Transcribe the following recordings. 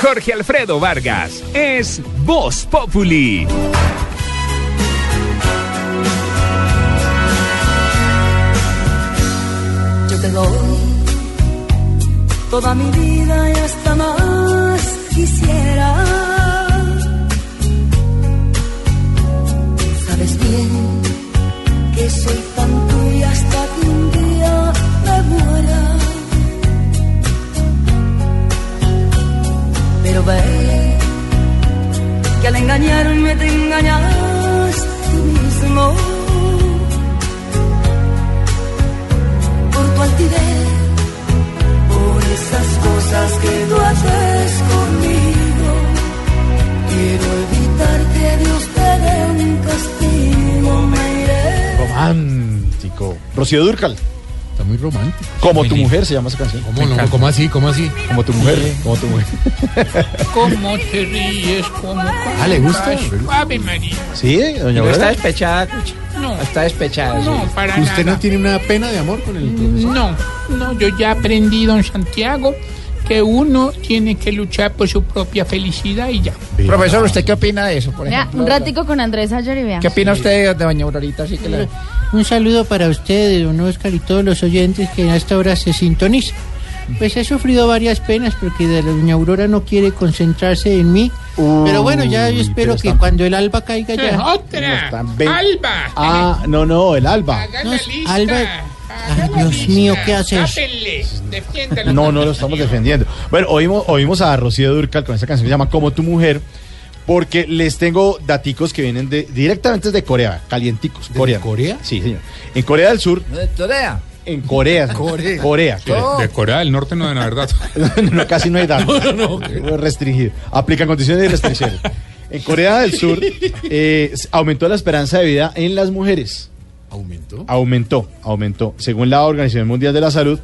Jorge Alfredo Vargas es Voz Populi. Yo te doy toda mi vida y hasta más quisiera. Sabes bien que soy Pero ve que al engañarme te engañas tú mismo. por tu altivez, por esas cosas que tú haces conmigo. Quiero evitar que Dios te dé un castigo, me iré. Romántico. Rocío Durcal. Muy romántico. Como tu mujer se llama esa canción. ¿Cómo no? ¿Cómo así? ¿Cómo así? Como tu mujer. Como tu mujer. ¿Cómo te ríes? ¿Cómo Ah, ¿le gusta? Ave María. ¿Sí, doña No está Aurora? despechada, Cuchi. No, Está despechada. no, sí. para ¿Usted nada. no tiene una pena de amor con el profesor? No, no, yo ya aprendí, don Santiago, que uno tiene que luchar por su propia felicidad y ya. Profesor, ¿usted qué opina de eso? Por ejemplo? un ratico con Andrés ayer y vea. ¿Qué opina usted de doña Aurorita? Así que le- Un saludo para ustedes, don Oscar, y todos los oyentes que a esta hora se sintonizan. Pues he sufrido varias penas porque de la doña Aurora no quiere concentrarse en mí. pero bueno, ya yo Uy, espero pero que cuando el alba caiga ya. Otra, están Alba. Ah, no, no, el Alba. Haga no, la lista. Alba. Ay, Dios mío, ¿qué haces? No, no lo estamos defendiendo. Bueno, oímos, oímos a Rocío Durcal con esta canción que se llama Como tu mujer, porque les tengo daticos que vienen de directamente desde Corea, calienticos. Corea. Corea? Sí, señor. En Corea del Sur, Torea. en Corea. Corea. Corea. De Corea del Norte no, de la verdad. no, casi no hay datos. Restringido. Aplican condiciones y restricciones. En Corea del Sur eh, aumentó la esperanza de vida en las mujeres. ¿Aumentó? Aumentó, aumentó. Según la Organización Mundial de la Salud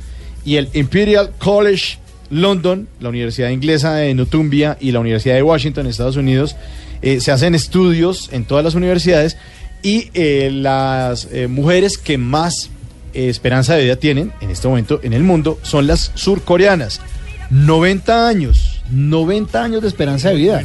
y el Imperial College London, la Universidad Inglesa de Northumbria y la Universidad de Washington, Estados Unidos, eh, se hacen estudios en todas las universidades y eh, las eh, mujeres que más esperanza de vida tienen en este momento en el mundo son las surcoreanas. 90 años, 90 años de esperanza de vida.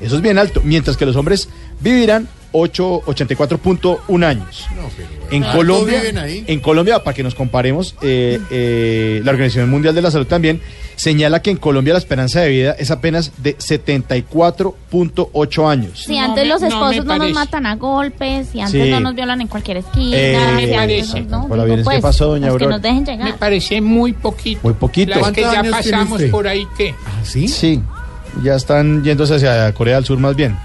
Eso es bien alto, mientras que los hombres vivirán 8, 84.1 años. No, pero bueno. En ¿Cuánto Colombia, en Colombia, para que nos comparemos, eh, eh, la Organización Mundial de la Salud también señala que en Colombia la esperanza de vida es apenas de 74.8 años. Si No antes me- los no me esposos no, nos parece. matan a golpes, si antes Sí. no nos violan en cualquier esquina, Eh, si me antes parece. no, Hola, digo, bien, ¿qué pues, pasó, doña los que nos dejen Me llegar. parece muy poquito. Muy poquito. Las que ¿Cuántos ya pasamos por ahí, ¿qué? ¿Ah, sí? Sí, ya están yéndose hacia Corea del Sur más bien.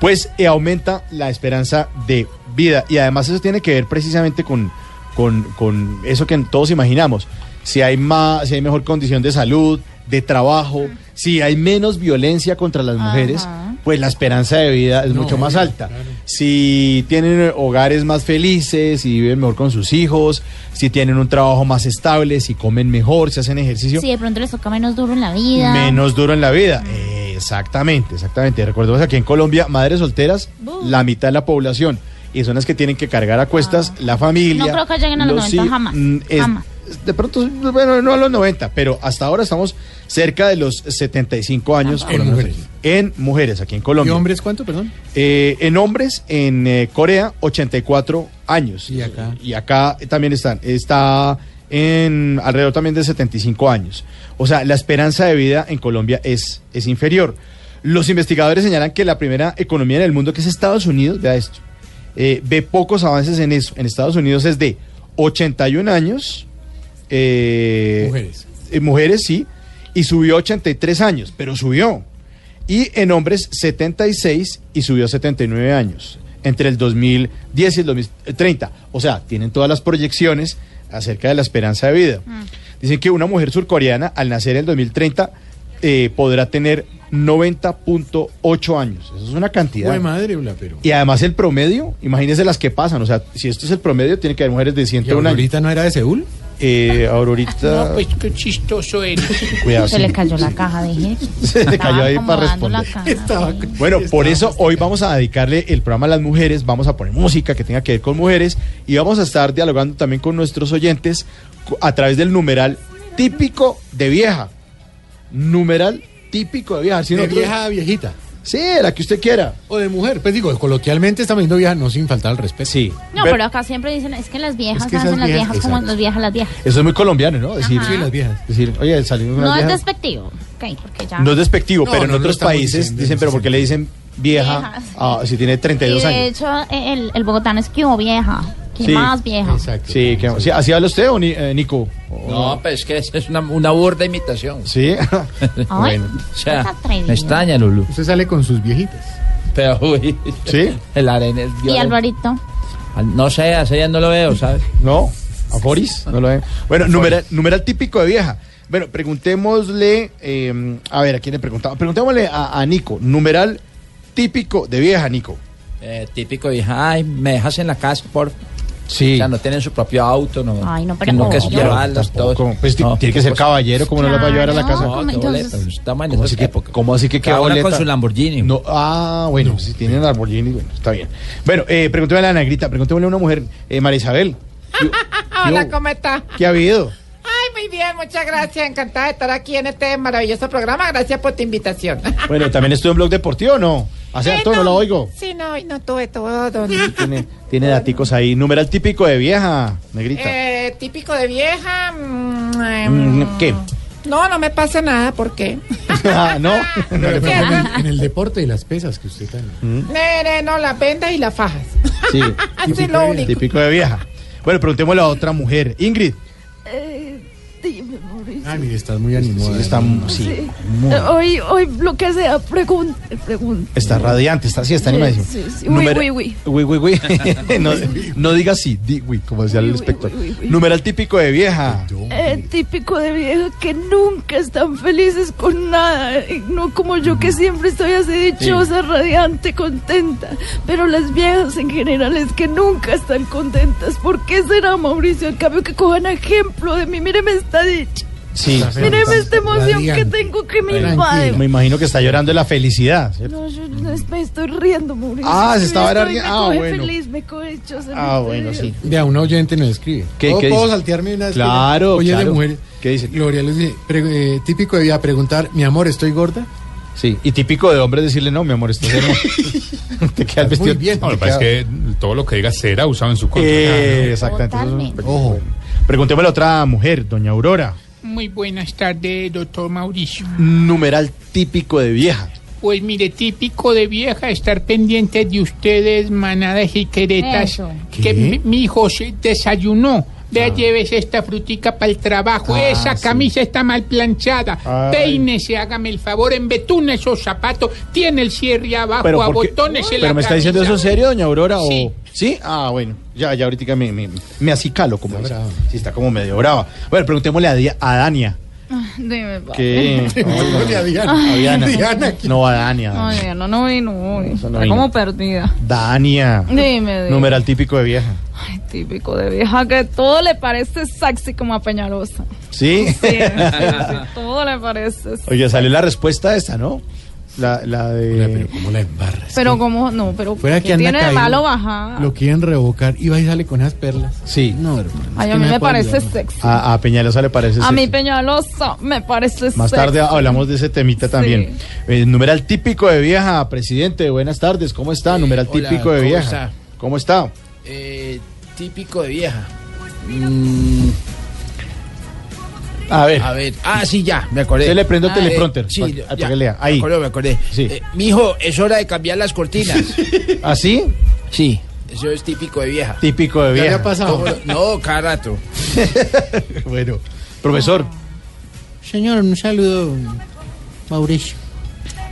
Pues eh, aumenta la esperanza de vida y además eso tiene que ver precisamente con, con, con eso que todos imaginamos. Si hay, más, si hay mejor condición de salud, de trabajo, si hay menos violencia contra las mujeres, Ajá. pues la esperanza de vida es No, mucho más claro. alta. Si tienen hogares más felices, si viven mejor con sus hijos, si tienen un trabajo más estable, si comen mejor, si hacen ejercicio, Si de pronto les toca menos duro en la vida. menos duro en la vida. Eh, exactamente, exactamente. Recordemos aquí en Colombia, madres solteras, la mitad de la población. Y son las que tienen que cargar a cuestas la familia. No creo que lleguen a los 90 hi- jamás, mm, es- jamás. De pronto, bueno, no a los 90, pero hasta ahora estamos cerca de los 75 años. En por menos mujeres. En mujeres, aquí en ¿Y Colombia. hombres cuánto, perdón? Eh, en hombres, en eh, Corea, 84 años. ¿Y acá? Y acá también están. Está en alrededor también de 75 años. O sea, la esperanza de vida en Colombia es, es inferior. Los investigadores señalan que la primera economía en el mundo, que es Estados Unidos, vea esto, eh, ve pocos avances en eso. En Estados Unidos es de 81 años. eh, Mujeres. eh, mujeres sí, y subió 83 años, pero subió. Y en hombres 76 y subió 79 años entre el 2010 y el 2030. O sea, tienen todas las proyecciones acerca de la esperanza de vida. Dicen que una mujer surcoreana al nacer en el 2030 eh, podrá tener 90.8 años. Eso es una cantidad. Fue madre, Bla, pero. Y además el promedio, imagínense las que pasan. O sea, si esto es el promedio, tiene que haber mujeres de ¿Y 101 años. ahorita no era de Seúl? Eh, Aurorita. No, pues qué chistoso eres. Cuidado, Se sí. le cayó la caja de Jesús. Se le cayó ahí Estaba para responder. caja. Bueno, por eso hoy vamos a dedicarle el programa a las mujeres, vamos a poner música que tenga que ver con mujeres y vamos a estar dialogando también con nuestros oyentes a través del numeral típico de vieja. Numeral típico de vieja. Si De nosotros- vieja a viejita. Sí, la que usted quiera. O de mujer. Pues digo, coloquialmente estamos diciendo vieja, no sin faltar al respeto. Sí. No, Pero- pero acá siempre dicen, es que las viejas Es que esas hacen las viejas- viejas como las viejas, las viejas. Eso es muy colombiano, ¿no? Decir, Ajá. Sí, las viejas. Decir, oye, salimos No es despectivo. Ok, porque ya. No es despectivo, No, pero en no otros países diciendo dicen, pero porque le dicen vieja, Vieja, sí. ah, si tiene y 32 de años. hecho, el, el bogotano es que hubo vieja. Sí. más vieja. Exacto. Sí, que, sí, ¿así habla usted o ni- eh, Nico? ¿O No, pues es que es es una, una burda imitación. Sí. Ay, O sea, me extraña, Lulu. Usted sale con sus viejitas. Pero, uy. ¿Sí? El arena es Y Alvarito. No sé, hace ya no lo veo, ¿sabes? No, a Boris, no lo ven. Bueno, numeral, numeral típico de vieja. Bueno, preguntémosle, eh, a ver, ¿a quién le preguntaba? Preguntémosle a, a Nico, numeral típico de vieja, Nico. Eh, típico vieja, ay, me dejas en la casa, por Sí. O sea, no tienen su propio auto, no. Ay, no, pero Sino que es obvio. llevarlas, todo. Tampoco, pues, ti- tiene que ser caballero, ¿cómo no la va a llevar a la casa? No, ¿cómo qué entonces? boleta, en ¿Cómo esa así que, época. cómo así que qué Cada una con boleta? su Lamborghini. No, ah, bueno, si tienen Lamborghini, bueno, está bien. Bueno, eh, a la negrita, preguntémosle a una mujer, eh, María Isabel. ¿qué- Hola, qué- ¿cómo está? ¿Qué ha habido? Ay, muy bien, muchas gracias. Encantada de estar aquí en este maravilloso programa. Gracias por tu invitación. Bueno, ¿también estuvo en Blog Deportivo o no? ¿Hace Eh, harto no la oigo? Sí, no, no tuve todo. Tiene, tiene daticos ahí. Numeral típico de vieja, negrita. Eh, típico de vieja. mm, eh, Mm, ¿Qué? No, no me pasa nada, ¿por qué? Ah, ¿No? No, le en, el, en el deporte y las pesas que usted también. Nere, no, las vendas y las fajas. Sí, Así es lo único. típico de vieja. Bueno, preguntémosle a otra mujer. Ingrid. Dime, Mauricio. Ah, mire, estás muy animada. Sí, está, sí, Sí. muy- Eh, Hoy, hoy lo que sea, pregunte, pregunte. está radiante, está, sí, está Sí, animadísimo. sí, sí. Numer- Uy, uy, Uy, uy, uy. no, no diga así, di, uy, como decía el Uy, uy, inspector. uy, uy, uy. Numeral típico de vieja. Eh, típico de vieja que nunca están felices con nada, eh, no como yo que siempre estoy así dichosa, radiante, contenta. Pero las viejas en general es que nunca están contentas. ¿Por qué será, Mauricio? En cambio que cojan ejemplo de mí, míreme Sí. míreme esta emoción que tengo que me invade. Me imagino que está llorando de la felicidad. ¿cierto? No, yo no me estoy riendo, Mauricio. Ah, se estaba riendo. Ah, coge bueno. feliz, me coge. Ah, me bueno, sí. De a un oyente nos escribe. ¿Qué- ¿Puedo, qué puedo saltearme una vez? Claro, Oye, claro. de mujer. ¿Qué dice? Gloria les dice, pre- eh, típico de vida preguntar, mi amor, ¿estoy gorda? Sí, y típico de hombre decirle, no, mi amor, estás hermoso. Te queda el Muy vestido. bien. No, lo que pasa es que todo lo que diga será usado en su contra. Eh, exactamente. Totalmente. Ojo. Preguntémosle a otra mujer, doña Aurora. Muy buenas tardes, doctor Mauricio. Numeral típico de vieja. Pues mire, típico de vieja estar pendiente de ustedes, manada de jiqueretas. Eso. Que mi, mi hijo se desayunó. Vea, llévese esta frutica para el trabajo. Ah, Esa sí. camisa está mal planchada. Ay. Peínese, hágame el favor, embetune esos zapatos. Tiene el cierre abajo, Pero, ¿por qué- abotónese la ¿Pero me está diciendo eso serio, doña Aurora? O... Sí. Ah, bueno. Ya, ya ahorita me, me, me acicalo, como Está. Sí, está como medio brava. Bueno, preguntémosle a, Dia- a Dania. Dime, papi. Que... Oye, a Diana. A Diana. Diana, ¿quién? No, a Dania. Ay, Dania. no, no vi, no vi. Eso no Está como perdida. Dania. Dime, dime. Numeral típico de vieja. Ay, típico de vieja que todo le parece sexy como a Peñalosa. ¿Sí? Sí, sí, sí, todo le parece. Oye, salió la respuesta esta, ¿no? La, la Hola, pero de... ¿cómo la embarras? Pero como, no, pero Fuera ¿qué que anda tiene de caído, malo bajar? Lo quieren revocar y va y sale con esas perlas. Sí. No, hermano. es Ay, que a mí no me parece sexy. A, a Peñalosa le parece A mí sexy. Peñalosa me parece Más sexy. tarde hablamos de ese temita también. Eh, numeral típico de vieja, presidente, buenas tardes, ¿cómo está? Numeral hola, típico de ¿cómo vieja. está? ¿Cómo está? Eh, típico de vieja. Mm, A ver, a ver. Ah, sí, ya, me acordé. Se le prende el Ah, teleprompter, eh, sí, pa- ya, para que lea. Ahí. Me acordé, me acordé. Sí. Eh, mijo, es hora de cambiar las cortinas. ¿así? sí, eso es típico de vieja. Típico de ¿Ya le vieja. ha pasado? No, cada rato. bueno, profesor, Señor, un saludo, Mauricio.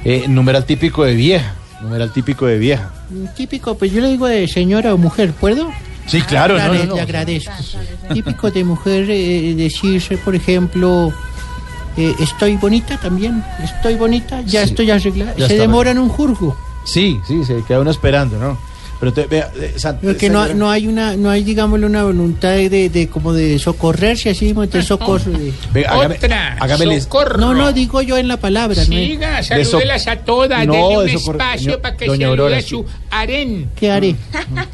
eh, numeral típico de vieja. Numeral típico de vieja. Típico, pues yo le digo de señora o mujer, ¿puedo? Sí, claro, no, Agrade- no, no. Le agradezco. Típico de mujer eh, decirse, por ejemplo, Eh, estoy bonita también, estoy bonita, ya Sí, estoy arreglada. ya Se está demoran un jurgo. Sí, sí, se queda uno esperando, ¿no? Pero te, vea, eh, San- Porque no, no hay una, no hay, digámosle, una voluntad de, de, de como de socorrerse así, mismo, de socorro. de- Venga, hágame- Otra, hágamele- socorro. No, no, digo yo en la palabra. ¿no? Siga, De salúdelas a todas, No, denle un espacio doña- para que doña se sí. su harén. ¿Qué haré?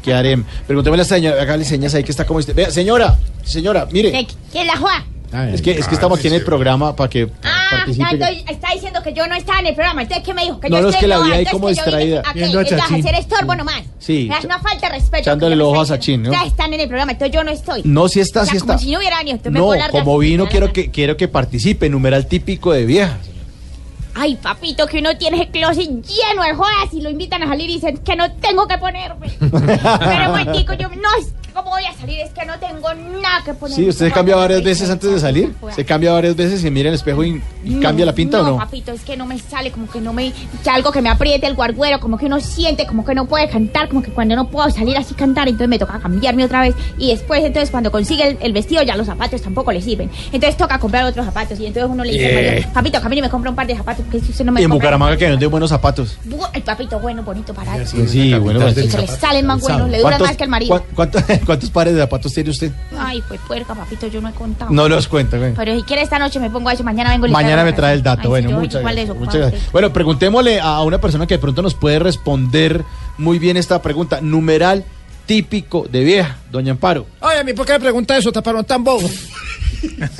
¿Qué haré? Preguntémosle a la señora, hágale señas ahí que está como este. Vea, señora, señora, mire. ¿Quién la juega? Es que, es que estamos aquí en el programa para que Ah, participe. ya estoy- está diciendo que yo no estaba en el programa. Entonces, ¿qué me dijo? Que No, yo no, es estoy que la no, vi ahí como que yo vine distraída. a hacer estorbo nomás. Sí. Una falta de respeto. Echándole el ojo está a Sachin, ¿no? Ya están en el programa, entonces yo no estoy. No, sí está, O sea, sí como está. si no hubiera venido. Entonces No, como vino, quiero que, quiero que participe, numeral típico de vieja. Ay, papito, que uno tiene el closet lleno de jodas y lo invitan a salir y dicen que no tengo que ponerme. Pero, momentico, yo no, es que ¿cómo voy a salir? Es que no tengo nada que poner. Sí, usted se cambia varias veces antes de salir. Se cambia varias veces y mira el espejo y, y cambia la pinta no, o no. papito, es que no me sale, como que no me. que algo que me apriete el guarguero, como que uno siente, como que no puede cantar, como que cuando no puedo salir así cantar, entonces me toca cambiarme otra vez. Y después, entonces, cuando consigue el, el vestido, ya los zapatos tampoco le sirven. Entonces toca comprar otros zapatos. Y entonces uno le dice, Yeah. "Marido, papito, camine y me compra un par de zapatos, porque si usted no me Y en Bucaramanga que venden buenos zapatos. Bu- El papito bueno, bonito, barato. Sí, sí, bueno, Y se le salen más buenos, le duran ¿Cuántos- más que el marido. cuán- cuántos, ¿Cuántos pares de zapatos tiene usted? Ay, pues puerca, papito, yo no he contado. No los cuenta, güey. Pero si quiere esta noche me pongo a eso, mañana vengo y le Mañana me trae el dato. Ay, bueno, sí, yo muchas gracias, muchas gracias. Bueno, preguntémosle a una persona que de pronto nos puede responder muy bien esta pregunta. Numeral típico de vieja, doña Amparo. Ay, a mí, ¿por qué me pregunta eso, taparón tan bobo?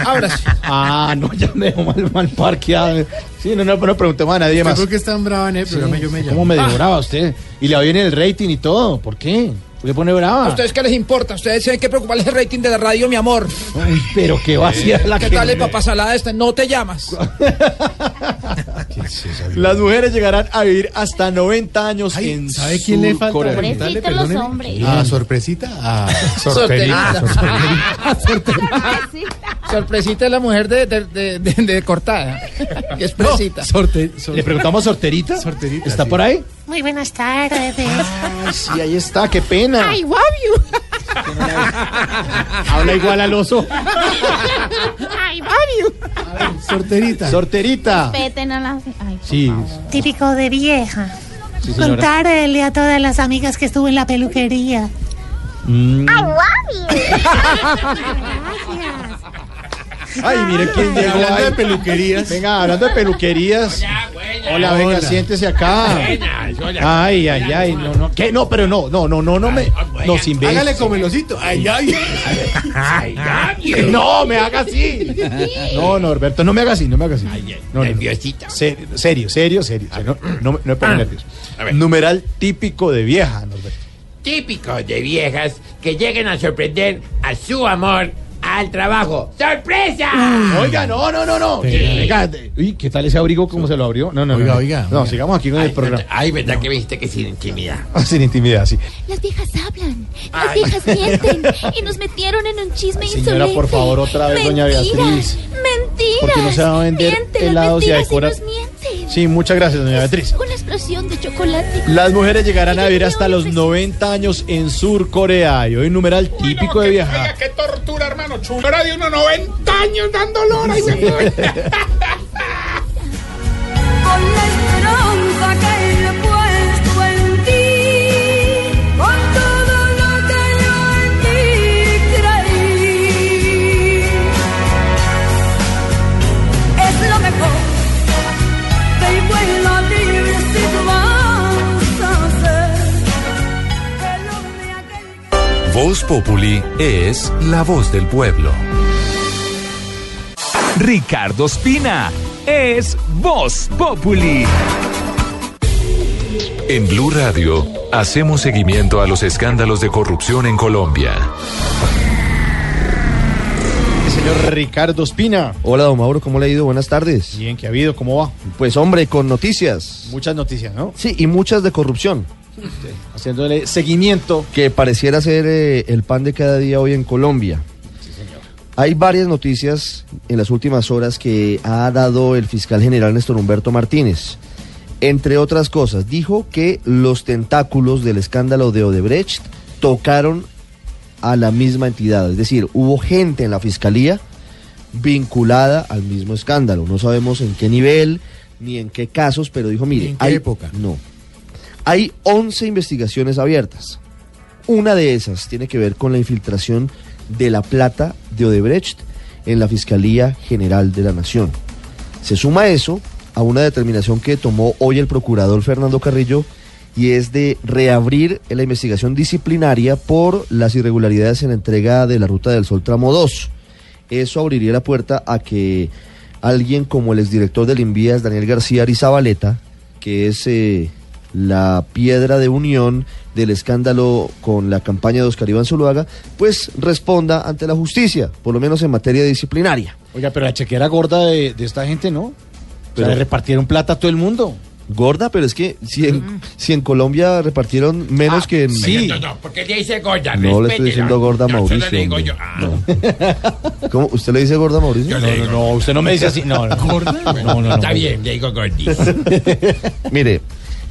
Ahora sí. Ah, no, ya me dejó mal, mal parqueado. Sí, no, no, no preguntemos a nadie más. ¿Por qué es tan brava en el programa? Yo me llamo. ¿Cómo me dejó brava usted? Y le va bien el rating y todo. ¿Por qué? ¿Por qué pone brava? ¿A ustedes qué les importa? Ustedes tienen que preocuparles el rating de la radio, mi amor. Uy, pero qué vacía la ¿Qué que- tal el papá salada este? No te llamas. Las mujeres llegarán a vivir hasta 90 años en ¿Sabe quién le falta? Pobrecitos los hombres. Ah, sorpresita. Ah, Sorterita. sorterita. Sorpresita es la mujer de, de, de, de- de cortada. Que es presita. Sorte, ¿Le preguntamos sorterita? Sorterita, ¿Está sí. por ahí? Muy buenas tardes. Ay, sí, ahí está, qué pena. I love you. Habla igual al oso. I love you. Sorterita. Sorterita. Respeten a las. Ay, por Sí, favor. Típico de vieja. sí, señora. Contarle a todas las amigas que estuve en la peluquería. Mm. Ay, mire quién llegó Hablando ahí. de peluquerías. Venga, hablando de peluquerías. Hola, venga, Hola. siéntese acá. Ay, ay, ay, no, no. ¿Qué? No, pero no, no, no, no, no me. No, sin ver. Hágale como el osito. Ay, ay. No, me haga así. No, Norberto, no me haga así, no me haga así. No, no, no. Nerviosita. Serio, serio, serio, serio. No, no, no me Ah. pongo nervioso. Numeral típico de vieja, Norberto. Típico de viejas que lleguen a sorprender a su amor al trabajo. ¡Sorpresa! Oiga, no, no, no, no. Venga, uy, ¿qué tal ese abrigo? ¿Cómo se lo abrió? No, no, Oiga, no. oiga, No, oiga. sigamos aquí con el programa. Ay, ¿verdad que me dijiste que sin intimidad? Sin intimidad, sí. Las viejas hablan, las Ay. viejas mienten y nos metieron en un chisme Señora, insolente. por favor, otra vez, doña Beatriz. Mentiras. ¿Por qué no se va a vender Mienten, las helados y a decorar? Sí, muchas gracias, doña Beatriz. Una explosión de chocolate. Las mujeres llegarán a vivir hasta los 90 años en Sur Corea y hoy numeral típico de Oiga, viajar. qué tortura, hermano. Chulera de unos 90 años dando lora. y me- con Voz Populi es la voz del pueblo. Ricardo Espina es Voz Populi. En Blue Radio hacemos seguimiento a los escándalos de corrupción en Colombia. Señor Ricardo Espina. Hola, don Mauro, ¿cómo le ha ido? Buenas tardes. Bien, ¿qué ha habido? ¿Cómo va? Pues hombre, con noticias. Muchas noticias, ¿no? Sí, y muchas de corrupción. Haciéndole seguimiento. Que pareciera ser eh, el pan de cada día hoy en Colombia. Hay varias noticias en las últimas horas que ha dado el fiscal general Néstor Humberto Martínez. Entre otras cosas, dijo que los tentáculos del escándalo de Odebrecht tocaron a la misma entidad. Es decir, hubo gente en la fiscalía vinculada al mismo escándalo. No sabemos en qué nivel ni en qué casos, pero dijo, mire, en qué hay, época? No. Hay 11 investigaciones abiertas. Una de esas tiene que ver con la infiltración de la plata de Odebrecht en la Fiscalía General de la Nación. Se suma eso a una determinación que tomó hoy el procurador Fernando Carrillo y es de reabrir la investigación disciplinaria por las irregularidades en la entrega de la Ruta del Sol Tramo 2. Eso abriría la puerta a que alguien como el exdirector del Invías, Daniel García Arizabaleta, que es eh, la piedra de unión del escándalo con la campaña de Oscar Iván Zuluaga, pues responda ante la justicia, por lo menos en materia disciplinaria. Oiga, pero la chequera gorda de, de esta gente, ¿no? Pero le repartieron plata a todo el mundo. Gorda, pero es que si en, si en Colombia repartieron menos que en... No, no, porque le dice gorda. No le estoy diciendo gorda a Mauricio, le digo hombre. yo, ah. ¿Cómo? ¿Usted le dice gorda a Mauricio? Yo le digo. No, usted no me dice así. No, no. ¿Gorda? No, no, no. Está bien, le digo gordi. Mire,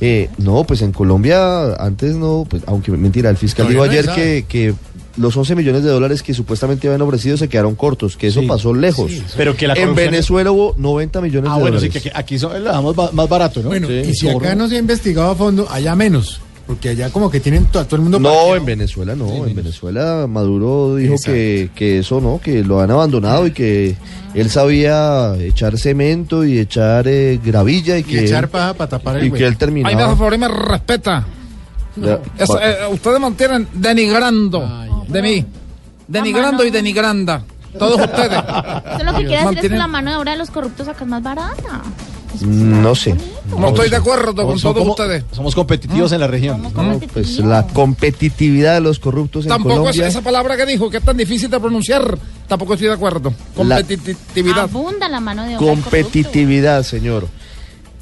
eh, no, pues en Colombia antes no, pues aunque mentira, el fiscal dijo no ayer que, que los 11 millones de dólares que supuestamente habían ofrecido se quedaron cortos, que eso Sí, pasó lejos. sí, pero que la en Venezuela hubo 90 millones Ah, de bueno, sí, dólares. que aquí- aquí son, lo damos más barato, ¿no? Bueno, Sí. y si acá no se ha investigado a fondo, allá menos. Porque allá como que tienen to- todo el mundo... No, parqueado. en Venezuela no, en Venezuela Maduro dijo que, que eso no, que lo han abandonado y que él sabía echar cemento y echar eh, gravilla y Y que, echar paja para tapar el y que él Ay, por terminaba. favor, y me respeta. Eso, eh, ustedes mantienen denigrando de mí. Denigrando y denigranda. Todos ustedes. Eso lo que quiere decir es que la mano de obra de los corruptos acá es más barata. No sé. No estoy de acuerdo con todos como- ustedes. Somos competitivos en la región. No, pues la competitividad de los corruptos en Tampoco es Colombia. esa palabra que dijo, que es tan difícil de pronunciar. Tampoco estoy de acuerdo. La- Competitividad. Abunda la mano de. Competitividad, señor.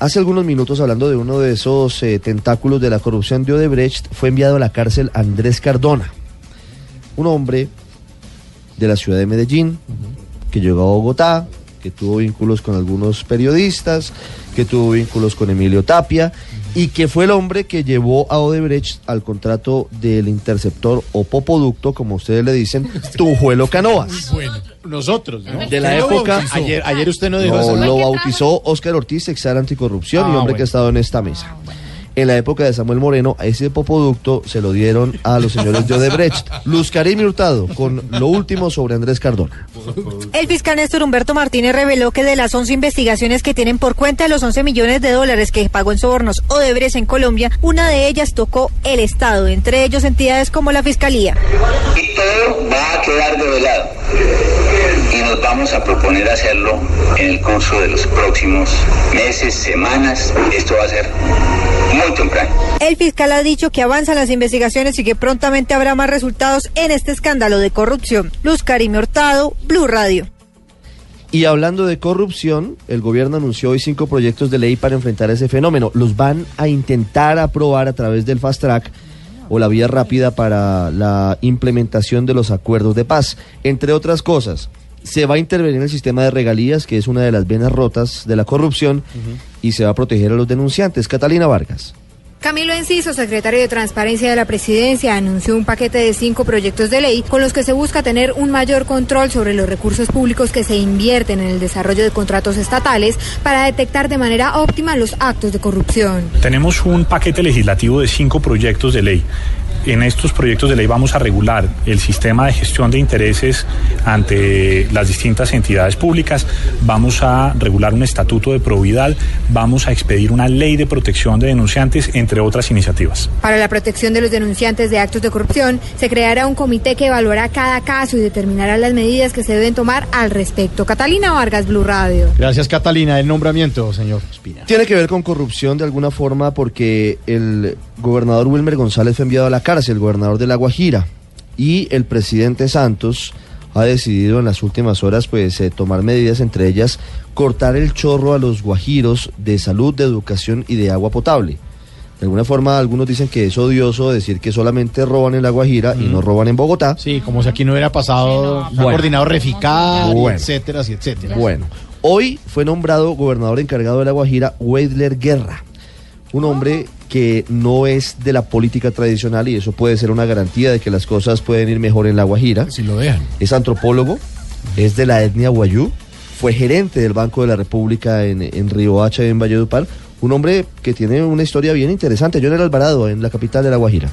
Hace algunos minutos, hablando de uno de esos eh, tentáculos de la corrupción de Odebrecht, fue enviado a la cárcel Andrés Cardona, un hombre de la ciudad de Medellín, que llegó a Bogotá, que tuvo vínculos con algunos periodistas, que tuvo vínculos con Emilio Tapia, y que fue el hombre que llevó a Odebrecht al contrato del interceptor o popoducto, como ustedes le dicen, Tujuelo Canoas. Nosotros, ¿no? De la ¿Quién lo época. Ayer, ayer usted no dijo No, eso. lo bautizó Óscar Ortiz, exar anticorrupción y Ah, hombre bueno. que ha estado en esta mesa. En la época de Samuel Moreno, a ese popoducto se lo dieron a los señores de Odebrecht. Luz Karim Hurtado, con lo último sobre Andrés Cardona. El fiscal Néstor Humberto Martínez reveló que de las 11 investigaciones que tienen por cuenta de los 11 millones de dólares que pagó en sobornos Odebrecht en Colombia, una de ellas tocó el Estado, entre ellos entidades como la Fiscalía. Y todo va a quedar develado. Nos vamos a proponer hacerlo en el curso de los próximos meses, semanas. Esto va a ser muy temprano. El fiscal ha dicho que avanzan las investigaciones y que prontamente habrá más resultados en este escándalo de corrupción. Luz Karime Hurtado, Blue Radio. Y hablando de corrupción, el gobierno anunció hoy cinco proyectos de ley para enfrentar ese fenómeno. Los van a intentar aprobar a través del fast track o la vía rápida para la implementación de los acuerdos de paz. Entre otras cosas, se va a intervenir en el sistema de regalías, que es una de las venas rotas de la corrupción, y se va a proteger a los denunciantes. Catalina Vargas. Camilo Enciso, secretario de Transparencia de la Presidencia, anunció un paquete de cinco proyectos de ley con los que se busca tener un mayor control sobre los recursos públicos que se invierten en el desarrollo de contratos estatales para detectar de manera óptima los actos de corrupción. Tenemos un paquete legislativo de cinco proyectos de ley. En estos proyectos de ley vamos a regular el sistema de gestión de intereses ante las distintas entidades públicas, vamos a regular un estatuto de probidad, vamos a expedir una ley de protección de denunciantes, entre otras iniciativas. Para la protección de los denunciantes de actos de corrupción, se creará un comité que evaluará cada caso y determinará las medidas que se deben tomar al respecto. Catalina Vargas, Blue Radio. Gracias, Catalina. El nombramiento, señor Espina. Tiene que ver con corrupción de alguna forma porque el gobernador Wilmer González fue enviado a la cárcel, el gobernador de La Guajira, y el presidente Santos ha decidido en las últimas horas pues eh, tomar medidas, entre ellas cortar el chorro a los guajiros de salud, de educación y de agua potable. De alguna forma algunos dicen que es odioso decir que solamente roban en La Guajira y no roban en Bogotá. Sí, como si aquí no hubiera pasado, no, Bueno. coordinado Reficar, Bueno. etcétera, etcétera. Bueno, hoy fue nombrado gobernador encargado de La Guajira Weidler Guerra, un hombre que no es de la política tradicional y eso puede ser una garantía de que las cosas pueden ir mejor en La Guajira. Si lo dejan. Es antropólogo, es de la etnia Guayú, fue gerente del Banco de la República en, en Río Hacha, en Valledupar, un hombre que tiene una historia bien interesante, Jonel Alvarado, en la capital de La Guajira.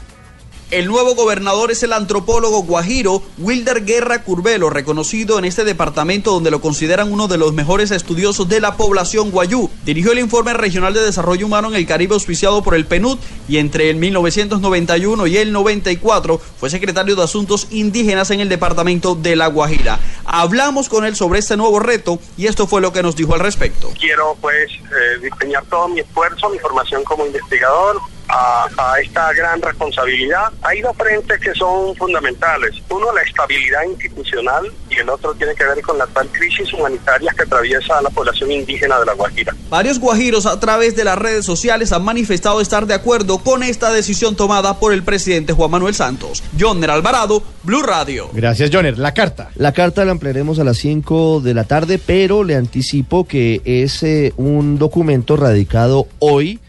El nuevo gobernador es el antropólogo guajiro Wilder Guerra Curbelo, reconocido en este departamento donde lo consideran uno de los mejores estudiosos de la población guayú. Dirigió el informe regional de desarrollo humano en el Caribe auspiciado por el PNUD y entre el 1991 y el 94 fue secretario de Asuntos Indígenas en el departamento de La Guajira. Hablamos con él sobre este nuevo reto y esto fue lo que nos dijo al respecto. quiero pues eh, diseñar todo mi esfuerzo, mi formación como investigador a, a esta gran responsabilidad. Hay dos frentes que son fundamentales. Uno, la estabilidad institucional y el otro tiene que ver con la actual crisis humanitaria que atraviesa la población indígena de La Guajira. Varios guajiros a través de las redes sociales han manifestado estar de acuerdo con esta decisión tomada por el presidente Juan Manuel Santos. Joner Alvarado, Blue Radio. Gracias, Joner. La carta. La carta la ampliaremos a las 5 de la tarde, pero le anticipo que es eh, un documento radicado hoy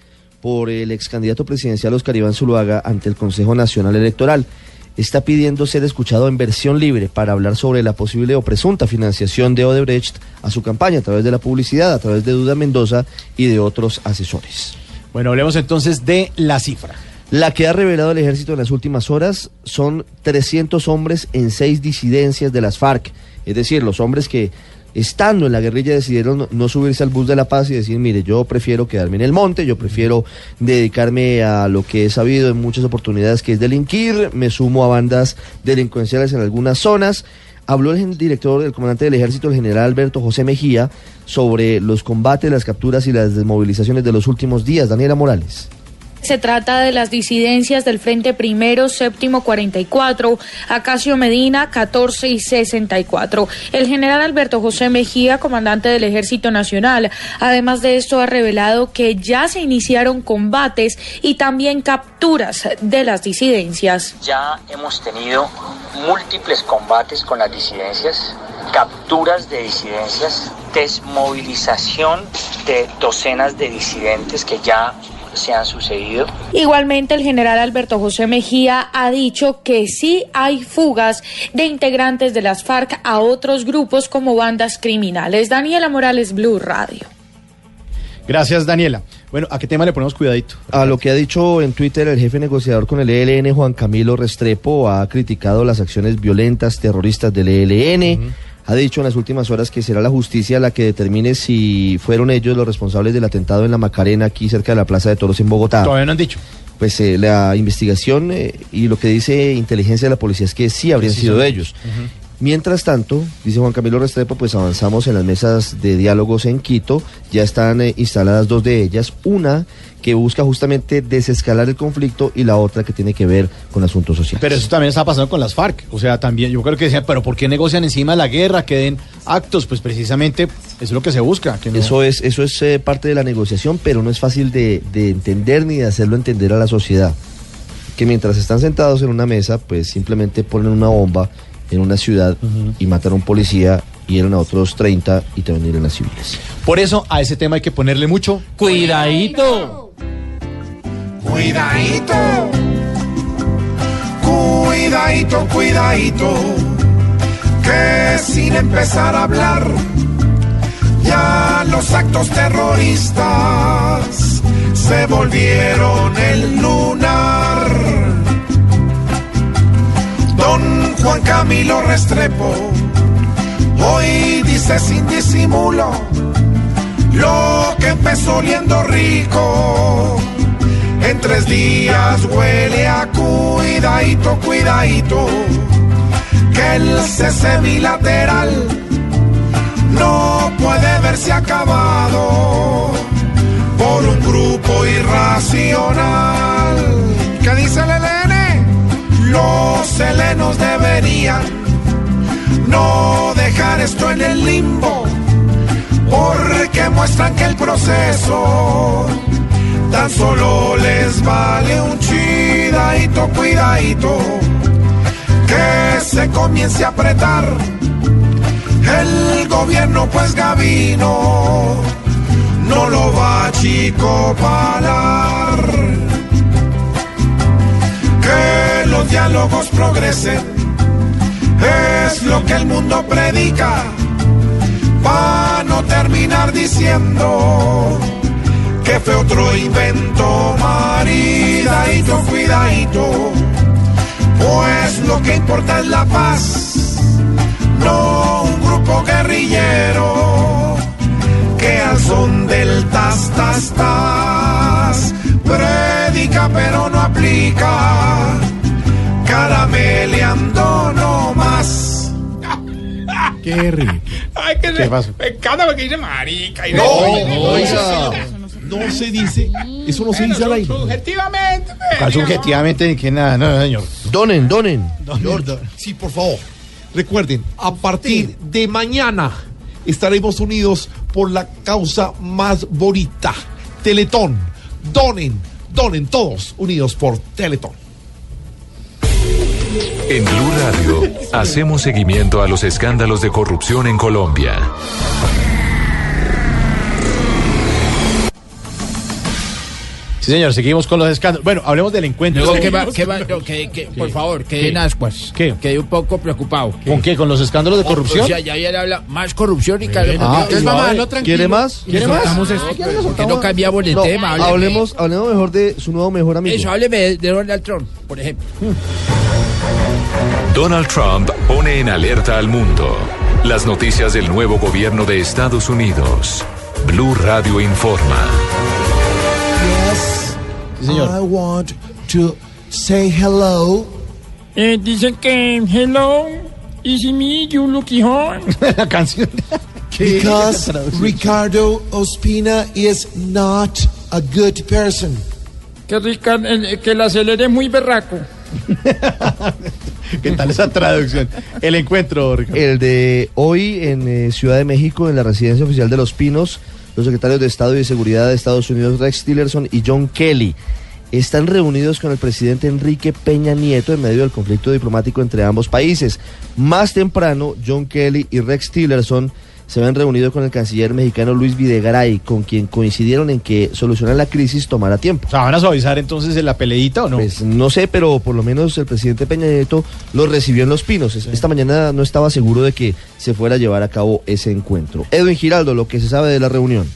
por el ex candidato presidencial Oscar Iván Zuluaga ante el Consejo Nacional Electoral. Está pidiendo ser escuchado en versión libre para hablar sobre la posible o presunta financiación de Odebrecht a su campaña a través de la publicidad, a través de Duda Mendoza y de otros asesores. Bueno, hablemos entonces de la cifra. La que ha revelado el ejército en las últimas horas son 300 hombres en seis disidencias de las FARC. Es decir, los hombres que estando en la guerrilla decidieron no, subirse al bus de la paz y decir, mire, yo prefiero quedarme en el monte, yo prefiero dedicarme a lo que he sabido en muchas oportunidades que es delinquir, me sumo a bandas delincuenciales en algunas zonas. Habló el director, el comandante del ejército, el general Alberto José Mejía, sobre los combates, las capturas y las desmovilizaciones de los últimos días. Daniela Morales. Se trata de las disidencias del Frente Primero, Séptimo 44, Acacio Medina 14 y 64. El general Alberto José Mejía, comandante del Ejército Nacional, además de esto ha revelado que ya se iniciaron combates y también capturas de las disidencias. Ya hemos tenido múltiples combates con las disidencias, capturas de disidencias, desmovilización de docenas de disidentes que ya se han sucedido. Igualmente, el general Alberto José Mejía ha dicho que sí hay fugas de integrantes de las FARC a otros grupos como bandas criminales. Daniela Morales, Blue Radio. Gracias, Daniela. Bueno, ¿a qué tema le ponemos cuidadito? A lo que ha dicho en Twitter el jefe negociador con el ELN, Juan Camilo Restrepo, ha criticado las acciones violentas terroristas del ELN. Ha dicho en las últimas horas que será la justicia la que determine si fueron ellos los responsables del atentado en la Macarena, aquí cerca de la Plaza de Toros en Bogotá. Todavía no han dicho. Pues eh, la investigación eh, y lo que dice inteligencia de la policía es que sí habrían Sí, sido son ellos. Mientras tanto, dice Juan Camilo Restrepo, pues avanzamos en las mesas de diálogos en Quito. Ya están eh, instaladas dos de ellas. Una que busca justamente desescalar el conflicto y la otra que tiene que ver con asuntos sociales. Pero eso también está pasando con las FARC. O sea, también yo creo que decían, pero ¿por qué negocian encima de la guerra? Que den actos. Pues precisamente eso es lo que se busca. Que no- Eso es, eso es eh, parte de la negociación, pero no es fácil de, de entender ni de hacerlo entender a la sociedad. Que mientras están sentados en una mesa, pues simplemente ponen una bomba en una ciudad y matan a un policía, hieren a otros 30 y también hieren a civiles. Por eso a ese tema hay que ponerle mucho cuidadito. Cuidadito, cuidadito, cuidadito, que sin empezar a hablar, ya los actos terroristas se volvieron el lunar. Don Juan Camilo Restrepo hoy dice sin disimulo lo que empezó oliendo rico. En tres días huele a cuidadito, cuidadito, que el cese bilateral no puede verse acabado por un grupo irracional. ¿Qué dice? Los helenos deberían no dejar esto en el limbo, porque muestran que el proceso tan solo les vale un chidadito, cuidadito, que se comience a apretar el gobierno, pues Gavino no lo va a chicopalar. Los diálogos progresen, es lo que el mundo predica, para no terminar diciendo que fue otro invento, maridadito, cuidadito, pues lo que importa es la paz, no un grupo guerrillero que al son del tas, tas, tas, predica pero no aplica, carameleando no más. Qué rico. Ay, que ¿Qué se- pasó? Me encanta porque dice marica. Y No, no. No se dice, eso no se dice al aire. Subjetivamente. pues, ¿Cuál digamos. subjetivamente que nada, no, señor. Donen, donen. Sí, por favor. Recuerden, a partir de mañana estaremos unidos por la causa más bonita. Teletón. Donen, donen todos unidos por Teletón. En Blue Radio hacemos seguimiento a los escándalos de corrupción en Colombia. Sí, señor, seguimos con los escándalos. Bueno, hablemos del encuentro. Luego, ¿qué va- qué va- no, que- que- por favor, quedé en ascuas. ¿Qué? Quedé un poco preocupado. ¿Con qué? ¿Con los escándalos de corrupción? O sea, ya ayer habla más corrupción y cada Ah, Entonces, y mamá, vale. no, tranquilo. ¿Quiere más? ¿Quiere más? No, esto. pero ¿Por qué no cambiamos el No, tema? Hábleme. hablemos, hablemos mejor de su nuevo mejor amigo. Eso, hábleme de, de Donald Trump, por ejemplo. Donald Trump pone en alerta al mundo. Las noticias del nuevo gobierno de Estados Unidos. Blue Radio informa. Yes, I want to say hello. Eh, dicen que hello, easy me, you lucky horn. La canción. Because Ricardo Ospina is not a good person. Que, Ricardo, eh, que el acelere es muy berraco. ¿Qué tal esa traducción? El encuentro, Ricardo. El de hoy en eh, Ciudad de México, en la residencia oficial de Los Pinos, los secretarios de Estado y de Seguridad de Estados Unidos, Rex Tillerson y John Kelly, están reunidos con el presidente Enrique Peña Nieto en medio del conflicto diplomático entre ambos países. Más temprano, John Kelly y Rex Tillerson se habían reunido con el canciller mexicano Luis Videgaray, con quien coincidieron en que solucionar la crisis tomará tiempo. O sea, ¿van a suavizar entonces la peleita o no? Pues no sé, pero por lo menos el presidente Peña Nieto lo recibió en Los Pinos. Es- Esta mañana no estaba seguro de que se fuera a llevar a cabo ese encuentro. Edwin Giraldo, lo que se sabe de la reunión.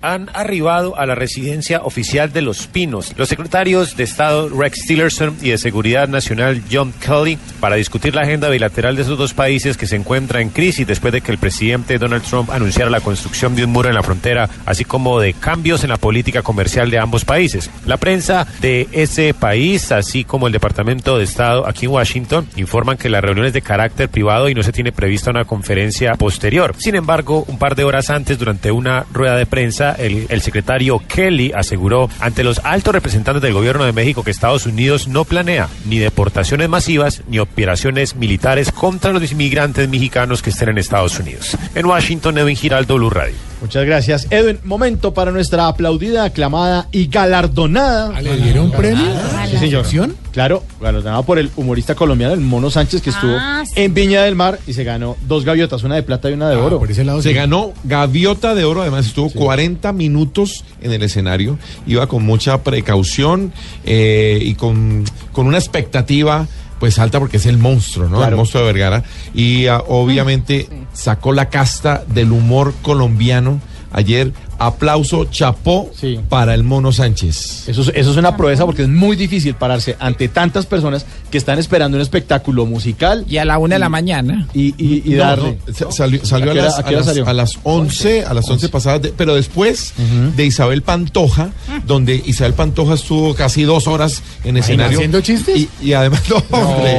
Han arribado a la residencia oficial de Los Pinos los secretarios de Estado Rex Tillerson y de Seguridad Nacional John Kelly para discutir la agenda bilateral de esos dos países que se encuentra en crisis después de que el presidente Donald Trump anunciara la construcción de un muro en la frontera, así como de cambios en la política comercial de ambos países. La prensa de ese país, así como el Departamento de Estado aquí en Washington, informan que la reunión es de carácter privado y no se tiene prevista una conferencia posterior. Sin embargo, un par de horas antes, durante una rueda de prensa, el, secretario Kelly aseguró ante los altos representantes del gobierno de México que Estados Unidos no planea ni deportaciones masivas ni operaciones militares contra los inmigrantes mexicanos que estén en Estados Unidos. En Washington, Edwin Giraldo, Blue Radio. Muchas gracias. Edwin, momento para nuestra aplaudida, aclamada y galardonada. ¿Le dieron premio? Sí, señor. Claro, galardonado por el humorista colombiano, el Mono Sánchez, que estuvo Ah, sí. en Viña del Mar y se ganó dos gaviotas, una de plata y una de oro. Se ganó gaviota de oro, además estuvo 40 minutos en el escenario, iba con mucha precaución eh, y con, con una expectativa pues alta porque es el monstruo, ¿no? Claro. El monstruo de Vergara. Y ah, obviamente sacó la casta del humor colombiano ayer. Aplauso, chapó para el Mono Sánchez. Eso es, eso es una proeza porque es muy difícil pararse ante tantas personas que están esperando un espectáculo musical. Y a la una de la mañana. Y, y, y No, darle. no, salió, salió ¿A a, qué hora- las, a qué a hora las- salió? a las 11, a las 11 pasadas, de- pero después de Isabel Pantoja, donde Isabel Pantoja estuvo casi dos horas en escenario. ¿Haciendo chistes? Y, y además, no, hombre.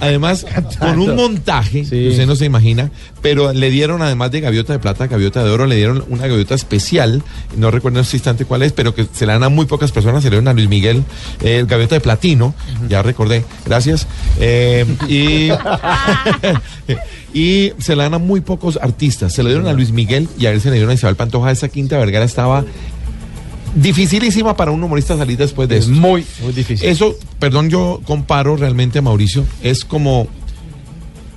Además, con un montaje, usted no se imagina, pero le dieron, además de gaviota de plata, gaviota de oro, le dieron una gaviota especial, no recuerdo en este instante cuál es, pero que se la dan a muy pocas personas, se le dieron a Luis Miguel, eh, gaviota de platino, ya recordé, gracias. Eh, y, y se la dan a muy pocos artistas, se le dieron a Luis Miguel y a él se le dieron a Isabel Pantoja, esa quinta Vergara estaba dificilísima para un humorista salir después de eso. Muy, muy difícil. Eso, perdón, yo comparo realmente a Mauricio, es como,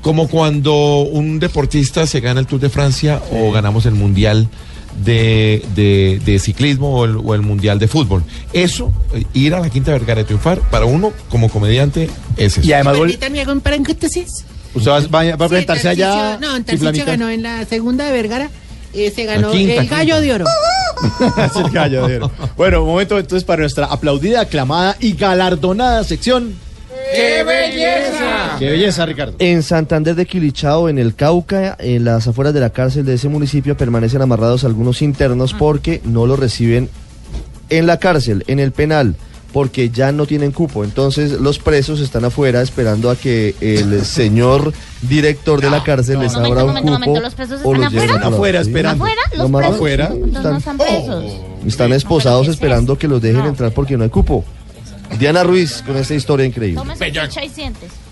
como cuando un deportista se gana el Tour de Francia o ganamos el Mundial de, de- de ciclismo o el, o el mundial de fútbol. Eso, eh, ir a la Quinta Vergara y triunfar, para uno como comediante es eso. Y además, Permítame hago un paréntesis. usted va, va- va a presentarse Sí, allá. No, Tarcisio Chiflamita. ganó en la segunda de Vergara. eh, se ganó quinta, el gallo quinta. de oro. Es el gallo de oro. Bueno, un momento entonces para nuestra aplaudida, aclamada y galardonada sección. ¡Qué belleza! Qué belleza, Ricardo. En Santander de Quilichao, en el Cauca, en las afueras de la cárcel de ese municipio, permanecen amarrados algunos internos porque no los reciben en la cárcel, en el penal, porque ya no tienen cupo. Entonces los presos están afuera esperando a que el señor director de la cárcel les Momento, abra un cupo. momento, ¿los presos o están los afuera? a otro lado. Afuera, Sí. esperando. ¿Afuera? ¿Los Lo más presos? afuera, Entonces no están presos. Están esposados esperando que los dejen entrar porque no hay cupo. Diana Ruiz con esta historia increíble. Y sientes.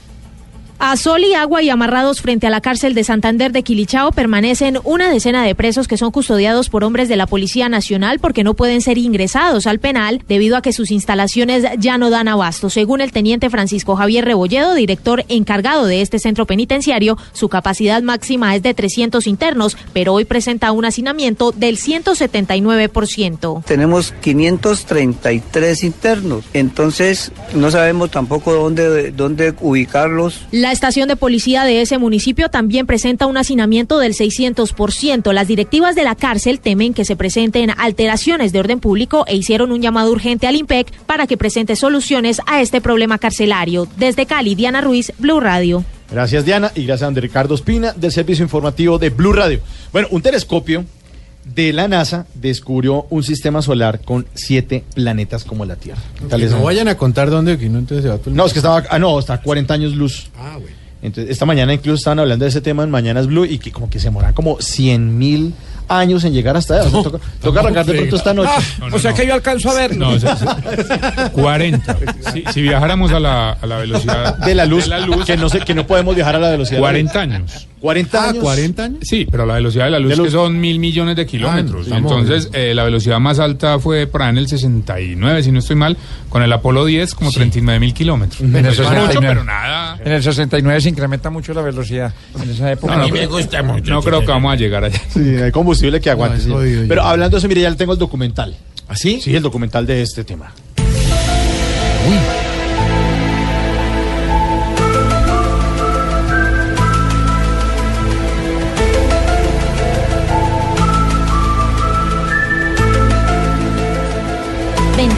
A sol y agua y amarrados frente a la cárcel de Santander de Quilichao permanecen una decena de presos que son custodiados por hombres de la Policía Nacional porque no pueden ser ingresados al penal debido a que sus instalaciones ya no dan abasto. Según el teniente Francisco Javier Rebolledo, director encargado de este centro penitenciario, su capacidad máxima es de 300 internos, pero hoy presenta un hacinamiento del 179%. Tenemos 533 internos, entonces no sabemos tampoco dónde, dónde ubicarlos. La estación de policía de ese municipio también presenta un hacinamiento del 600%. Las directivas de la cárcel temen que se presenten alteraciones de orden público e hicieron un llamado urgente al IMPEC para que presente soluciones a este problema carcelario. Desde Cali, Diana Ruiz, Blue Radio. Gracias, Diana, y gracias a Ricardo Espina del Servicio Informativo de Blue Radio. Bueno, un telescopio de la NASA descubrió un sistema solar con siete planetas como la Tierra. No vayan a contar dónde, que no entonces se va todo el No, es que estaba, ah, no, está a 40 años luz. Ah, bueno. Entonces, esta mañana incluso estaban hablando de ese tema en Mañanas Blue y que como que se demoran como 100 mil años en llegar hasta allá. O sea, toca, toca arrancar de pronto esta noche. Ah, o sea que yo alcanzo a ver. No, o sea, 40. Si, si viajáramos a la, a la velocidad de la luz, que no sé, que no podemos viajar a la velocidad. de la 40 luz. años. 40 años. 40 años. Sí, pero la velocidad de la luz, De luz. que son mil millones de kilómetros. Ah, Entonces, eh, la velocidad más alta fue por ahí en el 69, si no estoy mal, con el Apolo 10, como 39 mil kilómetros. En el, Eso es mucho, 69, pero nada. en el 69 se incrementa mucho la velocidad. En esa época. No, no, pero- No creo que vamos a llegar allá. Sí, hay combustible que aguante. No, sí. Pero hablando de eso, mire, ya le tengo el documental. ¿Ah, sí? Sí, el documental de este tema. Uy.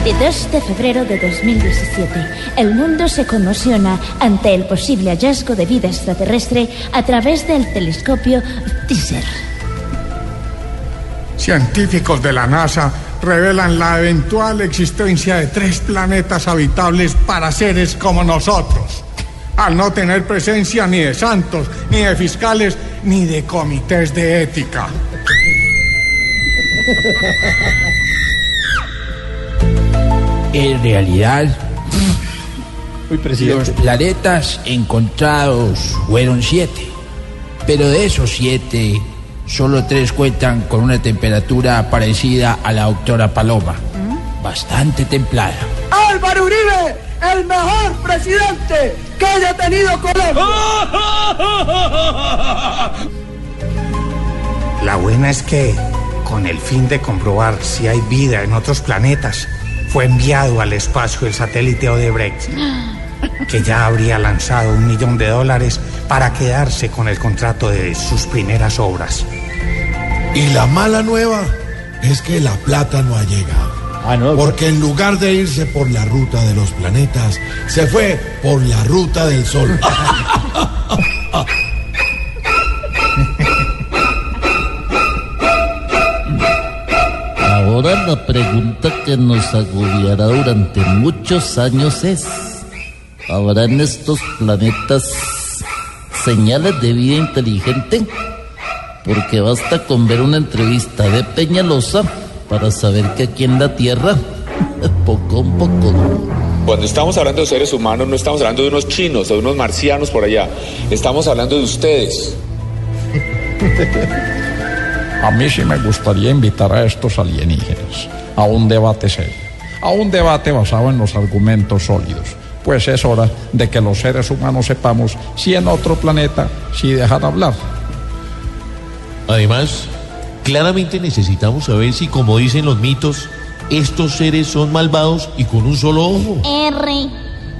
22 de febrero de 2017. El mundo se conmociona ante el posible hallazgo de vida extraterrestre a través del telescopio Teaser. Científicos de la NASA revelan la eventual existencia de tres planetas habitables para seres como nosotros, al no tener presencia ni de santos, ni de fiscales, ni de comités de ética. En realidad, Uy, los planetas encontrados fueron siete, pero de esos siete, solo tres cuentan con una temperatura parecida a la doctora Paloma, bastante templada. Álvaro Uribe, el mejor presidente que haya tenido Colombia. La buena es que, con el fin de comprobar si hay vida en otros planetas, fue enviado al espacio el satélite Odebrecht, que ya habría lanzado un millón de dólares para quedarse con el contrato de sus primeras obras. Y la mala nueva es que la plata no ha llegado. Ah, no. Porque en lugar de irse por la ruta de los planetas, se fue por la ruta del sol. Ahora la pregunta que nos agobiará durante muchos años es, ¿habrá en estos planetas señales de vida inteligente? Porque basta con ver una entrevista de Peñalosa para saber que aquí en la Tierra, poco a poco, Cuando estamos hablando de seres humanos, no estamos hablando de unos chinos o de unos marcianos por allá. Estamos hablando de ustedes. A mí sí me gustaría invitar a estos alienígenas a un debate serio, a un debate basado en los argumentos sólidos. Pues es hora de que los seres humanos sepamos si en otro planeta sí dejan hablar. Además, Claramente necesitamos saber si, como dicen los mitos, estos seres son malvados y con un solo ojo. R.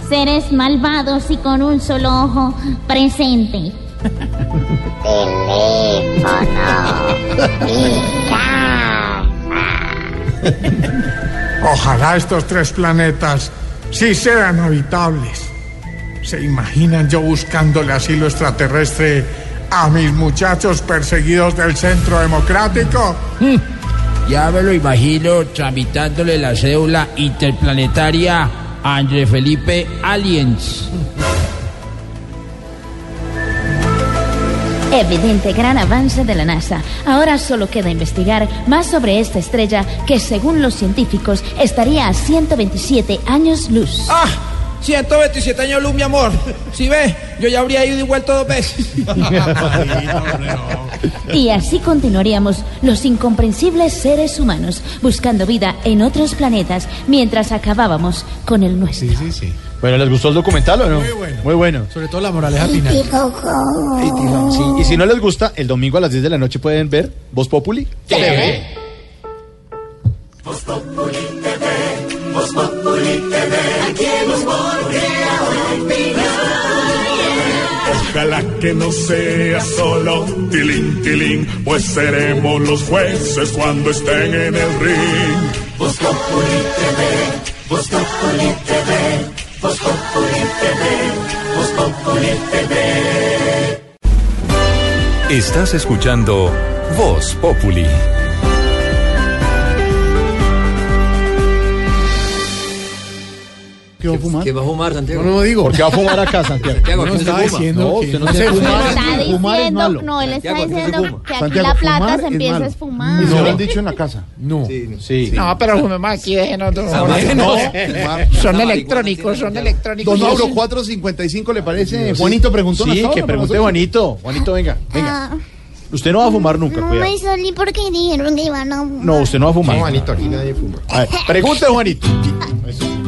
Seres malvados y con un solo ojo presente. Ojalá estos tres planetas sí sean habitables. ¿Se imaginan yo buscándole asilo extraterrestre a mis muchachos perseguidos del Centro Democrático? Ya me lo imagino tramitándole la cédula interplanetaria a André Felipe Aliens. Evidente gran avance de la NASA. Ahora solo queda investigar más sobre esta estrella que según los científicos estaría a 127 años luz. ¡Ah! 127 años luz, mi amor. Si ve, yo ya habría ido y vuelto dos veces. Y así continuaríamos los incomprensibles seres humanos buscando vida en otros planetas mientras acabábamos con el nuestro. Sí, sí. Bueno, ¿les gustó el documental o no? Muy bueno. Muy bueno. Sobre todo la moraleja final. Sí, y si no les gusta, el domingo a las 10 de la noche pueden ver Voz Populi. Voz Populi Ojalá que no sea solo tilín, tilín, pues seremos los jueces cuando estén en el ring. Voz Populi TV, Voz Populi TV, Voz Populi TV, Voz Populi TV. Estás escuchando Voz Populi. ¿Qué va a fumar? ¿Qué va a fumar, Santiago? No, no digo. ¿Por qué va a fumar acá, Santiago? Santiago, No, diciendo No, que no no se fuma. fuma. Está Fumar es diciendo, malo. no, él está Santiago, ¿qué se diciendo que aquí Santiago, la plata se empieza a fumar. ¿Y se lo No. han dicho en la casa? No. Sí. No, pero fumemos aquí, déjenos. No, Son electrónicos, son electrónicos. Don Mauro, 4.55 le parece. Juanito preguntó Sí, que pregunte Juanito. Juanito, venga, venga. Ah, Usted no va a fumar nunca, no cuidado. me salí porque dijeron que iban a fumar. No, usted no va a fumar. Juanito, aquí nadie fuma. A ver, pregunte, Juanito.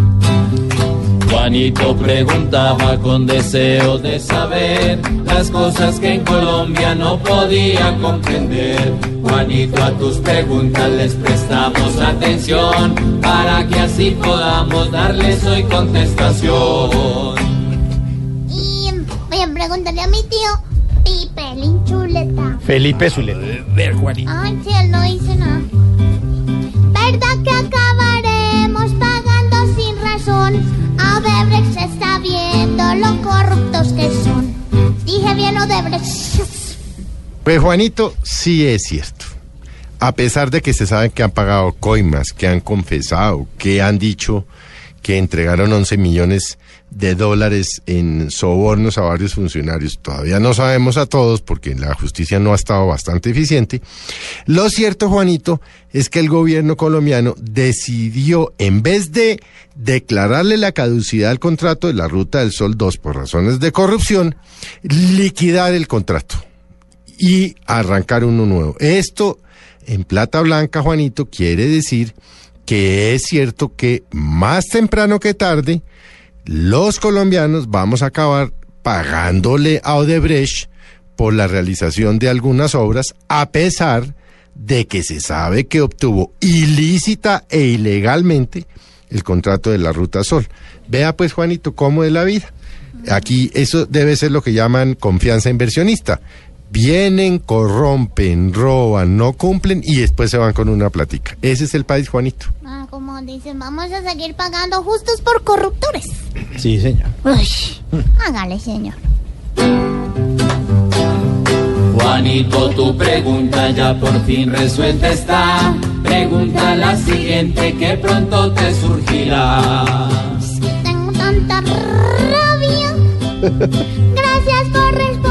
Juanito preguntaba con deseo de saber las cosas que en Colombia no podía comprender. Juanito, a tus preguntas les prestamos atención para que así podamos darles hoy contestación. Y voy a preguntarle a mi tío Pipelín Chuleta. Felipe Zuleta. Ver, Juanito. Ay, si él no dice nada. ¿Verdad que acabaremos pagando sin razón? Odebrecht está viendo lo corruptos que son. Dije bien Odebrecht. Pues Juanito, sí es cierto. A pesar de que se sabe que han pagado coimas, que han confesado, que han dicho que entregaron 11 millones de dólares en sobornos a varios funcionarios. Todavía no sabemos a todos porque la justicia no ha estado bastante eficiente. Lo cierto, Juanito, es que el gobierno colombiano decidió, en vez de declararle la caducidad al contrato de la Ruta del Sol 2 por razones de corrupción, liquidar el contrato y arrancar uno nuevo. Esto, en plata blanca, Juanito, quiere decir que es cierto que más temprano que tarde, los colombianos vamos a acabar pagándole a Odebrecht por la realización de algunas obras, a pesar de que se sabe que obtuvo ilícita e ilegalmente el contrato de la Ruta Sol. Vea pues, Juanito, cómo es la vida. Aquí eso debe ser lo que llaman confianza inversionista. Vienen, corrompen, roban, no cumplen y después se van con una plática. Ese es el país, Juanito. Ah, como dicen, vamos a seguir pagando justos por corruptores. Sí, señor. Uy, hágale, señor. Juanito, tu pregunta ya por fin resuelta está. Pregunta la siguiente que pronto te surgirá. Tengo tanta rabia. Gracias por responderme,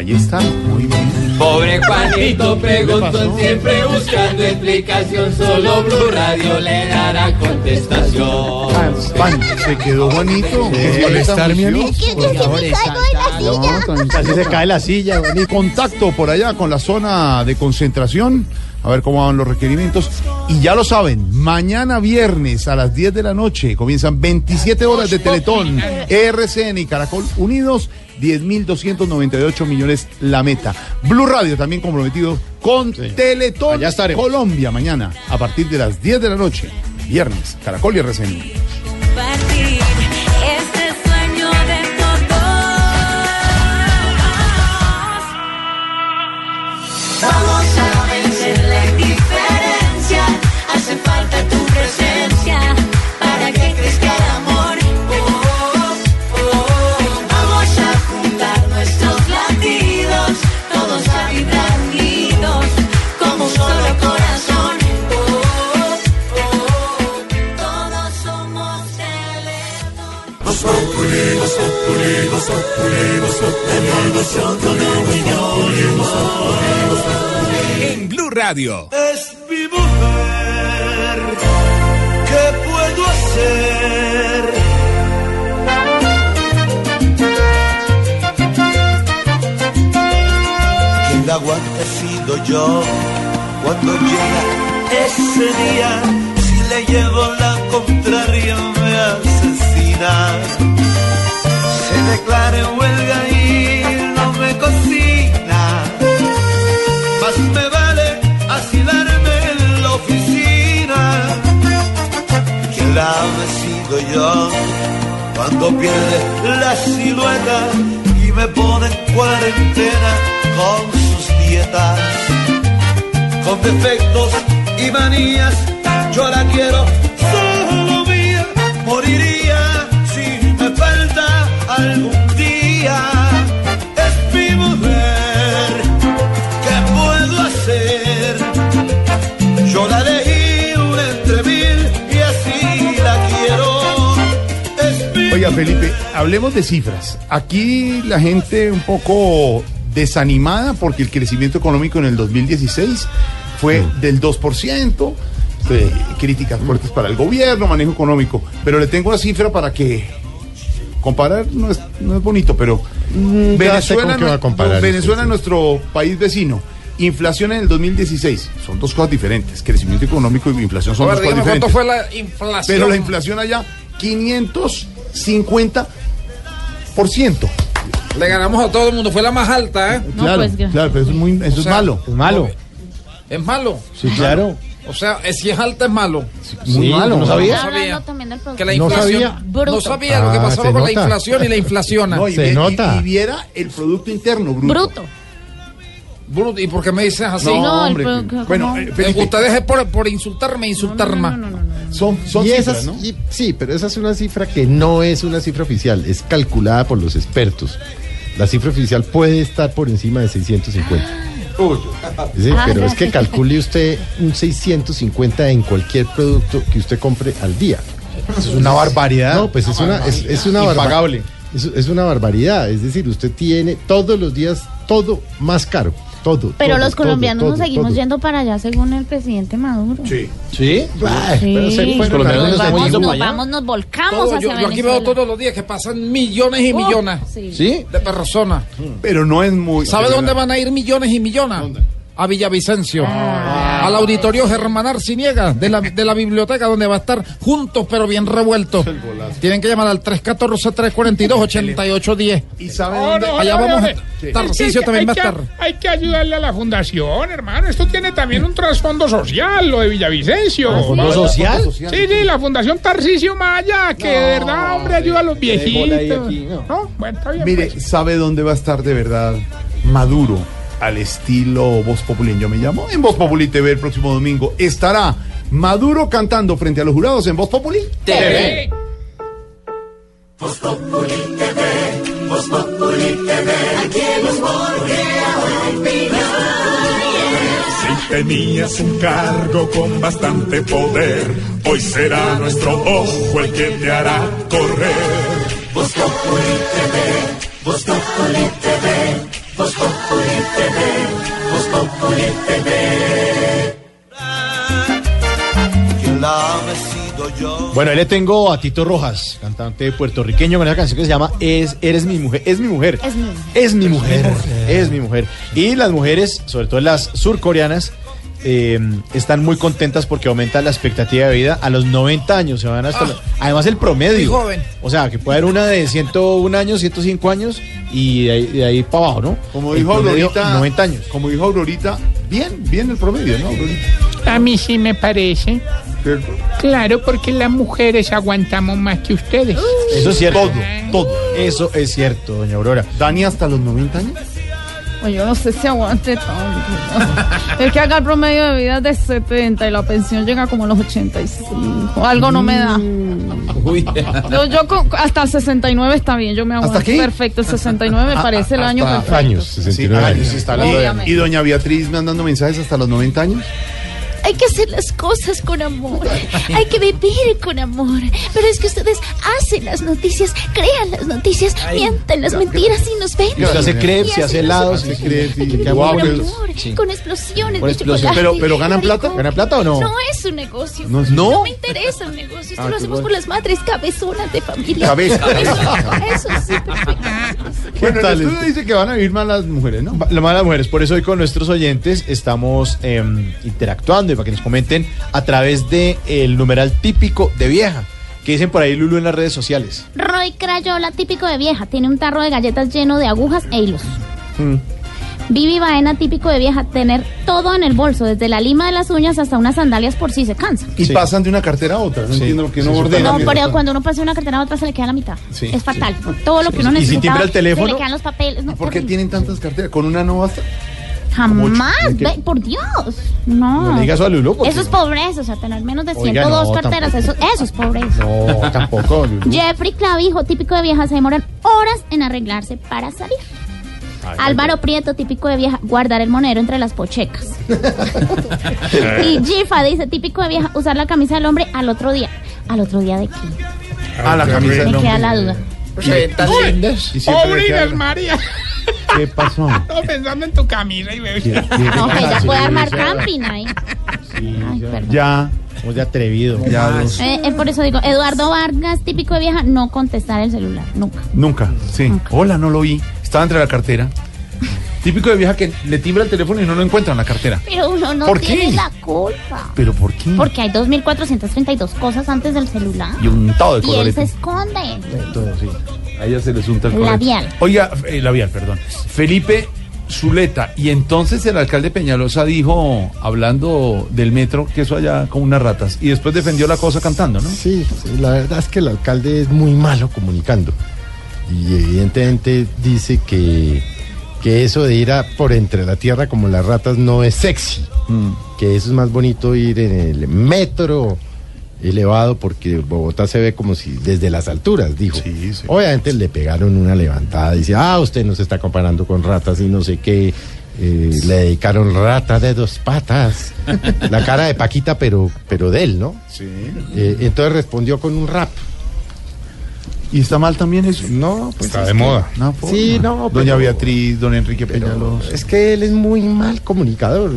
Ahí está. Muy bien. Pobre Juanito preguntó siempre buscando explicación. Solo Blue Radio le dará contestación. Pan, se quedó Juanito. Sí. molestarme a mí. Es que yo sí me caigo de la silla. Así se cae la silla, Juanito. Contacto por allá con la zona de concentración a ver cómo van los requerimientos. Y ya lo saben, mañana viernes a las 10 de la noche comienzan 27 horas de Teletón, RCN y Caracol Unidos, 10.298 millones la meta. Blue Radio también comprometido con Teletón Allá estaremos. Colombia mañana a partir de las 10 de la noche, viernes, Caracol y RCN. En Blue Radio. Es mi mujer. ¿Qué puedo hacer? Quien la aguanta sido yo cuando llega ese día. Si le llevo la contraria me asesina. En huelga y no me cocina. Más me vale asilarme en la oficina. Quien la he sido yo cuando pierde la silueta y me pone en cuarentena con sus dietas, con defectos y manías. Yo la quiero algún día. Es mi mujer, ¿qué puedo hacer? Yo la elegí mil y así la quiero. Oiga, Felipe, hablemos de cifras. Aquí la gente un poco desanimada porque el crecimiento económico en el 2016 fue del 2%. eh, críticas fuertes para el gobierno, manejo económico. Pero le tengo la cifra para que comparar no es, no es bonito, pero Mm, ya sé con qué va a no- comparar Venezuela sí. nuestro país vecino. Inflación en el 2016 son dos cosas diferentes. Crecimiento económico y inflación son ver, dos cosas diferentes. cuánto fue la inflación. Pero la inflación allá, 550 por ciento. Le ganamos a todo el mundo, fue la más alta, ¿eh? claro, claro, pero eso es muy, eso O es malo. es malo. ¿Es malo? Sí, claro. O sea, eh, si es alta es malo. muy Sí, malo, ¿no sabía? No sabía. Que la No inflación. sabía. No sabía lo que Ah, pasaba se con la nota. inflación y la inflaciona. No, y, vi- y- y viera el Producto Interno Bruto. Bruto. Bruto, ¿Y por qué me dices así? No, hombre, pro- bueno, eh, Felipe. ustedes es por, por insultarme, insultar más. Son, son Y cifras, esas- ¿no? y- sí, pero esa es una cifra que no es una cifra oficial, es calculada por los expertos. La cifra oficial puede estar por encima de 650. Sí, Ah, pero es que calcule usted un 650 en cualquier producto que usted compre al día. Eso es una barbaridad. No, pues es una, es, es una barba- Impagable. Es, es una barbaridad. Es decir, usted tiene todos los días todo más caro. Todo. Pero todo, los colombianos todo, nos seguimos todo. yendo para allá según el presidente Maduro. Sí. ¿Sí? pero se- Sí. bueno, colombianos claro, nos vamos, nos vamos, volcamos Todo, hacia yo, yo aquí veo todos los días que pasan millones y Oh, millones. sí. De personas. Pero no es muy. ¿Sabe dónde van a ir millones y millones? A Villavicencio. Ah. Al auditorio Germán Arciniega de la, de la biblioteca, donde va a estar juntos pero bien revueltos. Tienen que llamar al 314-342-8810. ¿Y sabe dónde? dónde? Allá vamos. Hay que- también va a estar. Hay que ayudarle a la fundación, hermano. Esto tiene también un trasfondo social, lo de Villavicencio. ¿Trasfondo ¿no? social? Sí, sí, la fundación Tarcisio Maya, que de verdad, hombre, ayuda a los viejitos. ¿No? Bueno, está bien. Mire, pues. ¿sabe dónde va a estar de verdad Maduro? Al estilo Voz Populi en Yo Me Llamo. En Voz Populi TV el próximo domingo estará Maduro cantando frente a los jurados en Voz Populi TV. Voz Populi TV, Voz Populi TV, aquí. Si tenías un cargo con bastante poder, hoy será nuestro ojo el que te hará correr. Voz Populi TV, Voz Populi TV, Voz Populi TV, Voz Populi TV. Bueno, ahí le tengo a Tito Rojas, cantante puertorriqueño, con una canción que se llama Es, Eres mi mujer. Es mi mujer. Es mi Es mi mujer. Es mi mujer. Y las mujeres, sobre todo las surcoreanas, eh, están muy contentas porque aumenta la expectativa de vida. A los 90 años se van hasta... los- además el promedio. Muy joven. O sea, que puede haber una de 101 años, 105 años y de ahí, de ahí para abajo, ¿no? Como El dijo promedio, Aurorita. 90 años. Como dijo Aurorita, bien, bien el promedio, ¿no, Aurorita? A mí sí me parece. Claro, porque las mujeres aguantamos más que ustedes. Eso es cierto. Todo, todo. Eso es cierto, doña Aurora. Dani hasta los 90 años. Pues yo no sé si aguante tanto. Es que acá el promedio de vida es de 70 y la pensión llega como a los 85. Algo no me da. Yo, yo con- hasta el 69 está bien, yo me aguanto. ¿Hasta qué? Perfecto, el 69 me parece el año perfecto. Años, Sí, 69 años, años. está hablando de-. Y doña Beatriz mandando mensajes hasta los 90 años. Hay que hacer las cosas con amor. Hay que vivir con amor. Pero es que ustedes hacen las noticias, crean las noticias, mienten las mentiras y nos ven. Y usted hace crepes, se hace helados, se crepes y hay que vivir guau, con que- amor, sí. con explosiones Con explosiones. Pero- pero ¿ganan plata? Rico. ¿Gana plata o no? No es un negocio. No, No, ¿no? me interesa un negocio. Esto Ah, lo hacemos bueno. por las madres cabezonas de familia. Cabeza. Eso, eso sí, perfecto. Bueno, tal el estudio esto? dice que van a vivir más las mujeres, ¿no? Lo más las mujeres, por eso hoy con nuestros oyentes estamos em, interactuando y para que nos comenten a través de el numeral típico de vieja. que dicen por ahí Lulu en las redes sociales? Roy Crayola, típico de vieja, tiene un tarro de galletas lleno de agujas e hilos. Mm. Vivi Baena, típico de vieja, tener todo en el bolso, desde la lima de las uñas hasta unas sandalias por si se cansa. Y pasan de una cartera a otra. No entiendo por qué no ordenan. No, pero cuando uno pasa de una cartera a otra se le queda la mitad. Sí, es fatal. Todo lo que uno ¿Y si necesita. timbra el teléfono? Se le quedan los papeles. No, ¿Por qué tienen tantas carteras? ¿Con una no basta? Jamás, ve, por Dios. No. No le digas eso a Lulú, porque- Eso es pobreza, o sea, tener menos de Oiga, 102 no, carteras, eso, eso es pobreza. No, tampoco. Lulú. Jeffrey Clavijo, típico de vieja, se demoran horas en arreglarse para salir. Álvaro Prieto, típico de vieja, guardar el monero entre las pochecas. y Gifa dice, típico de vieja, usar la camisa del hombre al otro día. ¿Al otro día de qué? Ah, la camisa del Me queda hombre. la duda. Uy, lindas. queda- María. ¿Qué pasó? Estaba pensando en tu camisa y bebé. No, que ella Sí, puede armar sí. camping ahí. Ay, perdón. Ya. Muy de atrevido. Ya, dos. Eh, eh, por eso digo, Eduardo Vargas, típico de vieja, no contestar el celular, nunca. Nunca, sí. Hola, no lo vi. Estaba entre la cartera. Típico de vieja que le timbra el teléfono y no lo encuentra en la cartera. Pero uno no ¿Por tiene qué? la culpa. ¿Pero por qué? Porque hay 2.432 cosas antes del celular. Y un todo de Y él se esconde. Todo, sí. A ella se le unta el colorete. Labial. Oiga, eh, labial, perdón. Felipe Zuleta. Y entonces el alcalde Peñalosa dijo, hablando del metro, que eso allá con unas ratas. Y después defendió la cosa cantando, ¿no? Sí, sí, la verdad es que el alcalde es muy malo comunicando. Y evidentemente dice que, que eso de ir a por entre la tierra como las ratas no es sexy. Que eso es más bonito ir en el metro elevado porque Bogotá se ve como si desde las alturas, dijo. Obviamente le pegaron una levantada. Dice, ah, usted nos está comparando con ratas y no sé qué. Eh, le dedicaron rata de dos patas. La cara de Paquita, pero, pero de él, ¿no? Sí. Eh, entonces respondió con un rap. ¿Y está mal también eso? No, pues Está es de que- moda. No, por- sí, no. Doña pero- Beatriz, don Enrique Peñalosa. Es que él es muy mal comunicador.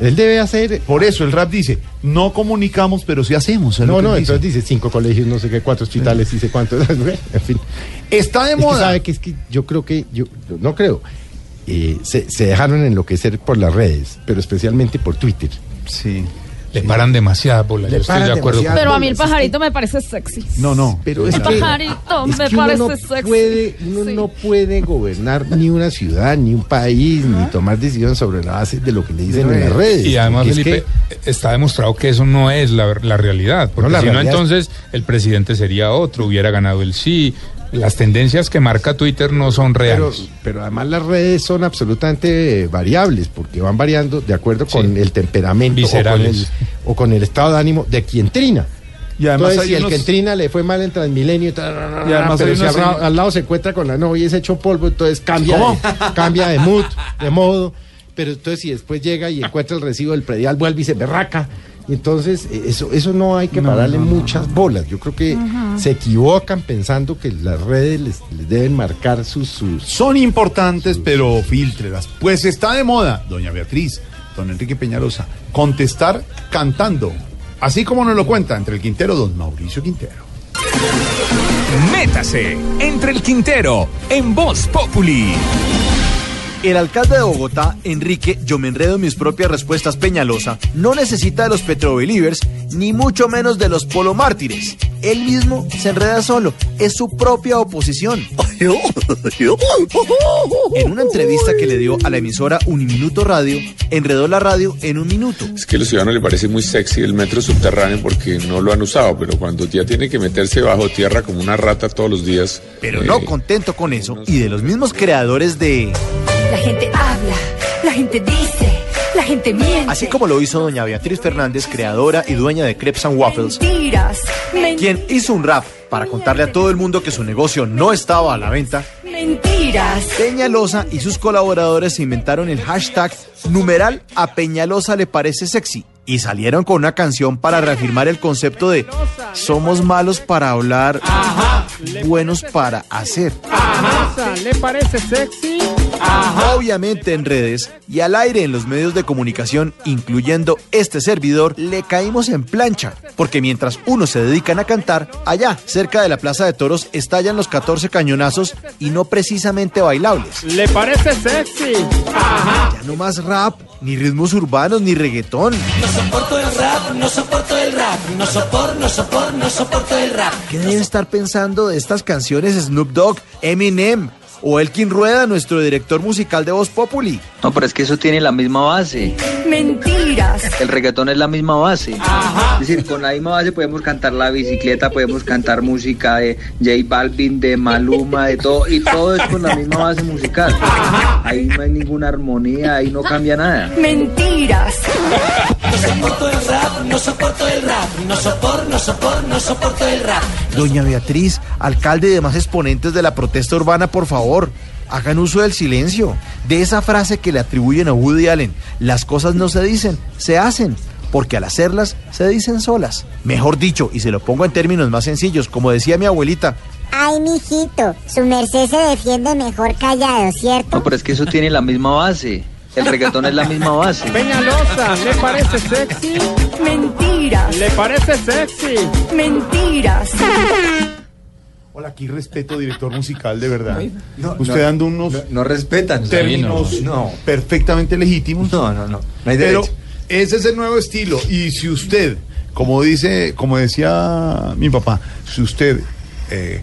Él debe hacer. Por eso el rap dice, no comunicamos, pero sí hacemos. No, no, dice. entonces dice cinco colegios, no sé qué, cuatro hospitales, dice cuántos. en fin. Está de Es que moda. sabe que es que yo creo que, yo no creo, eh, se, se dejaron enloquecer por las redes, pero especialmente por Twitter. Sí. Le paran demasiada bola, Le yo estoy de acuerdo. demasiada Pero a mí el pajarito me parece sexy. No, no. Pero El es que, pajarito es me que uno parece no sexy. puede, uno Sí. no puede gobernar ni una ciudad, ni un país, ni tomar decisiones sobre la base de lo que le dicen en las redes. Y además, es Felipe, está demostrado que eso no es la, la realidad. Porque No, la si no, realidad entonces el presidente sería otro, hubiera ganado el sí. Las tendencias que marca Twitter no son Pero, reales. pero además las redes son absolutamente eh, variables porque van variando de acuerdo con el temperamento o con el, o con el estado de ánimo de quien trina. Y además Entonces, si el que trina le fue mal en Transmilenio, ta, Y además pero si unos al, al lado se encuentra con la novia y se echó polvo, entonces cambia, ¿Cómo? de, cambia de mood, de modo. Pero entonces si después llega y encuentra el recibo del predial, vuelve y se berraca. Entonces, eh, eso, eso no hay que No, pararle no, no, muchas bolas. Yo creo que se equivocan pensando que las redes les, les deben marcar sus, sus, Son importantes, pero filtrelas. Pues está de moda, doña Beatriz, don Enrique Peñalosa, contestar cantando. Así como nos lo cuenta entre el Quintero, don Mauricio Quintero. Métase entre el Quintero en Voz Populi. El alcalde de Bogotá, Enrique, yo me enredo en mis propias respuestas Peñalosa, no necesita de los Petrobelievers, ni mucho menos de los Polo Mártires. Él mismo se enreda solo, es su propia oposición. En una entrevista que le dio a la emisora Uniminuto Radio, enredó la radio en un minuto. Es que a los ciudadanos les parece muy sexy el metro subterráneo porque no lo han usado, pero cuando ya tiene que meterse bajo tierra como una rata todos los días. Pero eh, no contento con eso, y de los mismos creadores de... La gente habla, la gente dice, gente miente. Así como lo hizo doña Beatriz Fernández, creadora y dueña de Crepes and Waffles, Mentiras, quien hizo un rap para contarle a todo el mundo que su negocio no estaba a la venta. mentiras. Peñalosa y sus colaboradores inventaron el hashtag numeral a Peñalosa le parece sexy y salieron con una canción para reafirmar el concepto de somos malos para hablar, buenos para hacer. Ajá, ¿le parece sexy? Obviamente en redes y al aire en los medios de comunicación, incluyendo este servidor, le caímos en plancha, porque mientras unos se dedican a cantar, allá, cerca de la Plaza de Toros, estallan los 14 cañonazos y no precisamente bailables. ¿Le parece sexy? Ajá. Ya no más rap, ni ritmos urbanos, ni reggaetón. No soporto el rap, no soporto el rap, no soporto, no soporto, no soporto el rap. ¿Qué debe estar pensando de estas canciones Snoop Dogg, Eminem o Elkin Rueda, nuestro director musical de Voz Populi? No, pero es que eso tiene la misma base. Mentiras. El reggaetón es la misma base. Es decir, con la misma base podemos cantar la bicicleta, podemos cantar música de J Balvin, de Maluma, de todo, y todo es con la misma base musical. Ahí no hay ninguna armonía, ahí no cambia nada. Mentiras. No soporto el rap, no soporto el rap, no soporto, no soporto, no soporto el rap. Doña Beatriz, alcalde y demás exponentes de la protesta urbana, por favor, hagan uso del silencio, de esa frase que le atribuyen a Woody Allen. Las cosas no se dicen, se hacen, porque al hacerlas se dicen solas. Mejor dicho, y se lo pongo en términos más sencillos, como decía mi abuelita, Ay, mijito, su merced se defiende mejor callado, ¿cierto? No, pero es que eso tiene la misma base. El reggaetón es la misma base. Peñalosa, ¿le parece sexy? Mentiras. ¿Le parece sexy? Mentiras. Hola, aquí respeto, director musical, de verdad. No, Usted no, dando unos no, no respetan. términos No. perfectamente legítimos. No, no, no. No hay Pero ese es el nuevo estilo. Y si usted, como dice, como decía mi papá, si usted eh,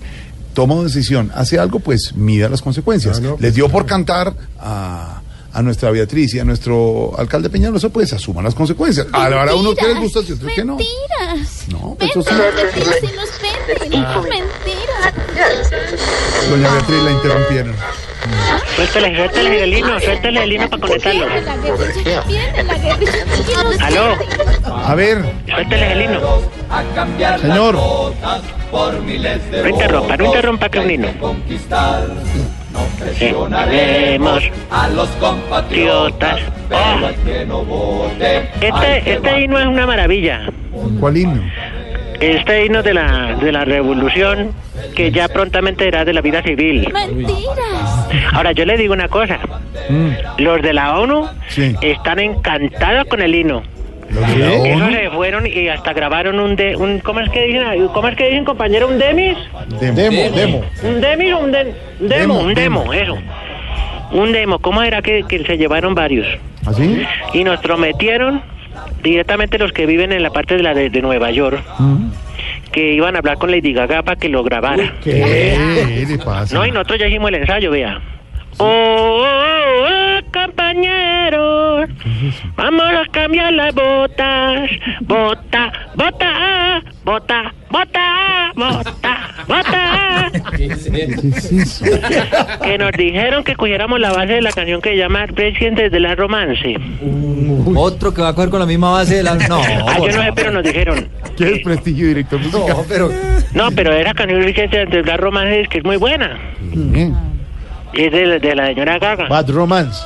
toma una decisión, hace algo, pues mida las consecuencias. Les dio por cantar a, a nuestra Beatriz y a nuestro alcalde Peñalosa, pues asuman las consecuencias. Habrá uno que les gusta y otros que no. Mentiras. No, pues eso sí. Mentiras. Doña Beatriz la interrumpieron. Suéltale, suéltale el hino, suéltale el hino para conectarlo. Aló, A ver, suéltale el hino. señor. No interrumpa, no interrumpa que Tenemos a los compatriotas. Oh. Este, este himno es una maravilla. ¿Cuál himno? Este himno de la, de la revolución que ya prontamente será de la vida civil. Mentiras. Ahora yo le digo una cosa. Los de la ONU Sí. están encantados con el hino. ¿Los de la Esos se fueron y hasta grabaron un de, un ¿cómo es que dicen? ¿Cómo es que dicen compañero un demis? Demo, demo. Un demis o un de- un demo, Demo, un demo, demo. eso. Un demo, ¿cómo era que, que se llevaron varios? ¿Así? Y nos prometieron directamente los que viven en la parte de la de, de Nueva York que iban a hablar con Lady Gaga para que lo grabara. ¿Qué le pasa? No, y nosotros ya hicimos el ensayo, vea. Oh, oh, oh, oh, compañeros, vamos a cambiar las botas. Bota, bota, bota, bota, bota, bota. ¿Qué es eso? Que nos dijeron que cogiéramos la base de la canción que se llama Presidentes de la Romance. Otro que va a coger con la misma base de la. No, Ah, yo no sé, pero nos dijeron. ¿Qué desprestigio, director musical? No, pero. No, pero era canción Presidentes de la Romance es que es muy buena. Bien. Es de, de la señora Gaga. Bad Romance.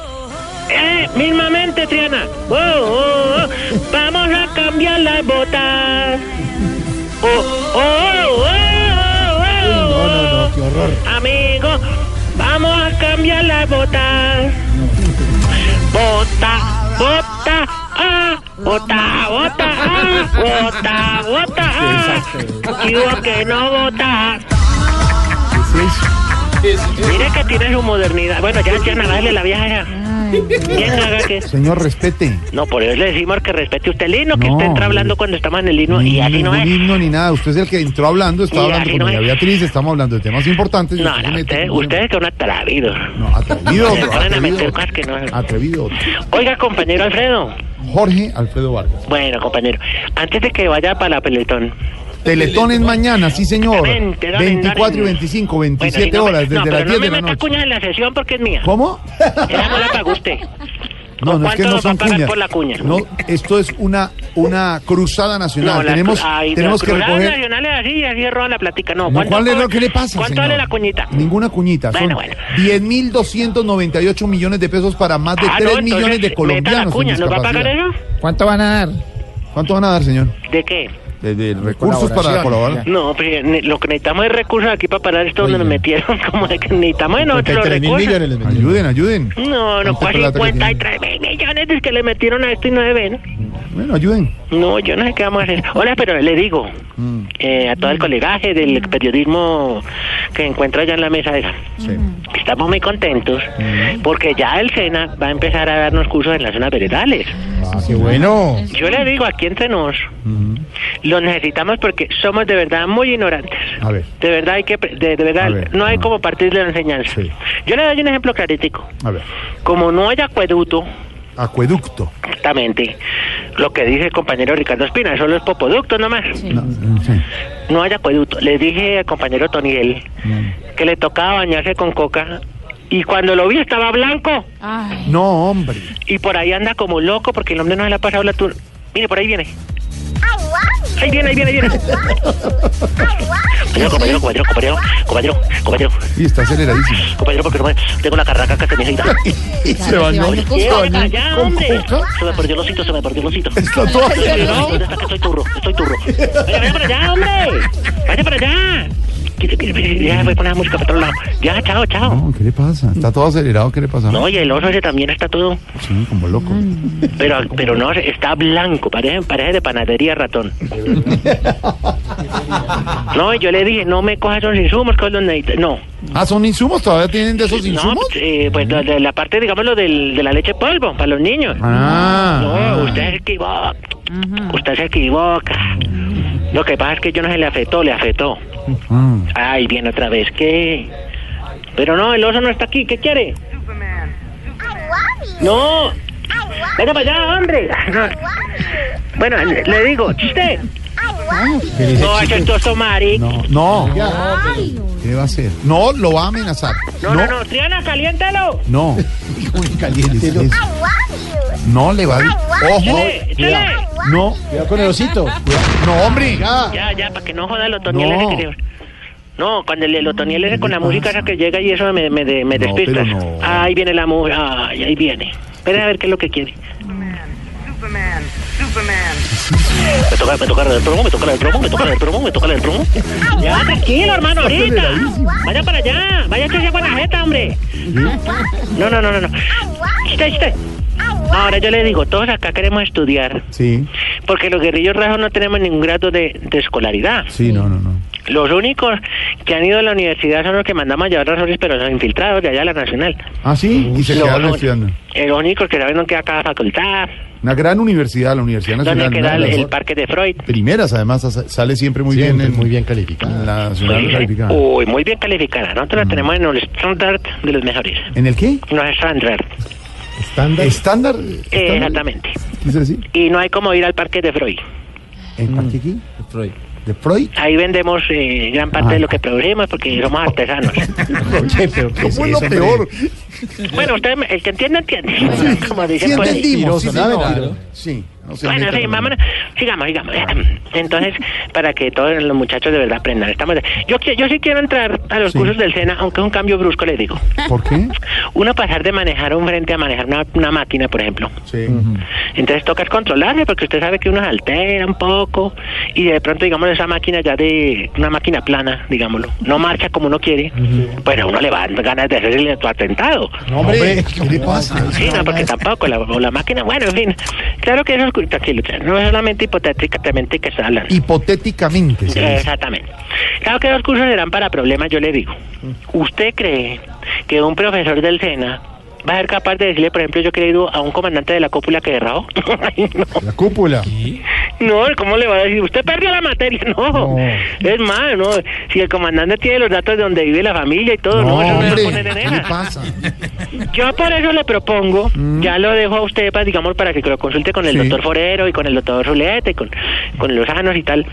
Eh, mismamente, Triana. Oh, oh, oh, Vamos a cambiar las botas. Oh, oh, oh, oh, oh, No, no, no, qué horror. Amigo, vamos a cambiar las botas. Bota, bota, ah, bota, bota, ah, bota, bota, ah. Digo que no bota. ¿Qué es eso? Mire que tiene su modernidad. Bueno, ya, ya nada, dale la vieja ya. Bien, haga que. Señor, respete. No, por eso le decimos que respete usted el himno, que No, usted entra hablando cuando estamos en el himno y así no ningún es. himno ni nada. Usted es el que entró hablando, estaba hablando así con no doña es. Beatriz, estamos hablando de temas importantes. y No, usted se no, mete usted, con- ustedes son atrevidos. No, atrevido, Se ponen a atrevido. meter cosas que no. Atrevido. Oiga, compañero Alfredo. Jorge Alfredo Vargas. Bueno, compañero, antes de que vaya para la peletón. Teletón es mañana, sí señor. Exactamente, dale, 24 y dale. 25, Bueno, 27 si no me- horas, desde no, pero las 10 no de me la meta noche. cuñas en la sesión porque es mía. ¿Cómo? Esa no la pagó usted. No, no es que no nos va a son pagar cuñas. por la cuña? No, esto es una, una cruzada nacional. No, tenemos ay, tenemos que recoger. nacionales así así roban la platica. No, No, ¿cuánto ¿cuál es lo que le pasa, ¿Cuánto señor? vale la cuñita? Ninguna cuñita. Son Bueno, bueno. 10.298 millones de pesos para más de Ah, 3 no, entonces, millones de meta la colombianos. cuña, ¿nos va a pagar eso? ¿Cuánto van a dar? ¿Cuánto van a dar, señor? ¿De qué? De, de recursos para colaborar. No, pues, lo que necesitamos es recursos aquí para parar esto donde nos metieron. Como de que necesitamos de nosotros los 53 mil recursos. millones. Ayuden, ayuden. No, no, ¿Cuánta casi plata que 53 mil millones es que le metieron a esto y no se ven. Bueno, ayuden. No, yo no sé qué vamos a hacer. Hola, pero le digo Mm. eh, a todo el colegaje del periodismo que encuentra allá en la mesa esa. Estamos muy contentos porque ya el SENA va a empezar a darnos cursos en las zonas veredales. Ah, qué bueno. Yo le digo aquí entre nos, lo necesitamos porque somos de verdad muy ignorantes. A ver, De verdad hay que, pre- de, de verdad, ver, no hay como partir de la enseñanza. Yo le doy un ejemplo claritico. a ver. Como no hay acueducto, Acueducto. exactamente, lo que dice el compañero Ricardo Espina, solo es popoducto nomás. No, mm, sí. No hay acueducto. Le dije al compañero Toniel que le tocaba bañarse con coca y cuando lo vi estaba blanco No, hombre. y por ahí anda como loco porque el hombre no se le ha pasado la tur... Mire, por ahí viene. Ahí viene, ahí viene, ahí viene. Compañero, compañero, compañero, compañero, compañero, compañero, Y está aceleradísimo. compañero, porque no me- tengo la carraca que se me agita. Se bañó. Se bañó con coca. Se me perdió el osito, se me perdió el osito. Está todo acelerado. ¿Dónde está que estoy turro? Estoy turro. Vaya, vaya para allá, hombre. Vaya para allá. Ya voy a poner la música para otro lado. Ya, chao, chao. No, ¿qué le pasa? Está todo acelerado, ¿qué le pasa? No, y el oso ese también está todo. Sí, como loco. Pero, pero no, está blanco, parece, parece de panadería ratón. No, yo le dije, no me cojas esos insumos, que los necesito. No. Ah, ¿son insumos? ¿Todavía tienen de esos No, insumos? eh, pues de, de la parte, digámoslo, del, de la leche polvo para los niños. Ah. No, usted se equivoca. Usted se equivoca. Lo que pasa es que yo no se le afectó, le afectó. Ah. Ay, viene otra vez, ¿qué? Pero no, el oso no está aquí, ¿qué quiere? No. Venga para allá, hombre. Bueno, le le digo, usted. No, ese es oso maric. No. ¿Qué va a hacer? No, lo va a amenazar. No, no, no, Triana, caliéntalo. No. Caliente. eso. No le va a... ¡Ojo! Échale, échale. No. Cuidado con el osito. No, hombre. Ya, ya, para que no joda el otoniel No. le- No, cuando el, el otoniel ese con la música esa que llega y eso me, me, de- me No, despista. no. Ahí viene la música, ay, ahí viene. Espera a ver qué es lo que quiere. Me toca, me toca del promo, me toca la del promo, me toca la del promo, me toca la del promo. Ya, tranquilo, hermano, ahorita. Vaya para allá, vaya a echarse agua en la jeta, hombre. No, no, no, no, no. Chiste, chiste. Ahora yo le digo, todos acá queremos estudiar, Sí, porque los guerrillos rajos no tenemos ningún grado de, de escolaridad. sí, no, no, no. Los únicos que han ido a la universidad son los que mandamos a llevar las horas, pero los infiltrados de allá a la nacional. Ah, sí, y se Los- quedaron estudiando. Los únicos que saben dónde queda cada facultad, Una gran universidad, la Universidad Nacional. dónde queda el, el parque de Freud. Primeras, además, sa- sale siempre muy Siempre bien. en- muy bien calificada. en La nacional Uy, calificada. Uy, muy bien calificada. Nosotros la tenemos en el estándar de los mejores. ¿En el qué? No es estándar. Estándar. Estándar. Eh, exactamente. ¿Qué quiere decir? Y no hay como ir al parque de Freud. ¿El parque aquí? Freud. ¿De Freud? Ahí vendemos eh, gran parte de lo que producimos porque somos artesanos. Oye, pero ¿qué es ¿Cómo es lo eso, peor? bueno, usted, me- el que entiende, entiende. Como Sí, dice por ahí. entendimos. Sí, Bueno, sí, vámonos. Sigamos, sigamos. Entonces, para que todos los muchachos de verdad aprendan. Estamos de- yo, yo sí quiero entrar a los Sí. cursos del SENA, aunque es un cambio brusco, les digo. ¿Por qué? Uno pasar de manejar un frente a manejar una, una máquina, por ejemplo. Sí. Entonces toca es controlarse porque usted sabe que uno se altera un poco y de pronto, digamos, esa máquina ya de una máquina plana, digámoslo, no marcha como uno quiere, pues a uno le va dando ganas de hacerle tu atentado. No, hombre, ¿qué le pasa? Sí, no, porque tampoco, la, o la máquina, bueno, en fin. Claro que esos, no es solamente hipotéticamente que está hablando. Hipotéticamente. dice. Exactamente. Claro que los cursos serán para problemas, yo le digo. ¿Usted cree que un profesor del SENA va a ser capaz de decirle, por ejemplo, yo que he ido a un comandante de la cúpula que derrabó? No. La cúpula. No, ¿cómo le va a decir? Usted perdió la materia, no. Es más, no. Si el comandante tiene los datos de donde vive la familia y todo, no, eso no se va a poner en ¿qué le pasa? Yo por eso le propongo, ya lo dejo a usted, para, digamos, para que lo consulte con el Sí. doctor Forero y con el doctor Zuleta y con, con los ajanos y tal,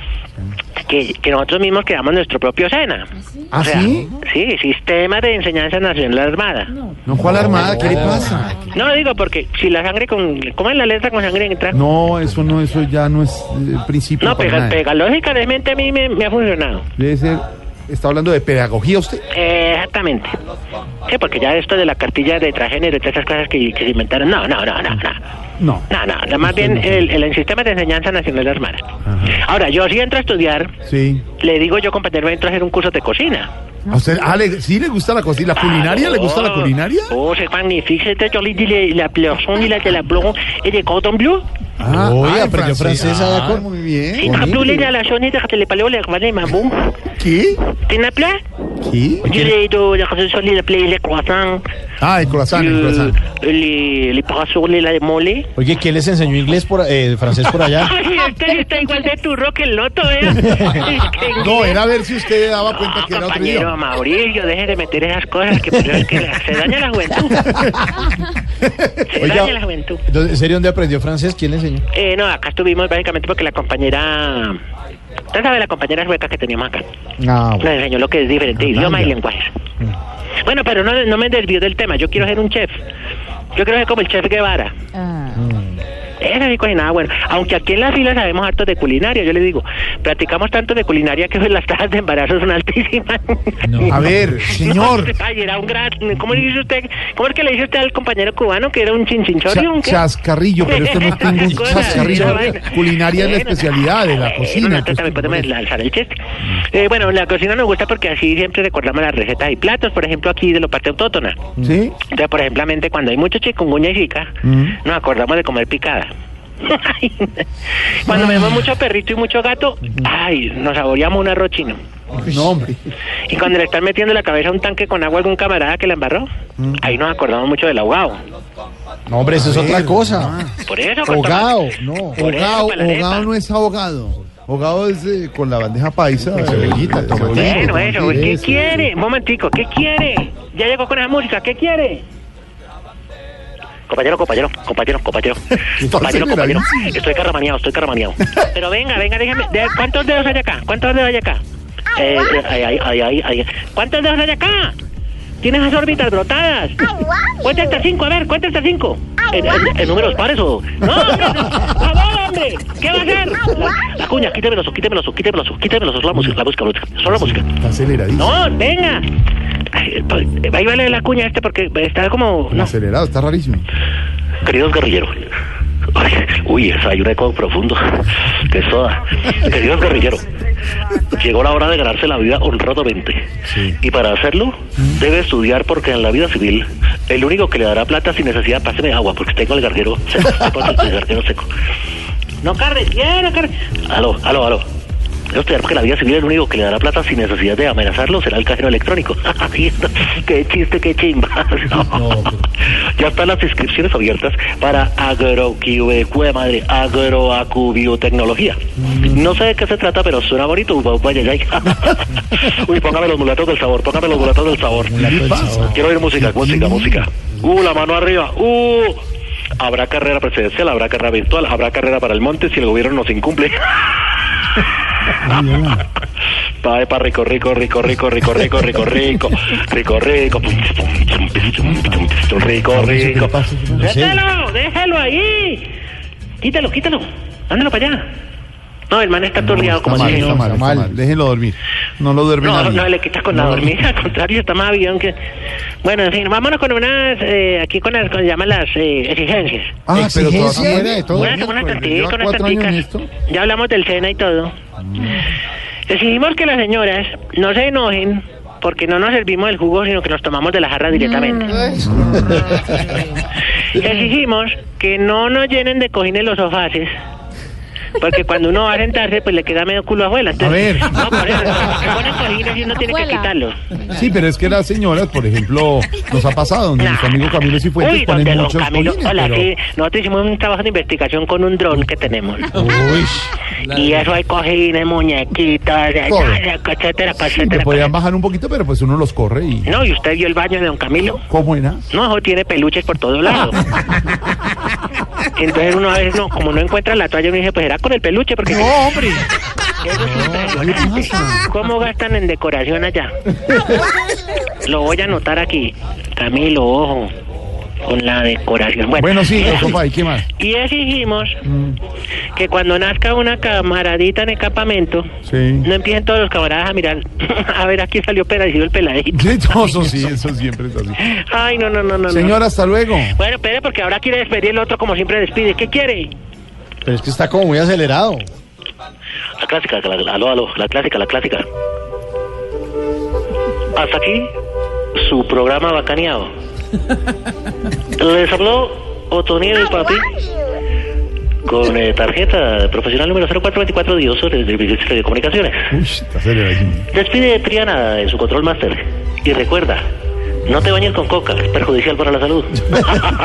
que, que nosotros mismos creamos nuestro propio SENA. ¿Ah, O sea, sí? Sí, Sistema de Enseñanza Nacional Armada. No, ¿cuál armada? ¿Qué le pasa? No digo porque si la sangre con... ¿Cómo es la letra con sangre entra? No, eso no, eso ya no es eh, principio. No, para pega, nada. pedagógicamente a mí me, me ha funcionado. Debe ser. ¿Está hablando de pedagogía usted? Eh, exactamente. Sí, porque ya esto de la cartilla de transgénero y todas esas cosas que, que se inventaron, no, no, no, no, no. No. No, no, no, más bien el, el, sistema de enseñanza nacional armada. Ahora, yo si entro a estudiar, Sí. le digo yo, compañero, entro a hacer un curso de cocina. ¿A usted ah, le- sí le gusta la cocina? ¿La culinaria? ¿Le gusta la culinaria? Oh, c'est magnifique, c'était joli, la pleuron, il a de la blonde et des cordons bleus. Ah, ah, en aprendió francés allá Ah, con- Muy bien. Si tu voulais la sonne de les palais, les revendez ma boum. ¿Qué? N'as plus? ¿Qué? Je les de la sonne, les plaies, les croissants, Ah, el corazón, el corazón. les, les parasols, les moles. Oye, ¿quién les enseñó inglés por eh, francés por allá? Ay, este está igual de turro que el loto, ¿eh? No, era a ver si usted daba cuenta que era otro idioma. Mauricio, deje de meter esas cosas que, la- se daña la juventud. Se daña la juventud. ¿dó- ¿En serio dónde aprendió francés? ¿Quién le enseñó? Eh, no, acá estuvimos básicamente porque la compañera... Usted sabe la compañera sueca que teníamos acá. Ah, Nos enseñó lo que es diferente, idiomas y lenguajes. Bueno, pero no, no me desvío del tema. Yo quiero ser un chef. Yo quiero ser como el chef Guevara. Ese sí cocinaba bueno. Aunque aquí en la fila sabemos harto de culinaria, yo le digo, practicamos tanto de culinaria que las tasas de embarazo son altísimas. A ver, señor. No, ay, era un gran... ¿Cómo le dice usted? ¿Cómo es que le dice usted al compañero cubano que era un chinchinchorio? un Cha- chascarrillo, pero esto no es ningún chascarrillo. esa. Culinaria es la especialidad de la cocina. también podemos alzar el chiste. Eh, bueno, la cocina nos gusta porque así siempre recordamos las recetas y platos, por ejemplo, aquí de la parte autóctona. ¿Sí? Entonces, por ejemplo, cuando hay mucho chikungunya y zika, Mm. nos acordamos de comer picada. Cuando vemos mucho perrito y mucho gato, ay, nos saboreamos un arroz chino. No, hombre. Y cuando le están metiendo la cabeza a un tanque con agua a algún camarada que la embarró, ahí nos acordamos mucho del ahogado. No, hombre, eso es otra cosa. Por eso, con Hogado, no. Por eso, Hogado, para la arepa. hogado no es ahogado. Hogado es eh, con la bandeja paisa. cebollita, tomate. tomatico, Bueno, eso, ¿qué quiere? Un momentico, ¿qué quiere? Ya llegó con esa música, ¿qué quiere? Compañero, compañero, compañero, compañero. compañero, compañero. Estoy carramaneado, estoy carramaneado. Pero venga, venga, déjame. de- ¿Cuántos dedos hay acá? ¿Cuántos dedos hay acá? Eh, eh, ay, ay, ay, ay, ay. ¿Cuántos dedos hay acá? Tienes las órbitas brotadas. Cuenta hasta cinco, a ver, cuenta hasta cinco. ¿En, en- en números pares o...? ¡No, hombre! ¡Por favor, hombre! ¿Qué va a hacer? La, la cuña, quítemelo, quítemelo, quítemelo, quítemelo, solo la música, la música, la música, solo la música. Está aceleradísimo. No, venga. Pues, Ahí vale la cuña este porque está como... No. Acelerado, está rarísimo. Queridos guerrilleros. Uy, eso hay un eco profundo. Que soda. Queridos guerrilleros. Llegó la hora de ganarse la vida honradamente. Y para hacerlo, debe estudiar porque en la vida civil, el único que le dará plata sin necesidad, páseme agua, porque tengo el garguero seco. el garguero seco. No, carne, quiero carne. Aló, aló, aló. Estudiar porque la vida civil el único que le dará plata sin necesidad de amenazarlo será el cajero electrónico. qué chiste, qué chimba. ya están las inscripciones abiertas para agroquive, madre, agroacubiotecnología. No sé de qué se trata, pero suena bonito. Vaya, ya. Uy, póngame los mulatos del sabor, póngame los mulatos del sabor. Quiero oír música, música, música. Uh, la mano arriba. Uh. Habrá carrera presidencial, habrá carrera virtual, habrá carrera para el monte si el gobierno nos incumple. Pa, pa, rico, rico, rico, rico, rico, rico, rico, rico, rico, rico, rico, rico. Déjalo, déjalo ahí. Quítalo, quítalo. Ándalo para allá. No, el man está aturdiado como Está mal, si está mal, está mal. Déjenlo dormir. No lo duerme no, nadie. no le quitas con la No. dormida, al contrario, está más avión que... Bueno, en fin, vámonos con unas, eh, aquí con las, con llaman las eh, exigencias. Ah, pero todavía todo. tantica, unas tanticas. Ya hablamos del SENA y todo. Exigimos que las señoras no se enojen porque no nos servimos del jugo, sino que nos tomamos de la jarra directamente. Exigimos que no nos llenen de cojines los sofaces. Porque cuando uno va a sentarse, pues le queda medio culo abuela. A ver. No, por eso, se ponen cojines y uno tiene que Abuela. quitarlos. Sí, pero es que las señoras, por ejemplo, nos ha pasado, donde nuestro amigo Camilo Cifuentes Uy, ponen don muchos Camilo, cojines, hola, pero- sí, nosotros hicimos un trabajo de investigación con un dron que tenemos. y eso hay cojines, muñequitas, etcétera, Sí, que etcétera. podían bajar un poquito, pero pues uno los corre y... No, y usted vio el baño de don Camilo. ¿Cómo era? No, eso tiene peluches por todos lados. Entonces uno a veces no, como no encuentra la toalla, uno dice, pues era con el peluche, porque... No, hombre. ¿Cómo gastan en decoración allá? Lo voy a anotar aquí. Camilo, ojo, con la decoración. Bueno, Bueno, sí, el sofá, ¿y qué más? y exigimos que cuando nazca una camaradita en el campamento, Sí. no empiecen todos los camaradas a mirar, a ver, aquí salió pedacito el peladito. Sí, no, eso sí, eso siempre es así. Ay, no, no, no, no. no. Señora, hasta luego. Bueno, espere, porque ahora quiere despedir el otro como siempre despide. ¿Qué quiere? Pero es que está como muy acelerado. La clásica, la, la- aló, aló, la clásica, la clásica. Hasta aquí su programa bacaneado. Les habló Otoniel y Papi con eh, tarjeta profesional número 0424 Dioso de Servicios de Comunicaciones. Uy, está aceleradísimo. Despide Triana en su control master. Y recuerda, no te bañes con coca, es perjudicial para la salud.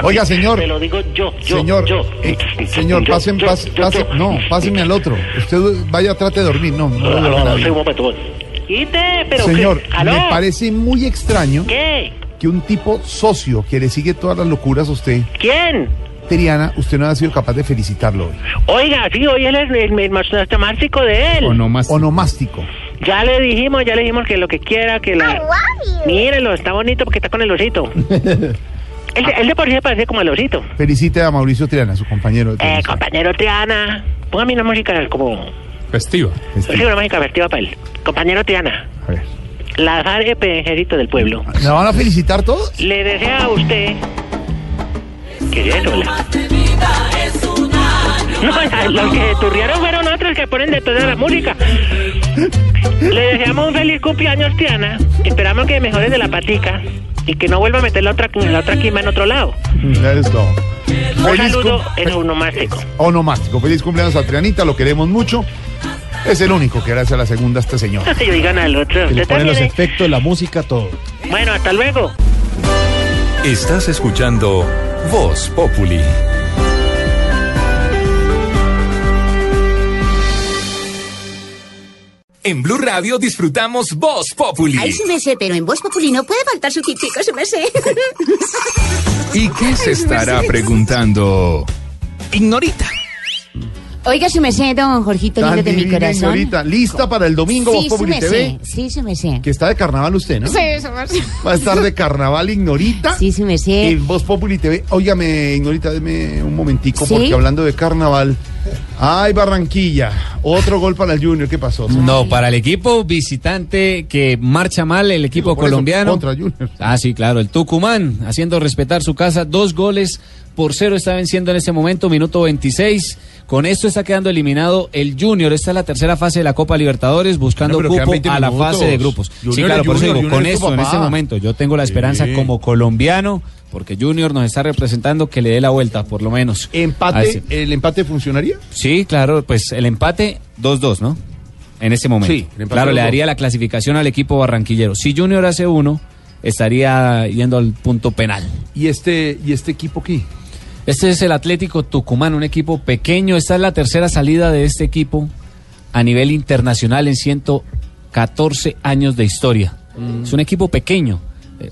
Oiga, señor. Te lo digo yo, yo, señor, yo. eh, señor, Yo, pasen, yo, yo, pase- yo. no, páseme al otro. Usted vaya, trate de dormir. No, no, No, no, no, un momento, voy. Quite, pero Señor, me parece muy extraño ¿Qué? que un tipo socio que le sigue todas las locuras a usted, ¿Quién? Triana, usted no ha sido capaz de felicitarlo hoy. Oiga, sí, hoy él es el, el, el mastrástico de él. Onomástico. Ya le dijimos, ya le dijimos que lo que quiera, que la... Mírelo, está bonito porque está con el osito. él, él de por sí se parece como el osito. Felicite a Mauricio Triana, su compañero. de Eh, compañero Triana, póngame una música como... Festiva. Sí, una música festiva para él. Compañero Triana. A ver. La Ejército del Pueblo. ¿Me van a felicitar todos? Le desea a usted... ¿Qué es eso? la- No, los que turriaron fueron otros que ponen de toda la música. Le deseamos un feliz cumpleaños, Tiana. Esperamos que mejores de la patica y que no vuelva a meter la otra, la otra quima en otro lado. Eso. Un Feliz saludo en onomástico. Onomástico. Feliz cumpleaños a Trianita, lo queremos mucho. Es el único que gracias a la segunda este señor. No se digan al otro. Que le ponen los ¿eh? efectos, la música, todo. Bueno, hasta luego. Estás escuchando Voz Populi. En Blue Radio disfrutamos Voz Populi. Ay, sí me sé, pero en Voz Populi no puede faltar su tintico, sí me sé. ¿Y qué se estará preguntando? Ignorita. Oiga, su merced, don Jorgito, lindo de mi corazón. Ignorita. Lista para el domingo, Voz Sí, su Populi TV. sí, su merced. Que está de carnaval usted, ¿no? Sí, su merced. Va a estar de carnaval Ignorita. Sí, su merced. En Voz Populi TV. Óigame, Ignorita, deme un momentico, ¿Sí? porque hablando de carnaval. Ay, Barranquilla. Otro gol para el Junior. ¿Qué pasó? No, para el equipo visitante que marcha mal, el equipo colombiano. contra Junior. Ah, sí, claro, el Tucumán, haciendo respetar su casa, dos goles por cero está venciendo en este momento, minuto 26. Con esto está quedando eliminado el Junior. Esta es la tercera fase de la Copa Libertadores, buscando cupo 20 a la fase de grupos. sí, claro, por eso digo, con esto, en este momento, yo tengo la esperanza Sí. como colombiano, porque Junior nos está representando que le dé la vuelta, por lo menos. ¿Empate? ese- ¿El empate funcionaría? Sí, claro, pues el empate 2-2, ¿no? En este momento. Sí, el empate claro, le 2-2. daría la clasificación al equipo barranquillero. Si Junior hace uno, estaría yendo al punto penal. ¿Y este, y este equipo qué? Este es el Atlético Tucumán, un equipo pequeño. Esta es la tercera salida de este equipo a nivel internacional en 114 años de historia. Es un equipo pequeño.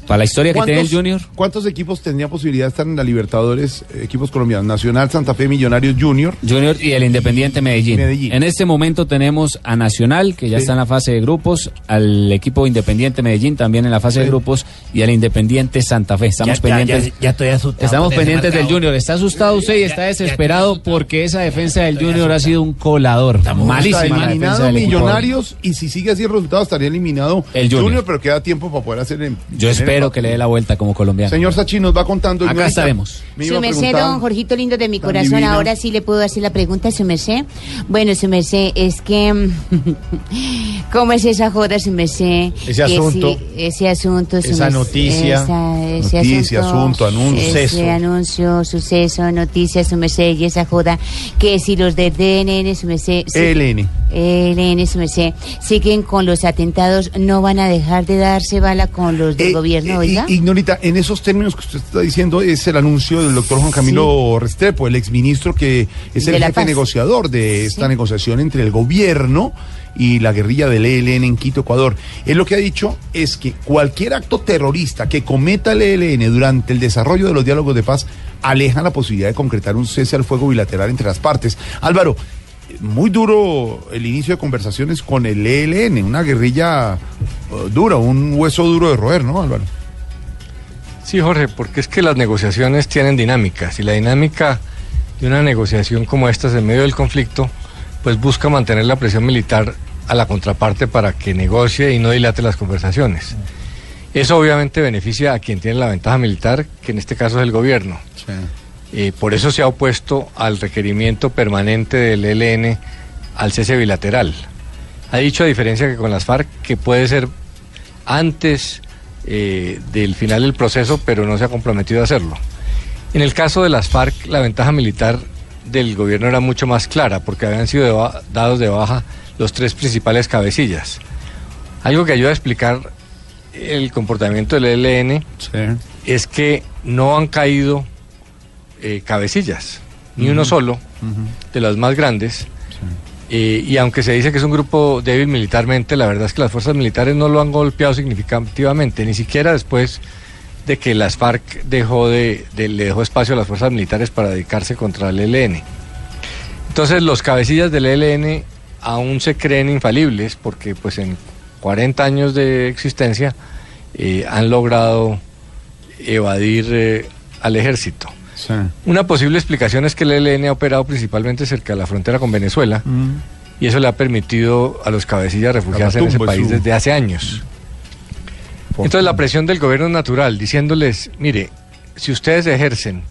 Para la historia que tiene el ¿Cuántos- Junior, ¿Cuántos equipos tendría posibilidad de estar en la Libertadores, eh, equipos colombianos? Nacional, Santa Fe, Millonarios, Junior. Junior y el Independiente Medellín. Medellín. En este momento tenemos a Nacional, que ya Sí. está en la fase de grupos, al equipo Independiente Medellín también en la fase de grupos y al Independiente Santa Fe. Estamos Ya, pendientes. ya, ya estoy asustado Estamos pendientes del. Junior. Está asustado usted y está desesperado porque esa defensa del Junior ha sido un colador. Malísima Está eliminado. Millonarios y si sigue así el resultado estaría eliminado El Junior. pero queda tiempo para poder hacer. em- Yo Espero que le dé la vuelta como colombiano. Señor Sachi nos va contando. Acá estaremos. Su merced, don Jorgito lindo de mi corazón, ahora sí le puedo hacer la pregunta, su merced. Bueno, su merced, es que... ¿Cómo es esa joda, su merced? Ese asunto. ese asunto, su Esa merced, noticia. esa- ese Noticia, asunto, anuncio. Ese Suceso. anuncio, suceso, noticia, su merced, y esa joda, que si los del DNN, su merced... sí- ELN. ELN, su merced, siguen con los atentados, no van a dejar de darse bala con los del Eh, gobierno, eh, oiga. I- Ignorita, en esos términos que usted está diciendo es el anuncio del doctor Juan Camilo Restrepo, el exministro que es el jefe negociador de esta negociación entre el gobierno y la guerrilla del ELN en Quito, Ecuador. Él lo que ha dicho es que cualquier acto terrorista que cometa el ELN durante el desarrollo de los diálogos de paz aleja la posibilidad de concretar un cese al fuego bilateral entre las partes. Álvaro, muy duro el inicio de conversaciones con el ELN, una guerrilla eh, dura, un hueso duro de roer, ¿no, Álvaro? Sí, Jorge, porque es que las negociaciones tienen dinámicas y la dinámica de una negociación como esta en medio del conflicto, pues busca mantener la presión militar a la contraparte para que negocie y no dilate las conversaciones. Eso obviamente beneficia a quien tiene la ventaja militar, que en este caso es el gobierno. Eh, por eso se ha opuesto al requerimiento permanente del ELN al cese bilateral. Ha dicho, a diferencia que con las FARC, que puede ser antes eh, del final del proceso, pero no se ha comprometido a hacerlo. En el caso de las FARC, la ventaja militar del gobierno era mucho más clara, porque habían sido de ba- dados de baja los tres principales cabecillas. Algo que ayuda a explicar el comportamiento del ELN es que no han caído eh, cabecillas, ni uno solo, de las más grandes. Eh, y aunque se dice que es un grupo débil militarmente, la verdad es que las fuerzas militares no lo han golpeado significativamente, ni siquiera después de que las FARC dejó de, de- le dejó espacio a las fuerzas militares para dedicarse contra el ELN. Entonces los cabecillas del ELN aún se creen infalibles porque pues en 40 años de existencia eh, han logrado evadir eh, al ejército. Una posible explicación es que el ELN ha operado principalmente cerca de la frontera con Venezuela y eso le ha permitido a los cabecillas refugiarse en ese país su- desde hace años. Entonces la presión del gobierno es natural, diciéndoles, mire, si ustedes ejercen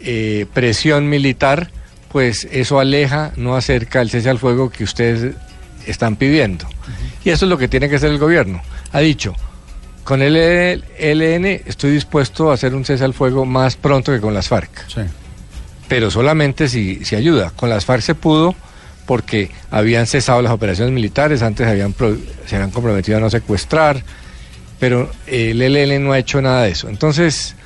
eh, presión militar, pues eso aleja, no acerca el cese al fuego que ustedes están pidiendo. Y eso es lo que tiene que hacer el gobierno. Ha dicho, con el ELN estoy dispuesto a hacer un cese al fuego más pronto que con las FARC. Pero solamente si, si ayuda. Con las FARC se pudo porque habían cesado las operaciones militares, antes habían pro- se habían comprometido a no secuestrar, pero el ELN no ha hecho nada de eso. Entonces,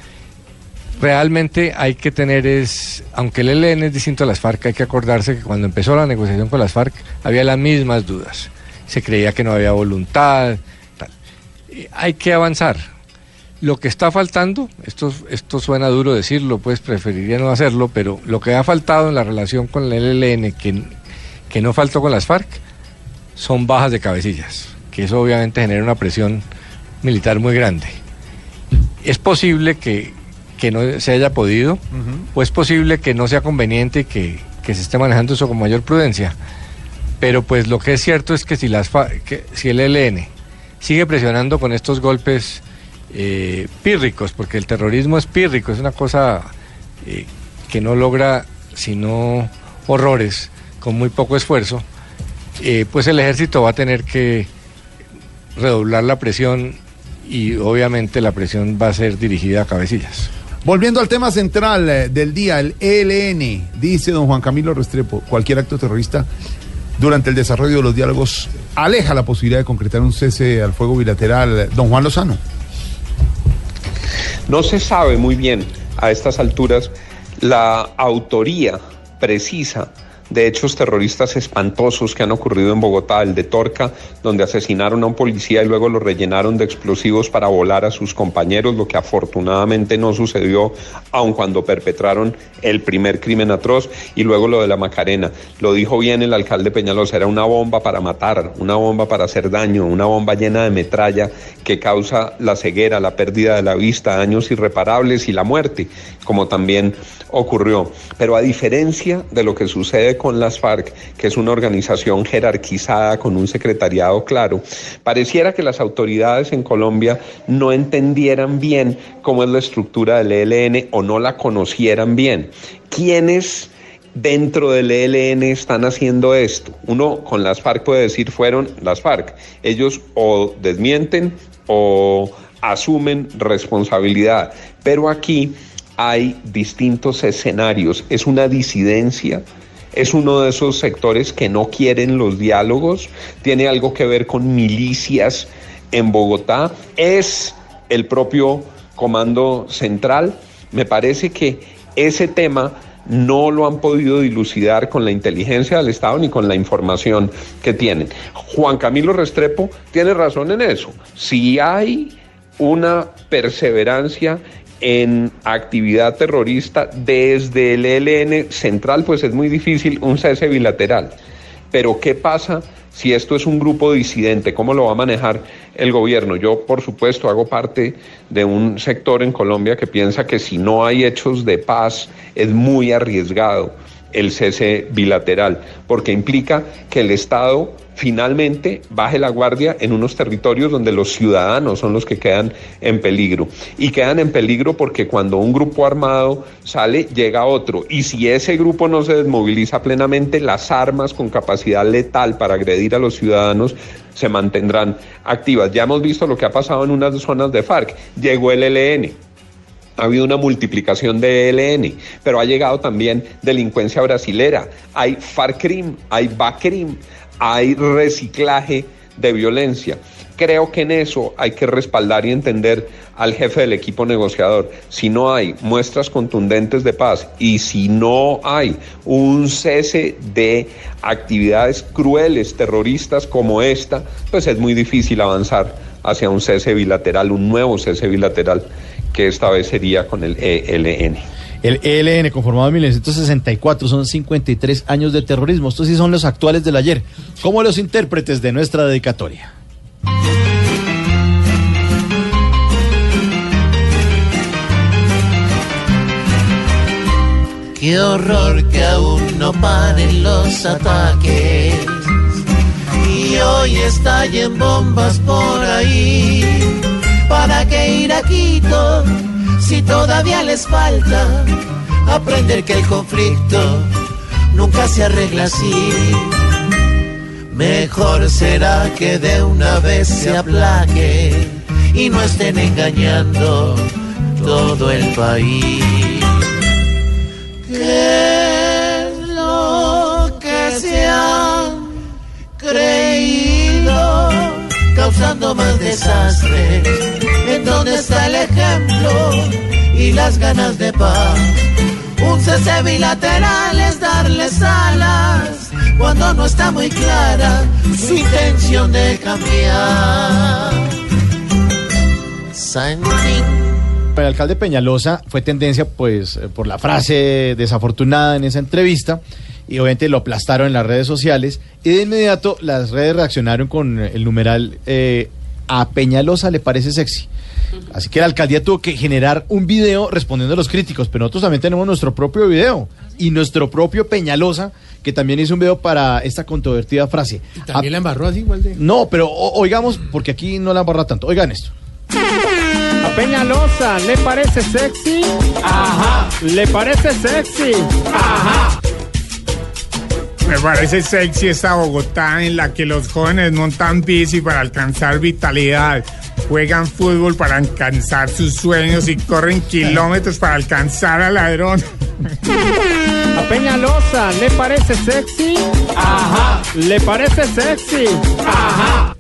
realmente hay que tener es, aunque el ELN es distinto a las FARC, hay que acordarse que cuando empezó la negociación con las FARC había las mismas dudas. Se creía que no había voluntad. Hay que avanzar. Lo que está faltando, esto, esto suena duro decirlo, pues preferiría no hacerlo, pero lo que ha faltado en la relación con el ELN, que, que no faltó con las FARC, son bajas de cabecillas, que eso obviamente genera una presión militar muy grande. Es posible que, que no se haya podido, o es posible que no sea conveniente y que, que se esté manejando eso con mayor prudencia. Pero pues lo que es cierto es que si, las que si el ELN sigue presionando con estos golpes eh, pírricos, porque el terrorismo es pírrico, es una cosa eh, que no logra sino horrores con muy poco esfuerzo, eh, pues el ejército va a tener que redoblar la presión y obviamente la presión va a ser dirigida a cabecillas. Volviendo al tema central del día, el ELN, dice don Juan Camilo Restrepo, cualquier acto terrorista durante el desarrollo de los diálogos aleja la posibilidad de concretar un cese al fuego bilateral. Don Juan Lozano. No se sabe muy bien a estas alturas la autoría precisa de hechos terroristas espantosos que han ocurrido en Bogotá, el de Torca, donde asesinaron a un policía y luego lo rellenaron de explosivos para volar a sus compañeros, lo que afortunadamente no sucedió aun cuando perpetraron el primer crimen atroz, y luego lo de la Macarena. Lo dijo bien el alcalde Peñalosa, era una bomba para matar, una bomba para hacer daño, una bomba llena de metralla que causa la ceguera, la pérdida de la vista, daños irreparables y la muerte, como también ocurrió. Pero a diferencia de lo que sucede con las FARC, que es una organización jerarquizada con un secretariado claro, pareciera que las autoridades en Colombia no entendieran bien cómo es la estructura del ELN o no la conocieran bien. ¿Quiénes dentro del ELN están haciendo esto? Uno con las FARC puede decir fueron las FARC. Ellos o desmienten o asumen responsabilidad. Pero aquí hay distintos escenarios. Es una disidencia. Es uno de esos sectores que no quieren los diálogos. Tiene algo que ver con milicias en Bogotá. Es el propio Comando Central. Me parece que ese tema no lo han podido dilucidar con la inteligencia del Estado ni con la información que tienen. Juan Camilo Restrepo tiene razón en eso. Si hay una perseverancia en actividad terrorista desde el ELN central, pues es muy difícil un cese bilateral. Pero ¿qué pasa si esto es un grupo disidente? ¿Cómo lo va a manejar el gobierno? Yo, por supuesto, hago parte de un sector en Colombia que piensa que si no hay hechos de paz es muy arriesgado el cese bilateral, porque implica que el Estado finalmente baje la guardia en unos territorios donde los ciudadanos son los que quedan en peligro. Y quedan en peligro porque cuando un grupo armado sale, llega otro. Y si ese grupo no se desmoviliza plenamente, las armas con capacidad letal para agredir a los ciudadanos se mantendrán activas. Ya hemos visto lo que ha pasado en unas zonas de FARC. Llegó el ELN. Ha habido una multiplicación de ELN, pero ha llegado también delincuencia brasilera. Hay FARCRIM, hay BACRIM, hay reciclaje de violencia. Creo que en eso hay que respaldar y entender al jefe del equipo negociador. Si no hay muestras contundentes de paz y si no hay un cese de actividades crueles, terroristas como esta, pues es muy difícil avanzar hacia un cese bilateral, un nuevo cese bilateral, que esta vez sería con el ELN. El ELN, conformado en 1964, son 53 años de terrorismo. Estos sí son los actuales del ayer, como los intérpretes de nuestra dedicatoria. Qué horror que aún no paren los ataques. Y hoy estallen bombas por ahí. ¿Para qué ir a Quito si todavía les falta aprender que el conflicto nunca se arregla así? Mejor será que de una vez se aplaque y no estén engañando todo el país. ¿Qué lo que se han creído causando más desastres? ¿En dónde está el ejemplo y las ganas de paz? Un cese bilateral es darles alas cuando no está muy clara su intención de cambiar. Santín. El alcalde Peñalosa fue tendencia pues eh, por la frase desafortunada en esa entrevista y obviamente lo aplastaron en las redes sociales y de inmediato las redes reaccionaron con el numeral eh, a Peñalosa le parece sexy. Así que la alcaldía tuvo que generar un video respondiendo a los críticos, pero nosotros también tenemos nuestro propio video y nuestro propio Peñalosa que también hizo un video para esta controvertida frase. También la embarró así igual de. No, pero o- oigamos, porque aquí no la embarra tanto. Oigan esto. ¿A Peñalosa le parece sexy? Ajá. ¿Le parece sexy? Ajá. Me parece sexy esta Bogotá en la que los jóvenes montan bici para alcanzar vitalidad, juegan fútbol para alcanzar sus sueños y corren kilómetros para alcanzar al ladrón. ¿A Peñalosa le parece sexy? Ajá. ¿Le parece sexy? Ajá.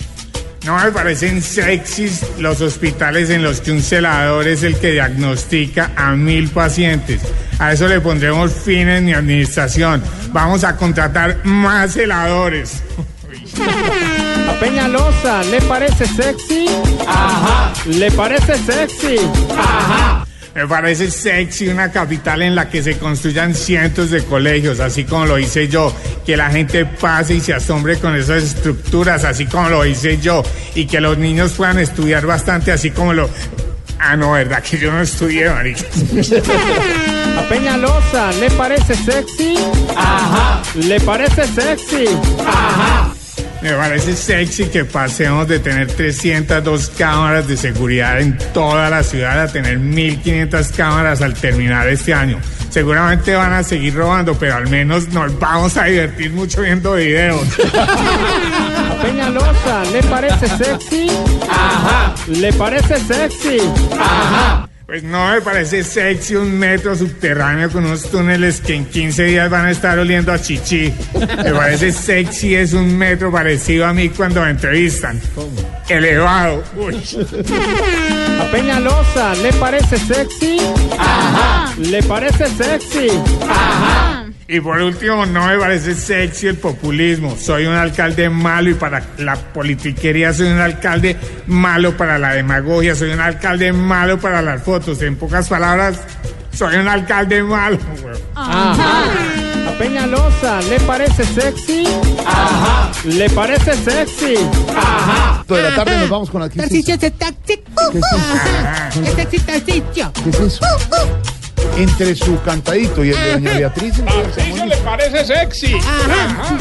No me parecen sexys los hospitales en los que un celador es el que diagnostica a mil pacientes. A eso le pondremos fin en mi administración. Vamos a contratar más celadores. ¿A Peñalosa le parece sexy? Ajá. ¿Le parece sexy? Ajá. Me parece sexy una capital en la que se construyan cientos de colegios, así como lo hice yo. Que la gente pase y se asombre con esas estructuras, así como lo hice yo. Y que los niños puedan estudiar bastante, así como lo Ah, no, verdad que yo no estudié, marica. A Peñalosa, ¿le parece sexy? Ajá. ¿Le parece sexy? Ajá. Me parece sexy que pasemos de tener 302 cámaras de seguridad en toda la ciudad a tener 1500 cámaras al terminar este año. Seguramente van a seguir robando, pero al menos nos vamos a divertir mucho viendo videos. A Peñalosa, ¿le parece sexy? Ajá. ¿Le parece sexy? Ajá. Pues no me parece sexy un metro subterráneo con unos túneles que en 15 días van a estar oliendo a chichi. Me parece sexy es un metro parecido a mí cuando me entrevistan. Elevado. Uy. A Peñalosa, ¿le parece sexy? Ajá. ¿Le parece sexy? Ajá. Y por último, no me parece sexy el populismo. Soy un alcalde malo y para la politiquería soy un alcalde malo para la demagogia, soy un alcalde malo para las fotos. En pocas palabras, soy un alcalde malo. Ajá. A Peñalosa, ¿le parece sexy? Ajá. ¿Le parece sexy? Ajá. De la tarde nos vamos con la crisis. Tarcicio ese taxi. ¿Qué es eso? Es sexy Tarcicio. ¿Qué es eso? Entre su cantadito y el de doña Beatriz. Tarcicio le parece sexy. Ajá.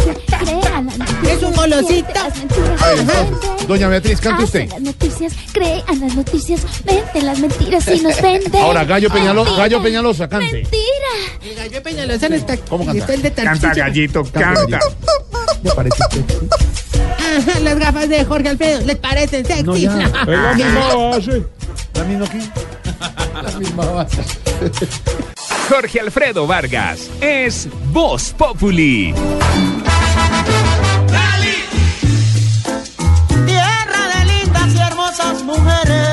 Es un golosito. A ver, entonces, doña Beatriz, cante usted. Las noticias, crean las noticias, venden las mentiras y nos venden. Ahora, Gallo, Peñalo- Mentira. Gallo Peñalosa, cante. Mentira. El gallo Peñalosa no está. ¿Cómo canta? Está el de. Canta, gallito, canta. ¿Le parece sexy? Ajá, las gafas de Jorge Alfredo. ¿Les parecen sexy? No, ya. Es la misma base. ¿La misma qué? La misma base. Jorge Alfredo Vargas es Voz Populi. Tierra de lindas y hermosas mujeres.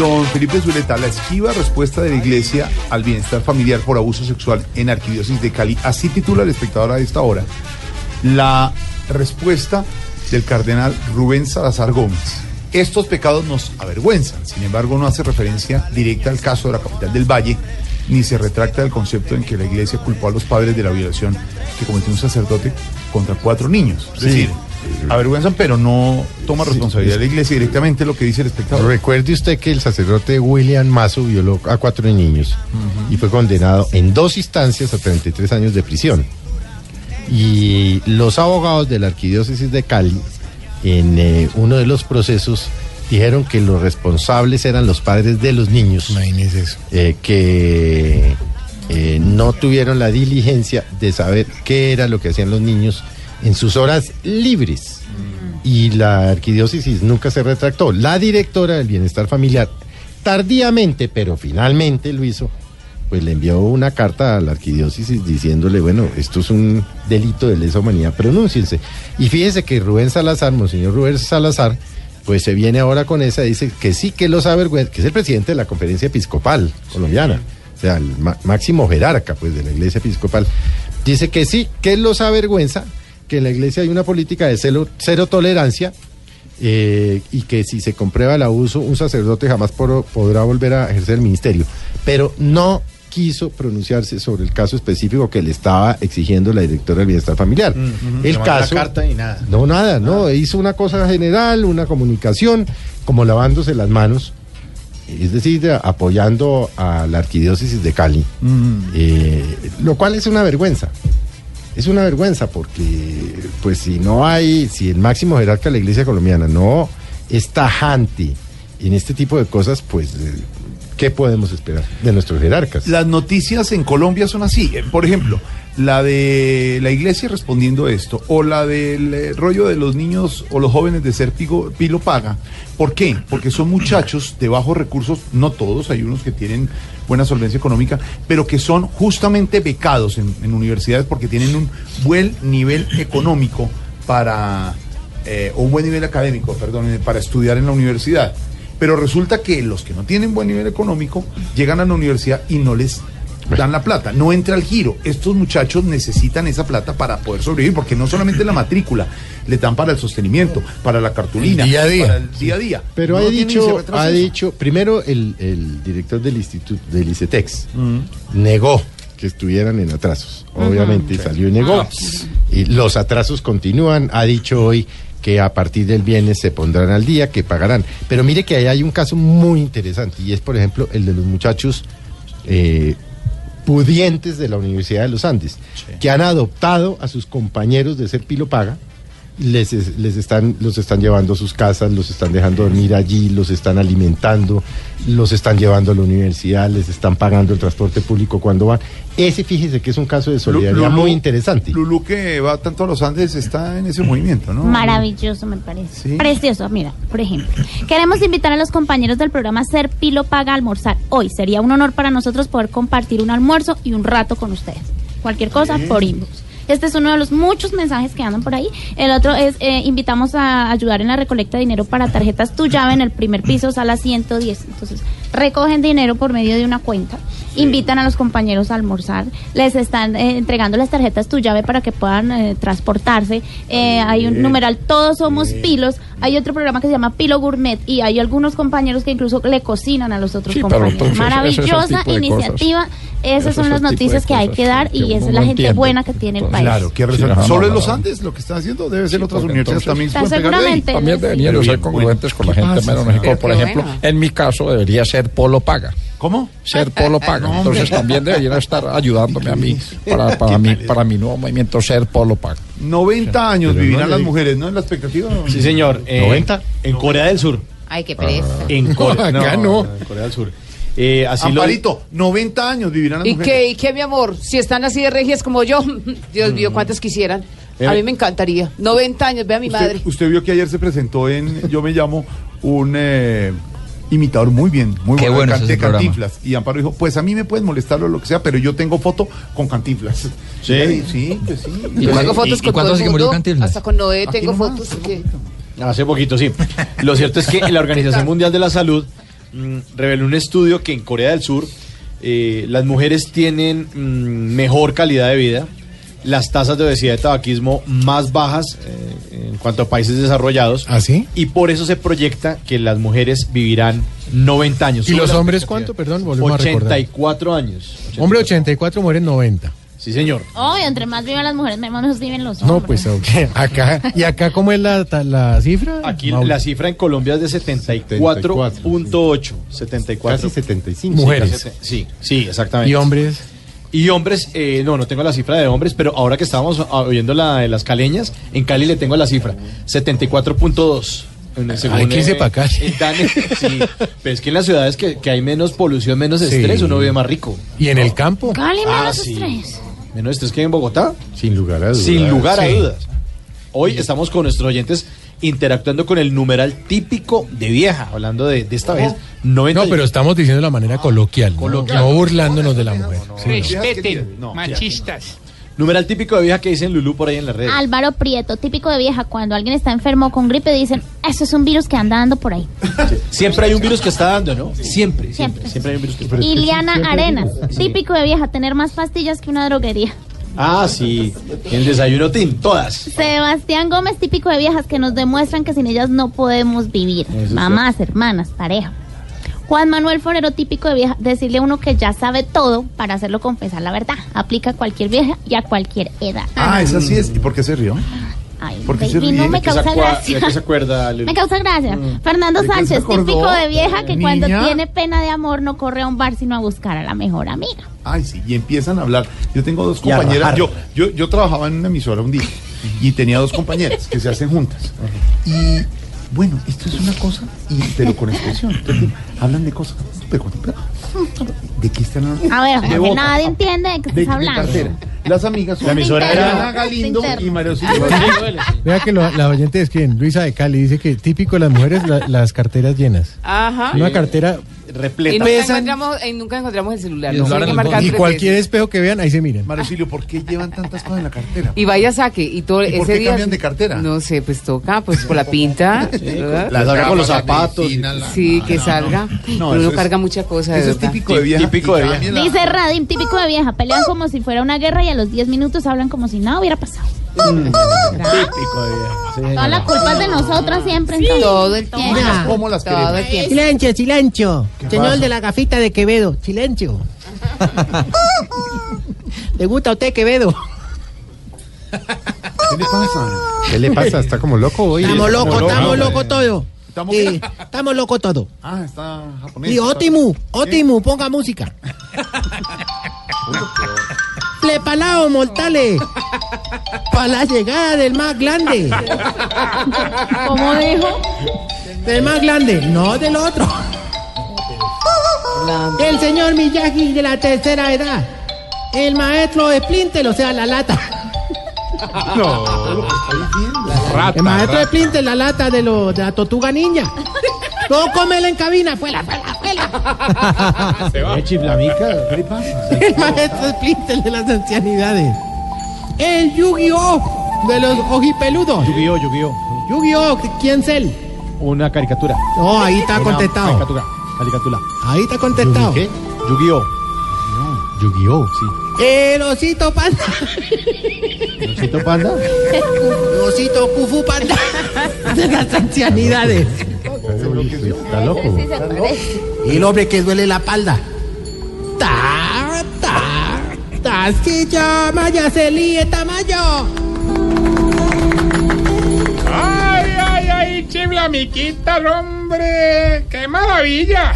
Don Felipe Zuleta, la esquiva respuesta de la Iglesia al bienestar familiar por abuso sexual en Arquidiócesis de Cali. Así titula el espectador a esta hora. La respuesta del cardenal Rubén Salazar Gómez. Estos pecados nos avergüenzan, sin embargo no hace referencia directa al caso de la capital del Valle, ni se retracta del concepto en que la iglesia culpó a los padres de la violación que cometió un sacerdote contra cuatro niños. Es Sí. decir, avergüenzan, pero no toma responsabilidad de la iglesia directamente lo que dice el espectador. Recuerde usted que el sacerdote William Mazo violó a cuatro niños y fue condenado en dos instancias a 33 años de prisión. Y los abogados de la arquidiócesis de Cali, en eh, uno de los procesos, dijeron que los responsables eran los padres de los niños. eh, que eh, no tuvieron la diligencia de saber qué era lo que hacían los niños en sus horas libres. Y la arquidiócesis nunca se retractó. La directora del bienestar familiar, tardíamente, pero finalmente lo hizo, pues le envió una carta a la arquidiócesis diciéndole, bueno, esto es un delito de lesa humanidad, pronúnciense. Y fíjese que Rubén Salazar, Monseñor Rubén Salazar, pues se viene ahora con esa, dice que sí, que los avergüenza, que es el presidente de la conferencia episcopal colombiana, o sea, el máximo jerarca, pues, de la iglesia episcopal, dice que sí, que los avergüenza, que en la iglesia hay una política de cero, cero tolerancia, eh, y que si se comprueba el abuso, un sacerdote jamás por- podrá volver a ejercer el ministerio. Pero no quiso pronunciarse sobre el caso específico que le estaba exigiendo la directora del bienestar familiar. ujú. El caso... carta y nada. No, nada, no, hizo una cosa general, una comunicación, como lavándose las manos, es decir, de- apoyando a la arquidiócesis de Cali, eh, lo cual es una vergüenza. Es una vergüenza porque, pues, si no hay, si el máximo jerarca de la iglesia colombiana no es tajante en este tipo de cosas, pues, eh, ¿qué podemos esperar de nuestros jerarcas? Las noticias en Colombia son así. Eh, Por ejemplo, la de la iglesia respondiendo esto, o la del eh, rollo de los niños o los jóvenes de ser pigo- pilo paga. ¿Por qué? Porque son muchachos de bajos recursos, no todos, hay unos que tienen buena solvencia económica, pero que son justamente becados en, universidades porque tienen un buen nivel económico para, eh, o un buen nivel académico, perdón, eh, para estudiar en la universidad. Pero resulta que los que no tienen buen nivel económico llegan a la universidad y no les dan la plata, no entra al giro. Estos muchachos necesitan esa plata para poder sobrevivir, porque no solamente la matrícula, le dan para el sostenimiento, para la cartulina, El día a día. para el día a día. Pero No ha dicho, ha dicho, primero el, el director del instituto del ICETEX Mm. negó que estuvieran en atrasos. Obviamente salió y negó. Ah, pues. Y los atrasos continúan. Ha dicho hoy que a partir del viernes se pondrán al día, que pagarán. Pero mire que ahí hay un caso muy interesante y es, por ejemplo, el de los muchachos eh, pudientes de la Universidad de los Andes, que han adoptado a sus compañeros de ser pilo paga, les, es- les están, los están llevando a sus casas, los están dejando dormir allí, los están alimentando, los están llevando a la universidad, les están pagando el transporte público cuando van. Ese, fíjese que es un caso de solidaridad Lulú- muy interesante. Lulú que va tanto a los Andes está en ese movimiento, ¿no? Maravilloso, me parece. Sí. Precioso. Mira, por ejemplo, queremos invitar a los compañeros del programa Ser Pilo Paga a almorzar. Hoy sería un honor para nosotros poder compartir un almuerzo y un rato con ustedes. Cualquier cosa Sí. por inbox. Este es uno de los muchos mensajes que andan por ahí. El otro es, eh, invitamos a ayudar en la recolecta de dinero para tarjetas Tu Llave en el primer piso, sala 110. Entonces, recogen dinero por medio de una cuenta, invitan a los compañeros a almorzar, les están eh, entregando las tarjetas Tu Llave para que puedan eh, transportarse. Eh, hay un numeral, todos somos pilos. Hay otro programa que se llama Pilo Gourmet y hay algunos compañeros que incluso le cocinan a los otros Sí, compañeros. entonces, es Maravillosa iniciativa. Esas son las noticias que hay que dar que y es la gente entiende. buena que tiene el país. Claro, que Sí, Solo en los. Andes lo que están haciendo debe ser otras universidades entonces- también. seguramente También deberían de ser congruentes con la gente pasa, menos. Por ejemplo, bueno. en mi caso debería ser Polo Paga. ¿Cómo? Ser Polo Paga. No, Entonces también deberían estar ayudándome a mí para, para, mi, para mi nuevo movimiento Ser Polo Paga. 90 años Pero vivirán no las mujeres, ¿no? En la expectativa. Sí, señor. eh, 90. En Corea del Sur. Ay, qué pereza. En Corea, acá no. En Corea del Sur. Eh, así lo- Amparito, 90 años vivirán las ¿Y mujeres. qué, ¿Y qué, mi amor? Si están así de regias como yo, Dios mío, cuántas quisieran. Eh, A mí me encantaría. 90 años, ve a mi Usted, madre. usted vio que ayer se presentó en Yo me llamo un eh, imitador muy bien, muy Qué bueno, de. Cantinflas. Y Amparo dijo, pues a mí me pueden molestar o lo que sea, pero yo tengo foto con Cantinflas. Sí. sí, pues sí. Y tengo fotos con todo el mundo, Hasta con Noé Aquí tengo nomás, fotos. que- Hace poquito, sí. Lo cierto es que la Organización Mundial de la Salud mm, reveló un estudio que en Corea del Sur eh, las mujeres tienen mm, mejor calidad de vida, las tasas de obesidad y tabaquismo más bajas eh, en cuanto a países desarrollados. ¿Ah, sí? Y por eso se proyecta que las mujeres vivirán 90 años. ¿Y los hombres cuánto? Perdón, volvemos a recordar. 84 años. Hombre 84, muere 90. Sí, señor. Obvio, entre más viven las mujeres, menos viven los No, hombres. pues ok. acá. ¿Y acá cómo es la, la cifra? Aquí Mauro? la cifra en Colombia es de 74.8. 74. Casi 75. Mujeres. Sí, sí, exactamente. ¿Y hombres? Y hombres, eh, no, no tengo la cifra de hombres, pero ahora que estábamos ah, oyendo la de las caleñas, en Cali le tengo la cifra, 74.2. en el que irse eh, el DANE, sí, pero es que en las ciudades que, que hay menos polución, menos Sí. estrés, uno vive más rico. ¿Y en el campo? Cali Ah, menos sí. estrés. Menos estrés que en Bogotá. Sin lugar a dudas. Sin lugar a Sí. dudas. Hoy estamos con nuestros oyentes interactuando con el numeral típico de vieja, hablando de, de esta vez 90 No, pero estamos diciendo de la manera coloquial, ¿no? Coloquial. no burlándonos de la mujer. No. Respeten, machistas. Numeral típico de vieja que dicen Lulú por ahí en las redes. Álvaro Prieto, típico de vieja, cuando alguien está enfermo con gripe, dicen, eso es un virus que anda dando por ahí. Siempre hay un virus que está dando, ¿no? Siempre, siempre. Siempre. Siempre hay un virus que está Iliana Arenas, típico de vieja, tener más pastillas que una droguería. Ah, sí. El desayuno tin, todas. Sebastián Gómez, típico de viejas, que nos demuestran que sin ellas no podemos vivir. Mamás, hermanas, pareja. Juan Manuel Forero, típico de vieja, decirle a uno que ya sabe todo para hacerlo confesar la verdad. Aplica a cualquier vieja y a cualquier edad. Ah, esa sí es. ¿Y por qué se rió? Ay, ¿Por qué se baby, no me ¿De qué se causa gracia. ¿De qué se acuerda, Lulú? Me causa gracia. Mm. Fernando ¿De qué se Sánchez, típico de vieja que cuando tiene pena de amor no corre a un bar sino a buscar a la mejor amiga. Ay, sí, y empiezan a hablar. Yo tengo dos Y compañeras. Yo, yo, yo trabajaba en una emisora un día y tenía dos compañeras que se hacen juntas. Y bueno, esto es una cosa, y, pero con expresión. Entonces, hablan de cosas, pero, pero- ¿de qué están hablando? A ver, De Jorge, nadie entiende de qué de, estás de hablando. cartera. Las amigas son La emisora era- Diana Galindo Interno. y María Auxilio. Vea que lo- la oyente escriben, Luisa de Cali dice que típico de las mujeres la- las carteras llenas. Ajá. Una cartera Y repleta. nunca Pesan encontramos, y nunca encontramos el celular. y, que marcar tres cualquier veces. espejo que vean, ahí se miren. María Auxilio, ¿por qué llevan tantas cosas en la cartera? Y vaya saque. Y todo ¿Y por ese qué día. cambian de cartera? No sé, pues toca, pues por la pinta. ¿verdad? La saca con los zapatos. Sí, que salga. No, Pero eso uno es- carga mucha cosa. de Eso es típico de vieja. Típico de y vieja. la- Dice Radim, típico de vieja, pelean como si fuera una guerra y a los 10 minutos hablan como si nada hubiera pasado. Típico de. Sí, Toda la culpa es de nosotras siempre. entonces. Todo el tiempo. Cómo las Todo queremos. el tiempo. Silencio, silencio. Señor pasa? de la gafita de Quevedo, silencio. ¿Le gusta a usted Quevedo? ¿Qué le pasa? ¿Qué le pasa? ¿Está como loco hoy? Estamos locos, loco. estamos locos todos. ¿Estamos Sí, estamos locos todos. Ah, está japonés. Y Otimu, Otimu, ponga música. Preparados mortales para la llegada del más grande. ¿Cómo dijo? Del más grande, no del otro. El señor Miyagi de la tercera edad. El maestro Splinter, o sea, la lata. No, lo que está diciendo. El maestro Splinter, la lata de, lo, de la tortuga niña. No cómela en cabina, fuera, fuera, fuera. ¿Qué chiflamica? ¿Qué pasa? El maestro Splinter de las ancianidades. El Yu-Gi-Oh! de los ojipeludos. Yu-Gi-Oh, Yu-Gi-Oh. Yu-Gi-Oh! ¿Quién es él? Una caricatura. No, ahí está Una contestado. Caricatura. Caricatura. Ahí está contestado. ¿Qué? Yu-Gi-Oh. Yu-Gi-Oh, sí. El osito panda. ¿Osito panda? El osito kufu panda. De las ancianidades. Está loco. Se parece. Y el hombre que duele la palda. Ta, ta, ta, si llama, ya se líe tamaño. Ay, ay, ay, chiflamiquitas, hombre. ¡Qué maravilla!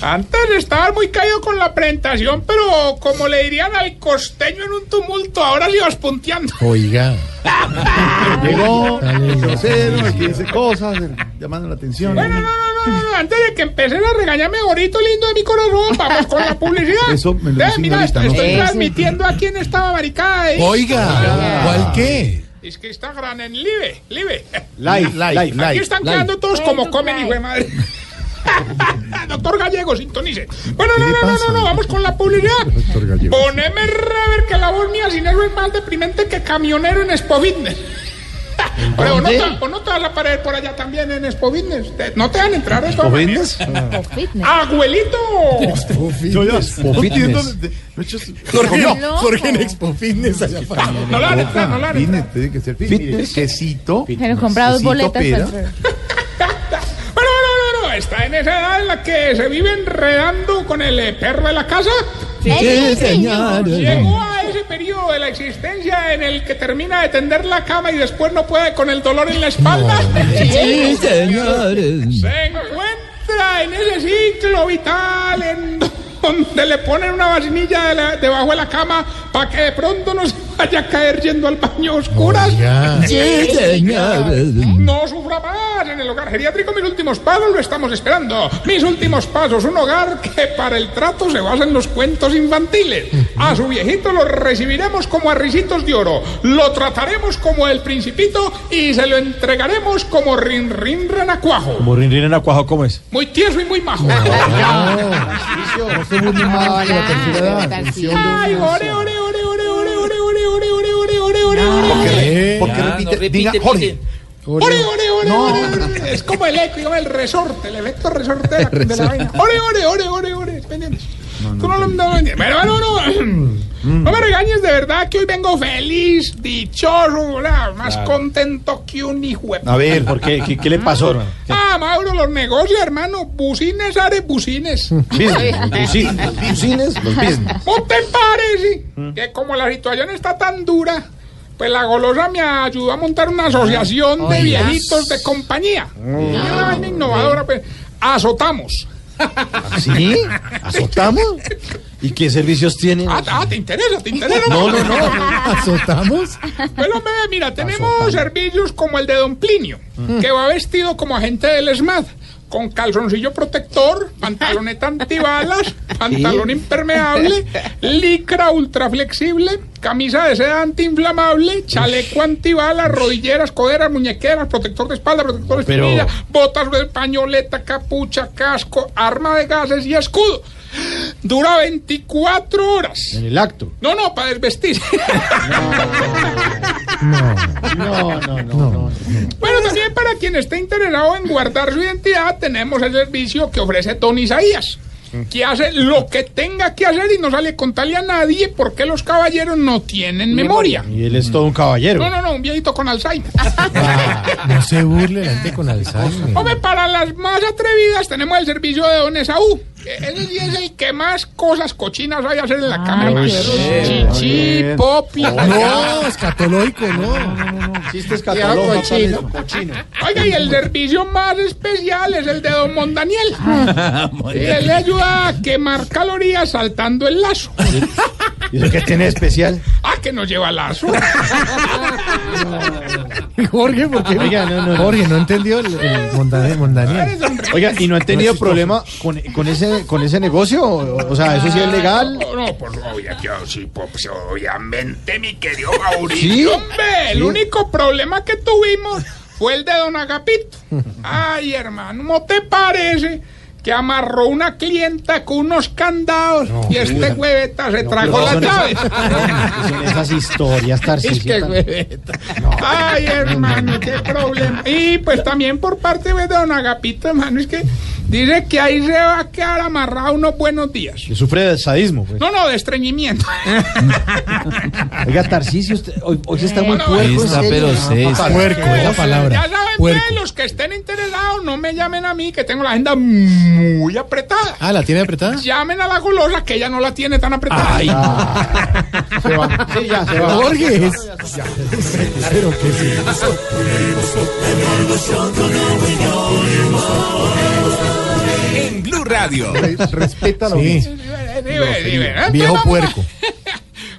Antes estaba muy caído con la presentación, pero como le dirían al costeño en un tumulto, ahora le ibas punteando. Oiga. Llegó, grosero, que dice cosas, llamando la atención. Bueno, no, no, no, no, antes de que empecen a regañarme, bonito lindo de mi corazón, vamos con la publicidad. Eso me lo Ve, dicen mira, estoy transmitiendo aquí en esta barricada. Oiga, ¿cuál qué? Es que Instagram en Live, Live. Live, Live, live, live. Aquí están quedando todos como comen, hijo de madre. Doctor Gallego, sintonice. Bueno, no, ¿Qué le no, no, no, no, vamos con la publicidad. Doctor Gallego. Poneme rever que la voz mía sin eso es más deprimente que camionero en Expo Fitness. Pero o no, te, o no te vas a parar por allá también en Expo Fitness. No te van a entrar esto. ¿Fitness? Fitness. ¡Abuelito! Yo ya no entiendo. Fitness. Jorge, Loco. Jorge en Expo Fitness allá afuera. No la van a entrar, no la van a entrar. Fitness, tiene que ser fitness. Fitness. Quesito. Pero compra dos quesito, boletas pera. para entrar. Bueno, no, no, no, está en esa edad en la que se vive enredando con el perro de la casa. Sí, señor. Llegó a ese periodo de la existencia en el que termina de tender la cama y después no puede con el dolor en la espalda. Sí, señores. Se encuentra en ese ciclo vital en donde le ponen una vacinilla de la- debajo de la cama para que de pronto no se vaya a caer yendo al baño a oscuras. Oiga. Sí, señores. No sufra más en el hogar geriátrico. Mis últimos pasos lo estamos esperando. Mis últimos pasos, un hogar que para el trato se basa en los cuentos infantiles. A su viejito lo recibiremos como a risitos de oro. Lo trataremos como el principito y se lo entregaremos como rin rin renacuajo. Como Rin Rin en Acuajo, ¿cómo es? Muy tieso y muy majo. No se burle más de la tercera edad. Ay, ore, ore, ore, ore, ore, ore, ore, ore, ore, ore, ore, ore, ore. ¿Por qué re- Eh, por qué ya, repite? Diga, Jorge. Ore, ore, ore, ore, ore. Es como el eco, el resorte, el efecto resorte de la vaina. Ore, ore, ore, ore, ore. ¿Pendientes? Tú no no. Pero no, no. No me regañes de verdad que hoy vengo feliz, dichoso, más contento que un hijo A ver, ¿Por qué? ¿Qué, qué le pasó, hermano? ¿Qué? Ah, Mauro, los negocios, hermano. Bucines, are bucines. Business. Sí, bucines, los business. ¿No te parece que como la situación está tan dura, pues la golosa me ayudó a montar una asociación de viejitos de compañía? Una vaina innovadora, pues. Azotamos. ¿Sí? ¿Azotamos? ¿Y qué servicios tienen? Ah, ah, ¿te interesa? ¿Te interesa? No, no, no. ¿Azotamos? Hombre, mira, tenemos servicios como el de Don Plinio, que va vestido como agente del ESMAD, con calzoncillo protector, pantaloneta antibalas, pantalón impermeable, licra ultra flexible, camisa de seda antiinflamable, chaleco antibalas, rodilleras, coderas, muñequeras, protector de espalda, protector de espinilla, botas de pañoleta, capucha, casco, arma de gases y escudo. Dura 24 horas. En el acto. No, no, para desvestir. No, no, no, no. Bueno, también para quien esté interesado en guardar su identidad, tenemos el servicio que ofrece Don Isaías, que hace lo que tenga que hacer y no sale a contarle a nadie porque los caballeros no tienen memoria. Y él es todo un caballero. No, no, no, un viejito con Alzheimer. No se burle la gente con Alzheimer. Hombre, para las más atrevidas tenemos el servicio de Don Esaú. Sí es el que más cosas cochinas hay a hacer en la hermano. Chichi, popi. No, escatológico, no. Chiste escatológico, cochino. cochino. Oiga, y el servicio más especial es el de Don Mondaniel. Él le ayuda a quemar calorías saltando el lazo. ¿Y eso qué tiene especial? Ah, que no lleva lazo. Jorge, ¿por qué? Oiga, no, no, no. Jorge, no entendió el, el Mondaniel. Oiga, ¿y no han tenido problema con, con ese con ese negocio? O, o sea, ¿eso sí es legal? No, no, pues obvia- yo sí, pues, obviamente, mi querido ¿Sí? Mauricio. Hombre, el ¿Sí? único problema que tuvimos fue el de don Agapito. Ay, hermano, ¿no te parece que amarró una clienta con unos candados y este hueveta se trajo la llave? son esas historias, Es Tarcisio. que tan- hueveta. Ay, hermano, qué problema. Y pues también por parte de don Agapito, hermano, es que dice que ahí se va a quedar amarrado unos buenos días. Y sufre de sadismo. Pues. No, no, de estreñimiento. Oiga, Tarcisio, usted, hoy, hoy se está muy No, puerco. está, pero sí, Puerco, es la palabra. Ya saben, Puerco. pues, los que estén interesados, no me llamen a mí, que tengo la agenda muy apretada. Ah, ¿la tiene apretada? Llamen a la golosa, que ella no la tiene tan apretada. Ay, Se va. Sí, ya, se va. Jorge. es- Pero? En Blue Radio. Respeta la audiencia. ¿eh? viejo puerco.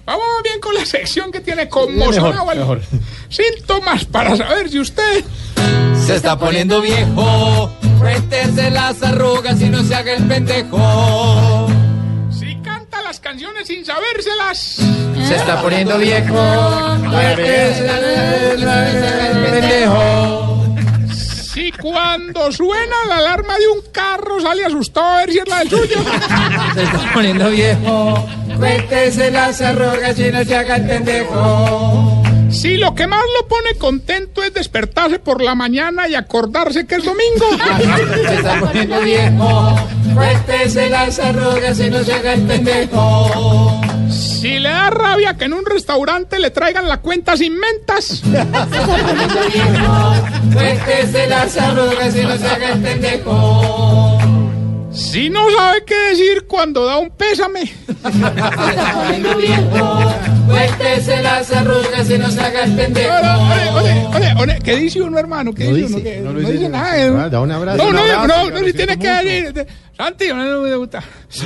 Vamos bien con la sección que tiene conmocionado Mejor, al- mejor. Síntomas para saber si usted Se está poniendo viejo. Cuéntese las arrugas y no se haga el pendejo. si canta las canciones sin sabérselas. Se está poniendo viejo. Cuéntese el pendejo. Si cuando suena la alarma de un carro sale asustado a ver si es la del suyo. Se está poniendo viejo. Cuéntese las arrugas y no se haga el pendejo. Si lo que más lo pone contento es despertarse por la mañana y acordarse que es domingo. Se está poniendo viejo. Cuéntese las arrugas y no se haga el pendejo. Si le da rabia que en un restaurante le traigan la cuenta sin mentas. Si no sabe qué decir cuando da un pésame. Cuéntese las arrugas y no se haga el pendejo. Oye, oye, oye, oye, ¿qué dice uno, hermano? ¿Qué dice uno? ¿Qué- no No, lo dice dice, nada. ah, ¿eh? da un abrazo. No, no, abrazo, no, no, lo si tiene que siento decir. Santi, no me gusta.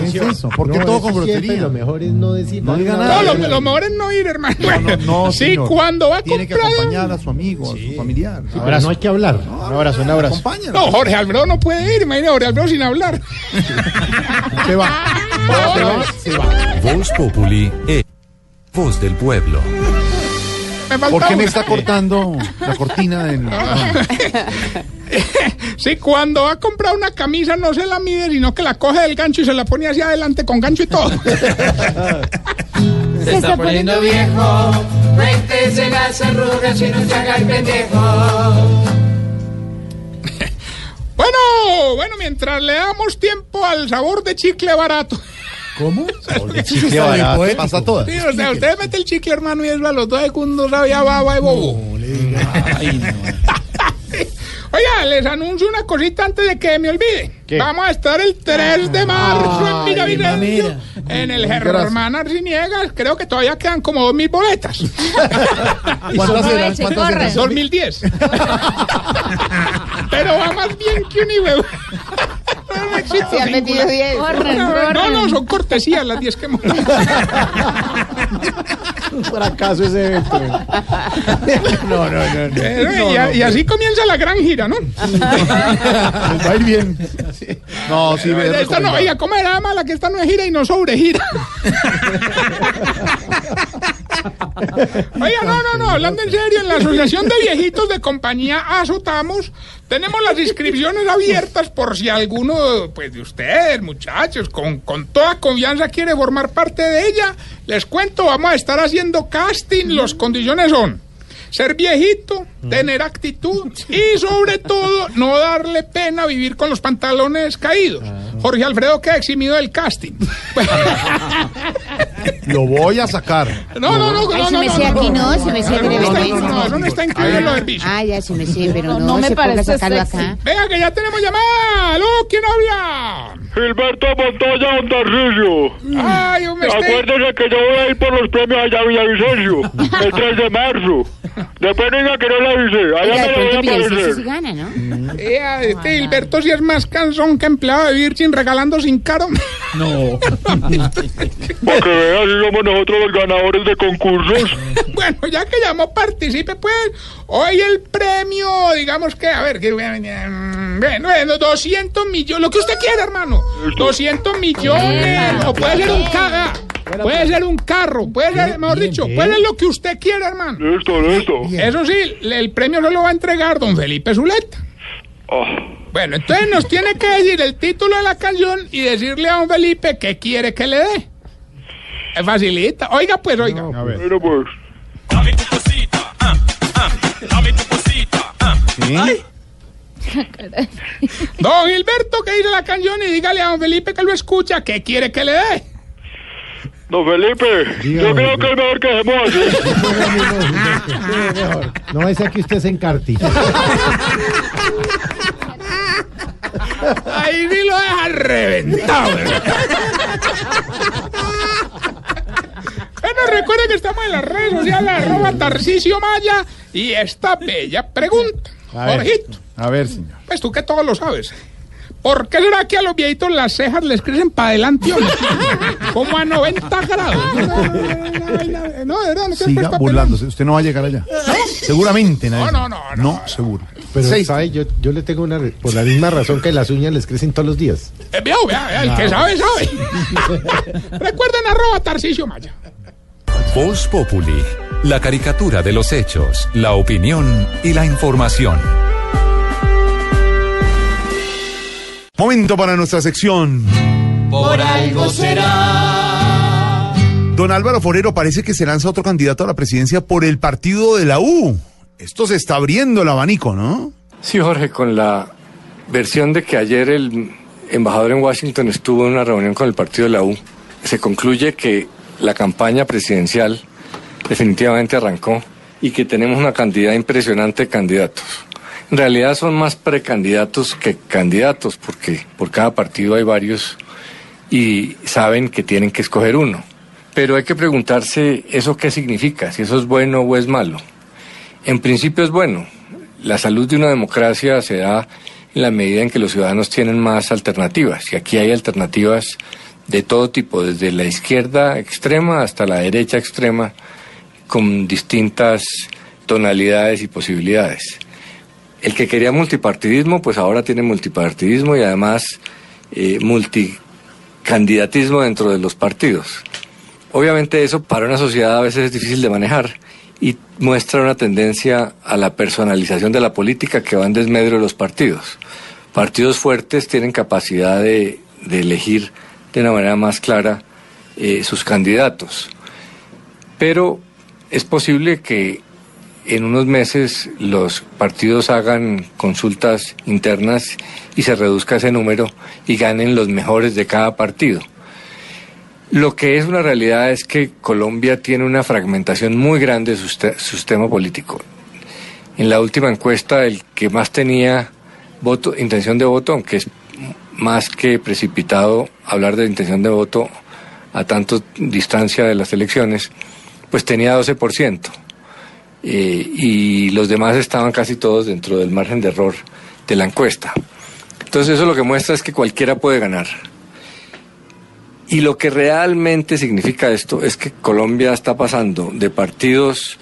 ¿Qué es eso? ¿Por qué No, todo con grosería? Lo mejor es no decir No diga nada. No, lo, lo mejor es no ir, hermano. No, no, sí, cuando va a Tiene que comprar. acompañar a su amigo, a su familiar. Abrazo. No hay que hablar. Un abrazo, un abrazo. Acompáñalo. No, Jorge Alfredo no puede ir, imagínate Jorge Alfredo sin hablar. Se va. Se va. Se va. Voz Populi es voz del pueblo. ¿Por qué me está cortando la cortina del... Sí, cuando va a comprar una camisa no se la mide, sino que la coge del gancho y se la pone hacia adelante con gancho y todo. Se está poniendo viejo. Cuéntese las arrugas y no se haga el pendejo. Bueno, bueno, mientras le damos tiempo al sabor de chicle barato. ¿Cómo? chicle barato. Pasa todas. Sí, o sea, usted mete el chicle, hermano, y eso a los dos segundos sabía baba de bobo. Oiga, les anuncio una cosita antes de que me olvide. ¿Qué? Vamos a estar el 3 de marzo en Villavicencio, en el Germán Arciniegas. Creo que todavía quedan como dos mil boletas. ¿Cuántas? Corre, ¿Cuántas serán? 2010. Pero va más bien que un un éxito Se han metido singular. bien. Corren, no, no, no, son cortesías las 10 que hemos Un fracaso ese evento. No, no, no. no. Eh, y, a- y así comienza la gran gira, ¿no? Va a ir bien. No, sí, ve esta no, oiga, ¿cómo era mala que esta no es gira y no sobregira? Oiga, no, no, no, hablando en serio, en la Asociación de Viejitos de Compañía Azotamos, tenemos las inscripciones abiertas por si alguno, pues de ustedes, muchachos, con, con toda confianza quiere formar parte de ella. Les cuento, vamos a estar haciendo casting, las condiciones son ser viejito, tener actitud y sobre todo no darle pena vivir con los pantalones caídos. Jorge Alfredo queda eximido del casting. Lo voy a sacar. No, no, no, Ay, no, se no, me no, sé aquí, no, no, se me sé que no, no, ser. no, no, eso no está incluido en los servicios. Ah, ya se me sé, pero no, No me se ponga a parece sacarlo sexy. acá. Venga, que ya tenemos llamada. ¿Aló? ¿Quién habla? Gilberto Montoya Ontarrillo. Ay, hombre, Acuérdese que yo voy a ir por los premios allá a Villavicencio, el 3 de marzo. Después diga que no le avisé, allá me pronto voy a aparecer. gana, ¿no? Ea, este Gilberto sí es más cansón que empleado de Virgin regalando sin caro. No. Para que vea, si somos nosotros los ganadores de concursos. Bueno, ya que llamó, participe, pues. Hoy el premio, digamos que, a ver, que mm, bueno, bueno, 200 millones, lo que usted quiera, hermano. 200 millones, o puede ser un caga, puede ser un carro, puede ser, mejor dicho, puede ser lo que usted quiera, hermano. Listo, listo. Eso sí, el premio no lo va a entregar don Felipe Zuleta. Bueno, entonces nos tiene que decir el título de la canción y decirle a don Felipe qué quiere que le dé. Es facilita. Oiga, pues, oiga. Bueno, pues. Don Gilberto, que dice la canción y dígale a don Felipe que lo escucha qué quiere que le dé. Don Felipe, yo creo que es mejor que dejemos así. No es que usted se encarte. Ahí sí lo deja reventado. ¿verdad? Bueno, recuerden que estamos en las redes sociales, arroba Tarcisio Maya, y esta bella pregunta. A ver. Jorgito, A ver, señor. pues tú que todo lo sabes. ¿Por qué será que a los viejitos las cejas les crecen para adelante? Como a 90 grados. No, no, no, no, de verdad, no te Siga burlándose. Usted no va a llegar allá. Seguramente nadie. No, no, no, No, seguro. Pero, Seis. ¿sabe? Yo, yo le tengo una... Por la misma razón que las uñas les crecen todos los días. Eh, vea, vea, vea, el que sabe, sabe. Recuerden arroba Tarcisio Maya. Voz Populi, la caricatura de los hechos, la opinión y la información. Momento para nuestra sección. Por algo será. Don Álvaro Forero parece que se lanza otro candidato a la presidencia por el partido de la U. Esto se está abriendo el abanico, ¿no? Sí, Jorge, con la versión de que ayer el embajador en Washington estuvo en una reunión con el partido de la U, se concluye que la campaña presidencial definitivamente arrancó y que tenemos una cantidad impresionante de candidatos. En realidad son más precandidatos que candidatos, porque por cada partido hay varios y saben que tienen que escoger uno. Pero hay que preguntarse eso qué significa, si eso es bueno o es malo. En principio es bueno. La salud de una democracia se da en la medida en que los ciudadanos tienen más alternativas. Y aquí hay alternativas de todo tipo, desde la izquierda extrema hasta la derecha extrema, con distintas tonalidades y posibilidades. El que quería multipartidismo, pues ahora tiene multipartidismo y además eh, multicandidatismo dentro de los partidos. Obviamente eso para una sociedad a veces es difícil de manejar y muestra una tendencia a la personalización de la política que va en desmedro de los partidos. Partidos fuertes tienen capacidad de, elegir de una manera más clara eh, sus candidatos. Pero es posible que en unos meses los partidos hagan consultas internas y se reduzca ese número y ganen los mejores de cada partido. Lo que es una realidad es que Colombia tiene una fragmentación muy grande de su, ste- su sistema político. En la última encuesta, el que más tenía voto, intención de voto, aunque es más que precipitado hablar de intención de voto a tanto distancia de las elecciones, pues tenía 12%. Eh, y los demás estaban casi todos dentro del margen de error de la encuesta. Entonces eso lo que muestra es que cualquiera puede ganar. Y lo que realmente significa esto es que Colombia está pasando de partidos,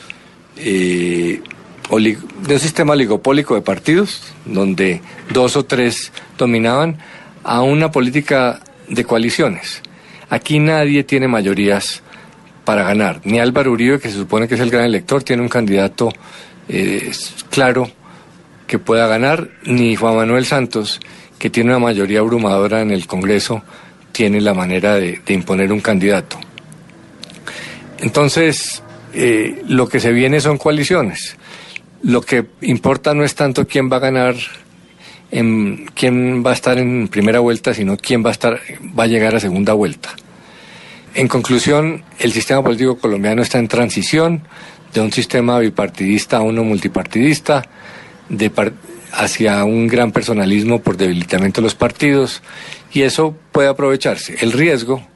eh, de un sistema oligopólico de partidos, donde dos o tres dominaban, a una política de coaliciones. Aquí nadie tiene mayorías para ganar. Ni Álvaro Uribe, que se supone que es el gran elector, tiene un candidato eh, claro que pueda ganar, ni Juan Manuel Santos, que tiene una mayoría abrumadora en el Congreso, tiene la manera de, imponer un candidato. Entonces, eh, lo que se viene son coaliciones. Lo que importa no es tanto quién va a ganar, en, quién va a estar en primera vuelta, sino quién va a estar, va a llegar a segunda vuelta. En conclusión, el sistema político colombiano está en transición de un sistema bipartidista a uno multipartidista, de par- hacia un gran personalismo por debilitamiento de los partidos, y eso puede aprovecharse. El riesgo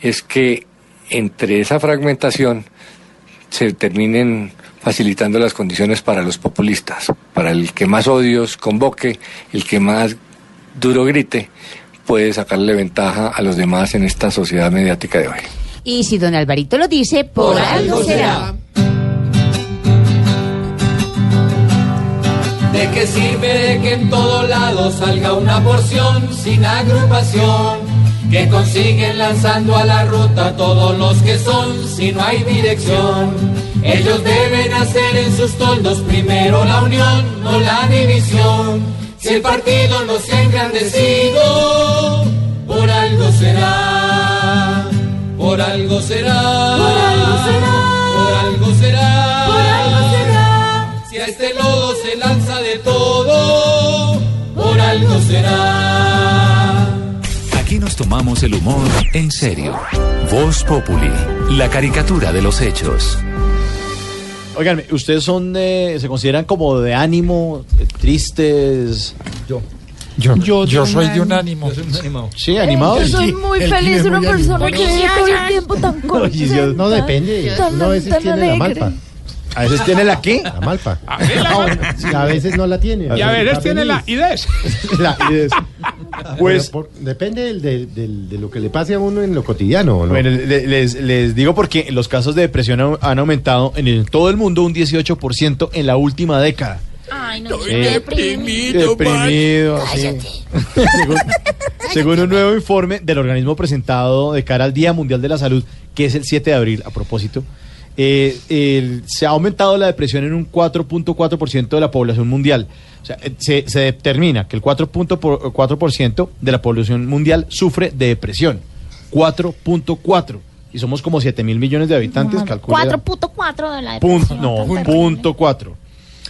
es que entre esa fragmentación se terminen facilitando las condiciones para los populistas, para el que más odios convoque, el que más duro grite, puede sacarle ventaja a los demás en esta sociedad mediática de hoy. Y si don Alvarito lo dice, por, algo será. ¿De qué sirve que en todo lado salga una porción sin agrupación? Que consiguen lanzando a la ruta todos los que son si no hay dirección. Ellos deben hacer en sus toldos primero la unión, no la división. Si el partido no se ha engrandecido, por algo será, por algo será, por algo será, por algo será, por algo será. Si a este lodo se lanza de todo, por algo será. Aquí nos tomamos el humor en serio. Voz Populi, la caricatura de los hechos. Oigan, ¿ustedes son, eh, se consideran como de ánimo, eh, tristes? Yo. Yo, yo, soy de un ánimo. Sí, animados. Yo soy muy feliz, una persona que vive todo el tiempo tan contenta. No depende. Tan- Uno a veces tiene la malpa. ¿A veces tiene la qué? La malpa. A ver, la Ah, a veces no la tiene. Y a veces tiene la feliz. IDES. La IDES. Pues depende del- del- del- de lo que le pase a uno en lo cotidiano, ¿no? Bueno, le- les, les digo porque los casos de depresión han- aumentado en el- todo el mundo un 18% en la última década. Ay, no, Sí. deprimido. Deprimido, sí. según, según un nuevo informe del organismo presentado de cara al Día Mundial de la Salud, que es el 7 de abril, a propósito, eh, se ha aumentado la depresión en un 4.4% de la población mundial. O sea, eh, se, se determina que el 4.4% de la población mundial sufre de depresión. 4.4. Y somos como 7 mil millones de habitantes, calcula. 4.4 de la depresión. no, punto cuatro.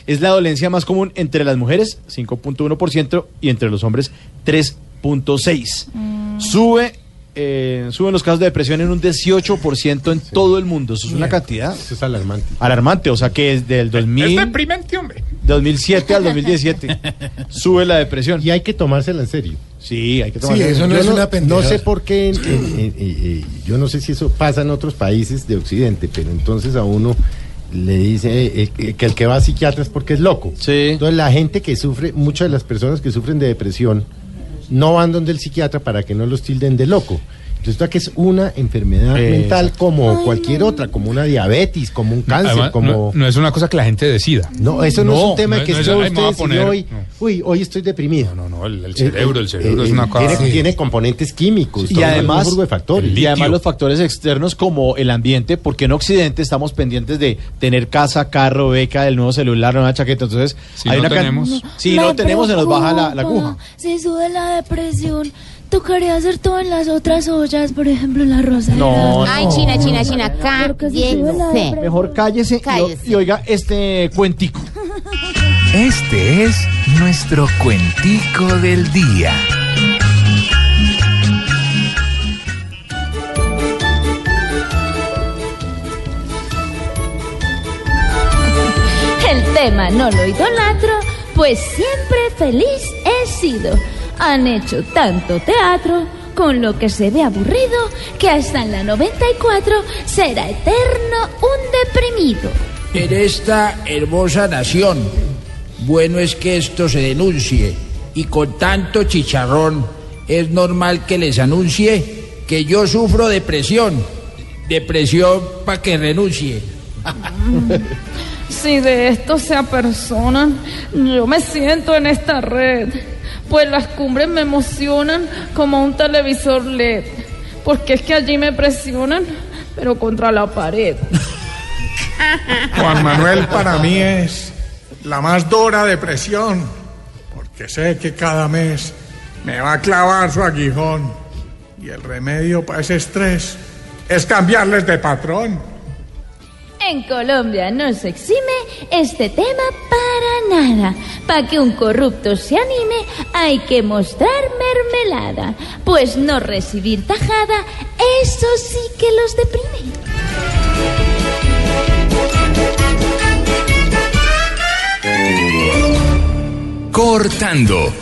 Es la dolencia más común entre las mujeres, 5.1%, y entre los hombres, 3.6%. Sube, eh, suben los casos de depresión en un 18% en todo el mundo. Eso es una cantidad Eso es alarmante. alarmante. O sea que desde el Es 2000, deprimente, hombre. 2007 al 2017 sube la depresión. Y hay que tomársela en serio. Sí, hay que Sí, tomar eso no Yo es una pendejada. No sé por qué, en- en- en- eh, yo no sé si eso pasa en otros países de Occidente, pero entonces a uno le dice eh, eh, que el que va a psiquiatra es porque es loco. Sí. Entonces la gente que sufre, muchas de las personas que sufren de depresión, no van donde el psiquiatra para que no los tilden de loco. Entonces, esto que es una enfermedad mental como cualquier otra, como una diabetes, como un cáncer, Además, como... no, no es una cosa que la gente decida. No, eso no, es un tema no, que no es yo "Ay, me voy a usted poner", hoy, no. uy, hoy estoy deprimido. No, no, el, el cerebro, el cerebro Eh, es eh, una cosa. Tiene, tiene componentes químicos. Y además, de factores. y además los factores externos como el ambiente, porque en Occidente estamos pendientes de tener casa, carro, beca, el nuevo celular, nueva chaqueta. Entonces, Si hay no una tenemos. Si no tenemos, se nos baja la, la aguja. Si sube la depresión, tocaría hacer todo en las otras ollas, por ejemplo, en la rosera. No, Ay, China, China, China, cállese. Mejor cállese, y Cállese. Y, oiga este cuentico. Este es nuestro cuentico del día. El tema no lo idolatro, pues siempre feliz he sido. Han hecho tanto teatro, con lo que se ve aburrido, que hasta en la 94 será eterno un deprimido. En esta hermosa nación, bueno es que esto se denuncie. y con tanto chicharrón, es normal que les anuncie que yo sufro depresión. Depresión para que renuncie. Si de esto se apersonan, yo me siento en esta red, pues las cumbres me emocionan como un televisor LED, porque es que allí me presionan, pero contra la pared. Juan Manuel para mí es la más dura depresión, porque sé que cada mes me va a clavar su aguijón y el remedio para ese estrés es cambiarles de patrón. En Colombia no se exime este tema para nada. Para que un corrupto se anime hay que mostrar mermelada. Pues no recibir tajada, eso sí que los deprime. Cortando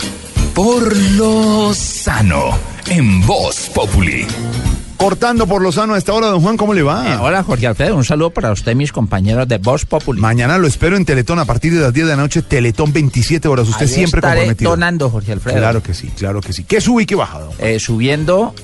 por lo sano en Voz Populi. Cortando por Lozano a esta hora, don Juan, ¿cómo le va? Eh, hola, Jorge Alfredo. Un saludo para usted, mis compañeros de Voz Populi. Mañana lo espero en Teletón a partir de las 10 de la noche, Teletón 27 horas. Usted Ahí siempre estaré comprometido. donando, Jorge Alfredo. Claro que sí, claro que sí. ¿Qué sube y qué baja, don? Eh, subiendo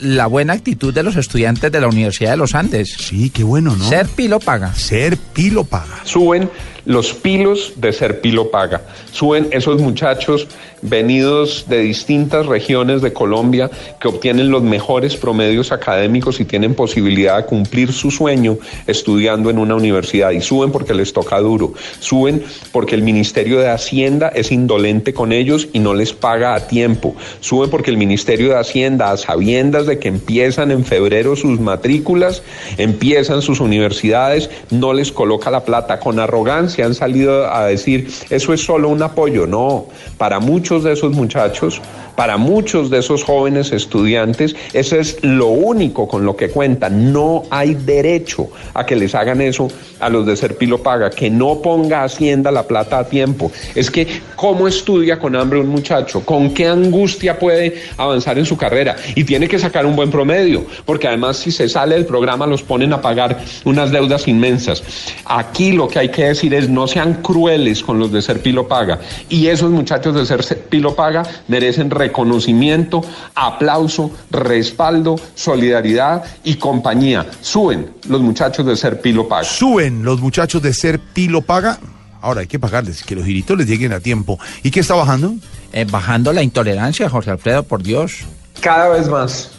la buena actitud de los estudiantes de la Universidad de los Andes. Sí, qué bueno, ¿no? Ser pilo paga. Ser pilo paga. Suben los pilos de Ser Pilo Paga. Suben esos muchachos venidos de distintas regiones de Colombia que obtienen los mejores promedios académicos y tienen posibilidad de cumplir su sueño estudiando en una universidad. Y suben porque les toca duro. Suben porque el Ministerio de Hacienda es indolente con ellos y no les paga a tiempo. Suben porque el Ministerio de Hacienda, a sabiendas de que empiezan en febrero sus matrículas, empiezan sus universidades, no les coloca la plata con arrogancia han salido a decir, eso es solo un apoyo. No, para muchos de esos muchachos, para muchos de esos jóvenes estudiantes, eso es lo único con lo que cuentan. No hay derecho a que les hagan eso a los de Serpilo Paga, que no ponga Hacienda la plata a tiempo. Es que, ¿cómo estudia con hambre un muchacho? ¿Con qué angustia puede avanzar en su carrera? Y tiene que sacar un buen promedio, porque además si se sale del programa los ponen a pagar unas deudas inmensas. Aquí lo que hay que decir es no sean crueles con los de Serpilo Paga. Y esos muchachos de Serpilo Paga merecen reconocimiento, aplauso, respaldo, solidaridad y compañía. Suben los muchachos de Serpilo Paga. Suben los muchachos de Ser Pilo Paga. Ahora hay que pagarles, que los giritos les lleguen a tiempo. ¿Y qué está bajando? Eh, bajando la intolerancia, Jorge Alfredo, por Dios. Cada vez más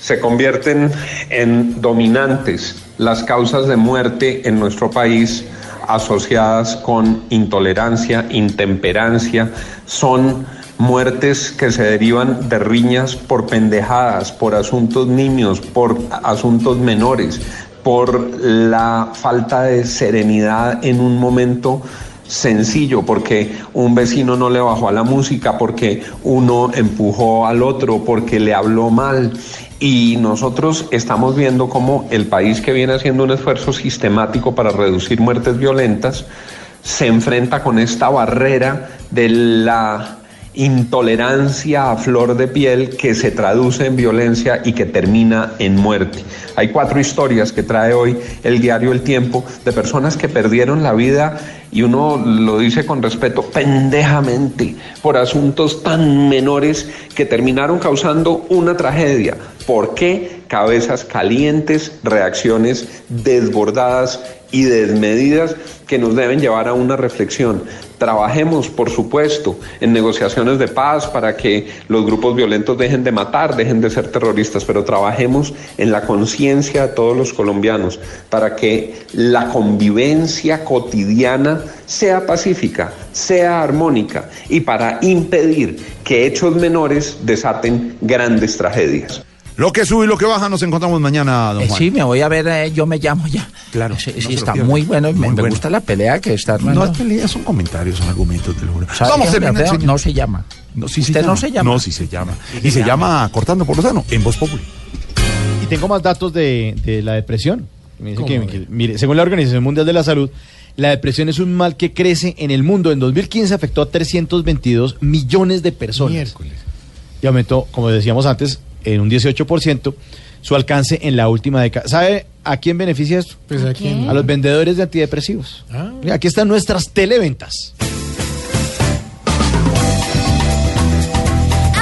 se convierten en dominantes las causas de muerte en nuestro país asociadas con intolerancia, intemperancia, son muertes que se derivan de riñas por pendejadas, por asuntos niños, por asuntos menores, por la falta de serenidad en un momento sencillo, porque un vecino no le bajó a la música, porque uno empujó al otro, porque le habló mal. Y nosotros estamos viendo cómo el país que viene haciendo un esfuerzo sistemático para reducir muertes violentas se enfrenta con esta barrera de la intolerancia a flor de piel que se traduce en violencia y que termina en muerte. Hay cuatro historias que trae hoy el diario El Tiempo de personas que perdieron la vida y uno lo dice con respeto pendejamente por asuntos tan menores que terminaron causando una tragedia. ¿Por qué? Cabezas calientes, reacciones desbordadas y desmedidas que nos deben llevar a una reflexión. Trabajemos, por supuesto, en negociaciones de paz para que los grupos violentos dejen de matar, dejen de ser terroristas, pero trabajemos en la conciencia de todos los colombianos para que la convivencia cotidiana sea pacífica, sea armónica y para impedir que hechos menores desaten grandes tragedias. Lo que sube y lo que baja, nos encontramos mañana, don Eh, Juan. sí, me voy a ver, eh, yo me llamo ya. Claro. Sí, no sí, se lo está pierda. muy bueno. me, Muy me bueno. gusta la pelea que está armando. No es pelea, son comentarios, son argumentos, te lo juro. ¿Sabe Vamos a señor. No se llama. No, sí se ¿Usted llama. no se llama? No, sí se llama. y se llama Cortando por lo Sano, en Voz Populi. Y tengo más datos de, de la depresión. Me dice que- que- mire, según la Organización Mundial de la Salud, la depresión es un mal que crece en el mundo. En 2015 afectó a 322 millones de personas. Y aumentó, como decíamos antes, en un 18% su alcance en la última década. ¿Sabe a quién beneficia esto? Pues, ¿a quién? A los vendedores de antidepresivos. Ah. Aquí están nuestras televentas.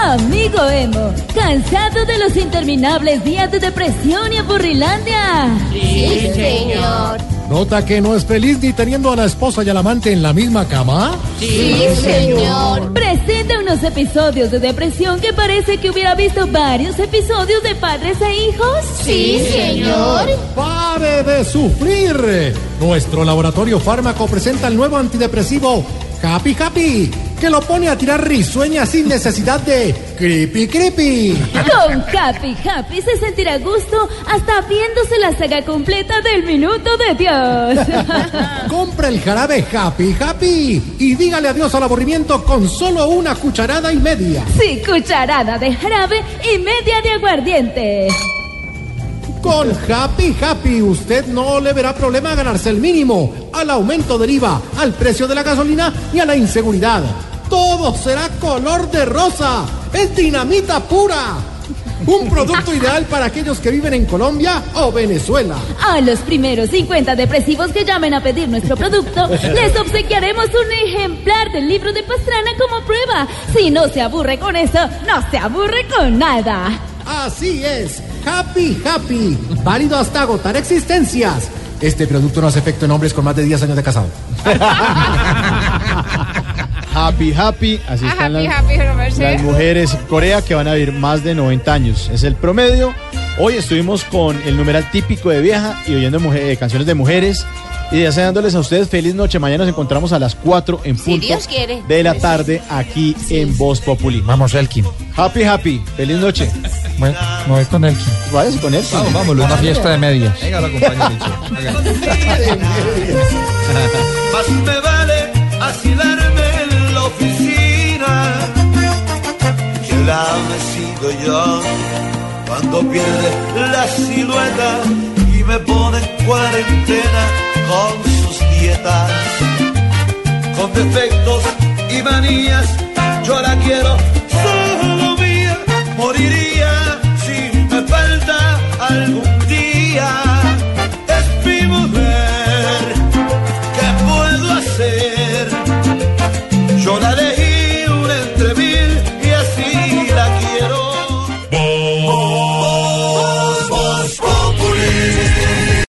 Amigo emo, ¿cansado de los interminables días de depresión y aburrilandia? Sí, señor. ¿Nota que no es feliz ni teniendo a la esposa y al amante en la misma cama? Sí, señor. Presenta unos episodios de depresión que parece que hubiera visto varios episodios de padres e hijos. Sí, señor. ¡Pare de sufrir! Nuestro laboratorio fármaco presenta el nuevo antidepresivo Happy Happy, que lo pone a tirar risueña sin necesidad de creepy creepy. Con Happy Happy se sentirá a gusto hasta viéndose la saga completa del Minuto de Dios. Compra el jarabe Happy Happy y dígale adiós al aburrimiento con solo una cucharada y media. Sí, cucharada de jarabe y media de aguardiente. Con Happy Happy usted no le verá problema a ganarse el mínimo, al aumento del IVA, al precio de la gasolina y a la inseguridad. Todo será color de rosa. Es dinamita pura. Un producto ideal para aquellos que viven en Colombia o Venezuela. A los primeros 50 depresivos que llamen a pedir nuestro producto, les obsequiaremos un ejemplar del libro de Pastrana como prueba. Si no se aburre con eso, no se aburre con nada. Así es, Happy Happy, válido hasta agotar existencias. Este producto no hace efecto en hombres con más de 10 años de casado. Happy Happy, así Ah, están happy, las, happy, las mujeres en Corea que van a vivir más de 90 años. Es el promedio. Hoy estuvimos con el numeral típico de vieja y oyendo mujer- eh, canciones de mujeres y deseándoles a ustedes feliz noche. Mañana nos encontramos a las 4 en Si punto Dios quiere. de la tarde aquí en Voz Populi. Vamos, Elkin. Happy Happy, feliz noche. Bueno, me voy con Elkin. Váyase con él. Vamos, vámonos, una fiesta de medias. Venga, lo acompaño, Más me vale asilarme en la oficina que la me sigo yo cuando pierde la silueta y me pone en cuarentena con sus dietas. Con defectos y manías, yo la quiero algún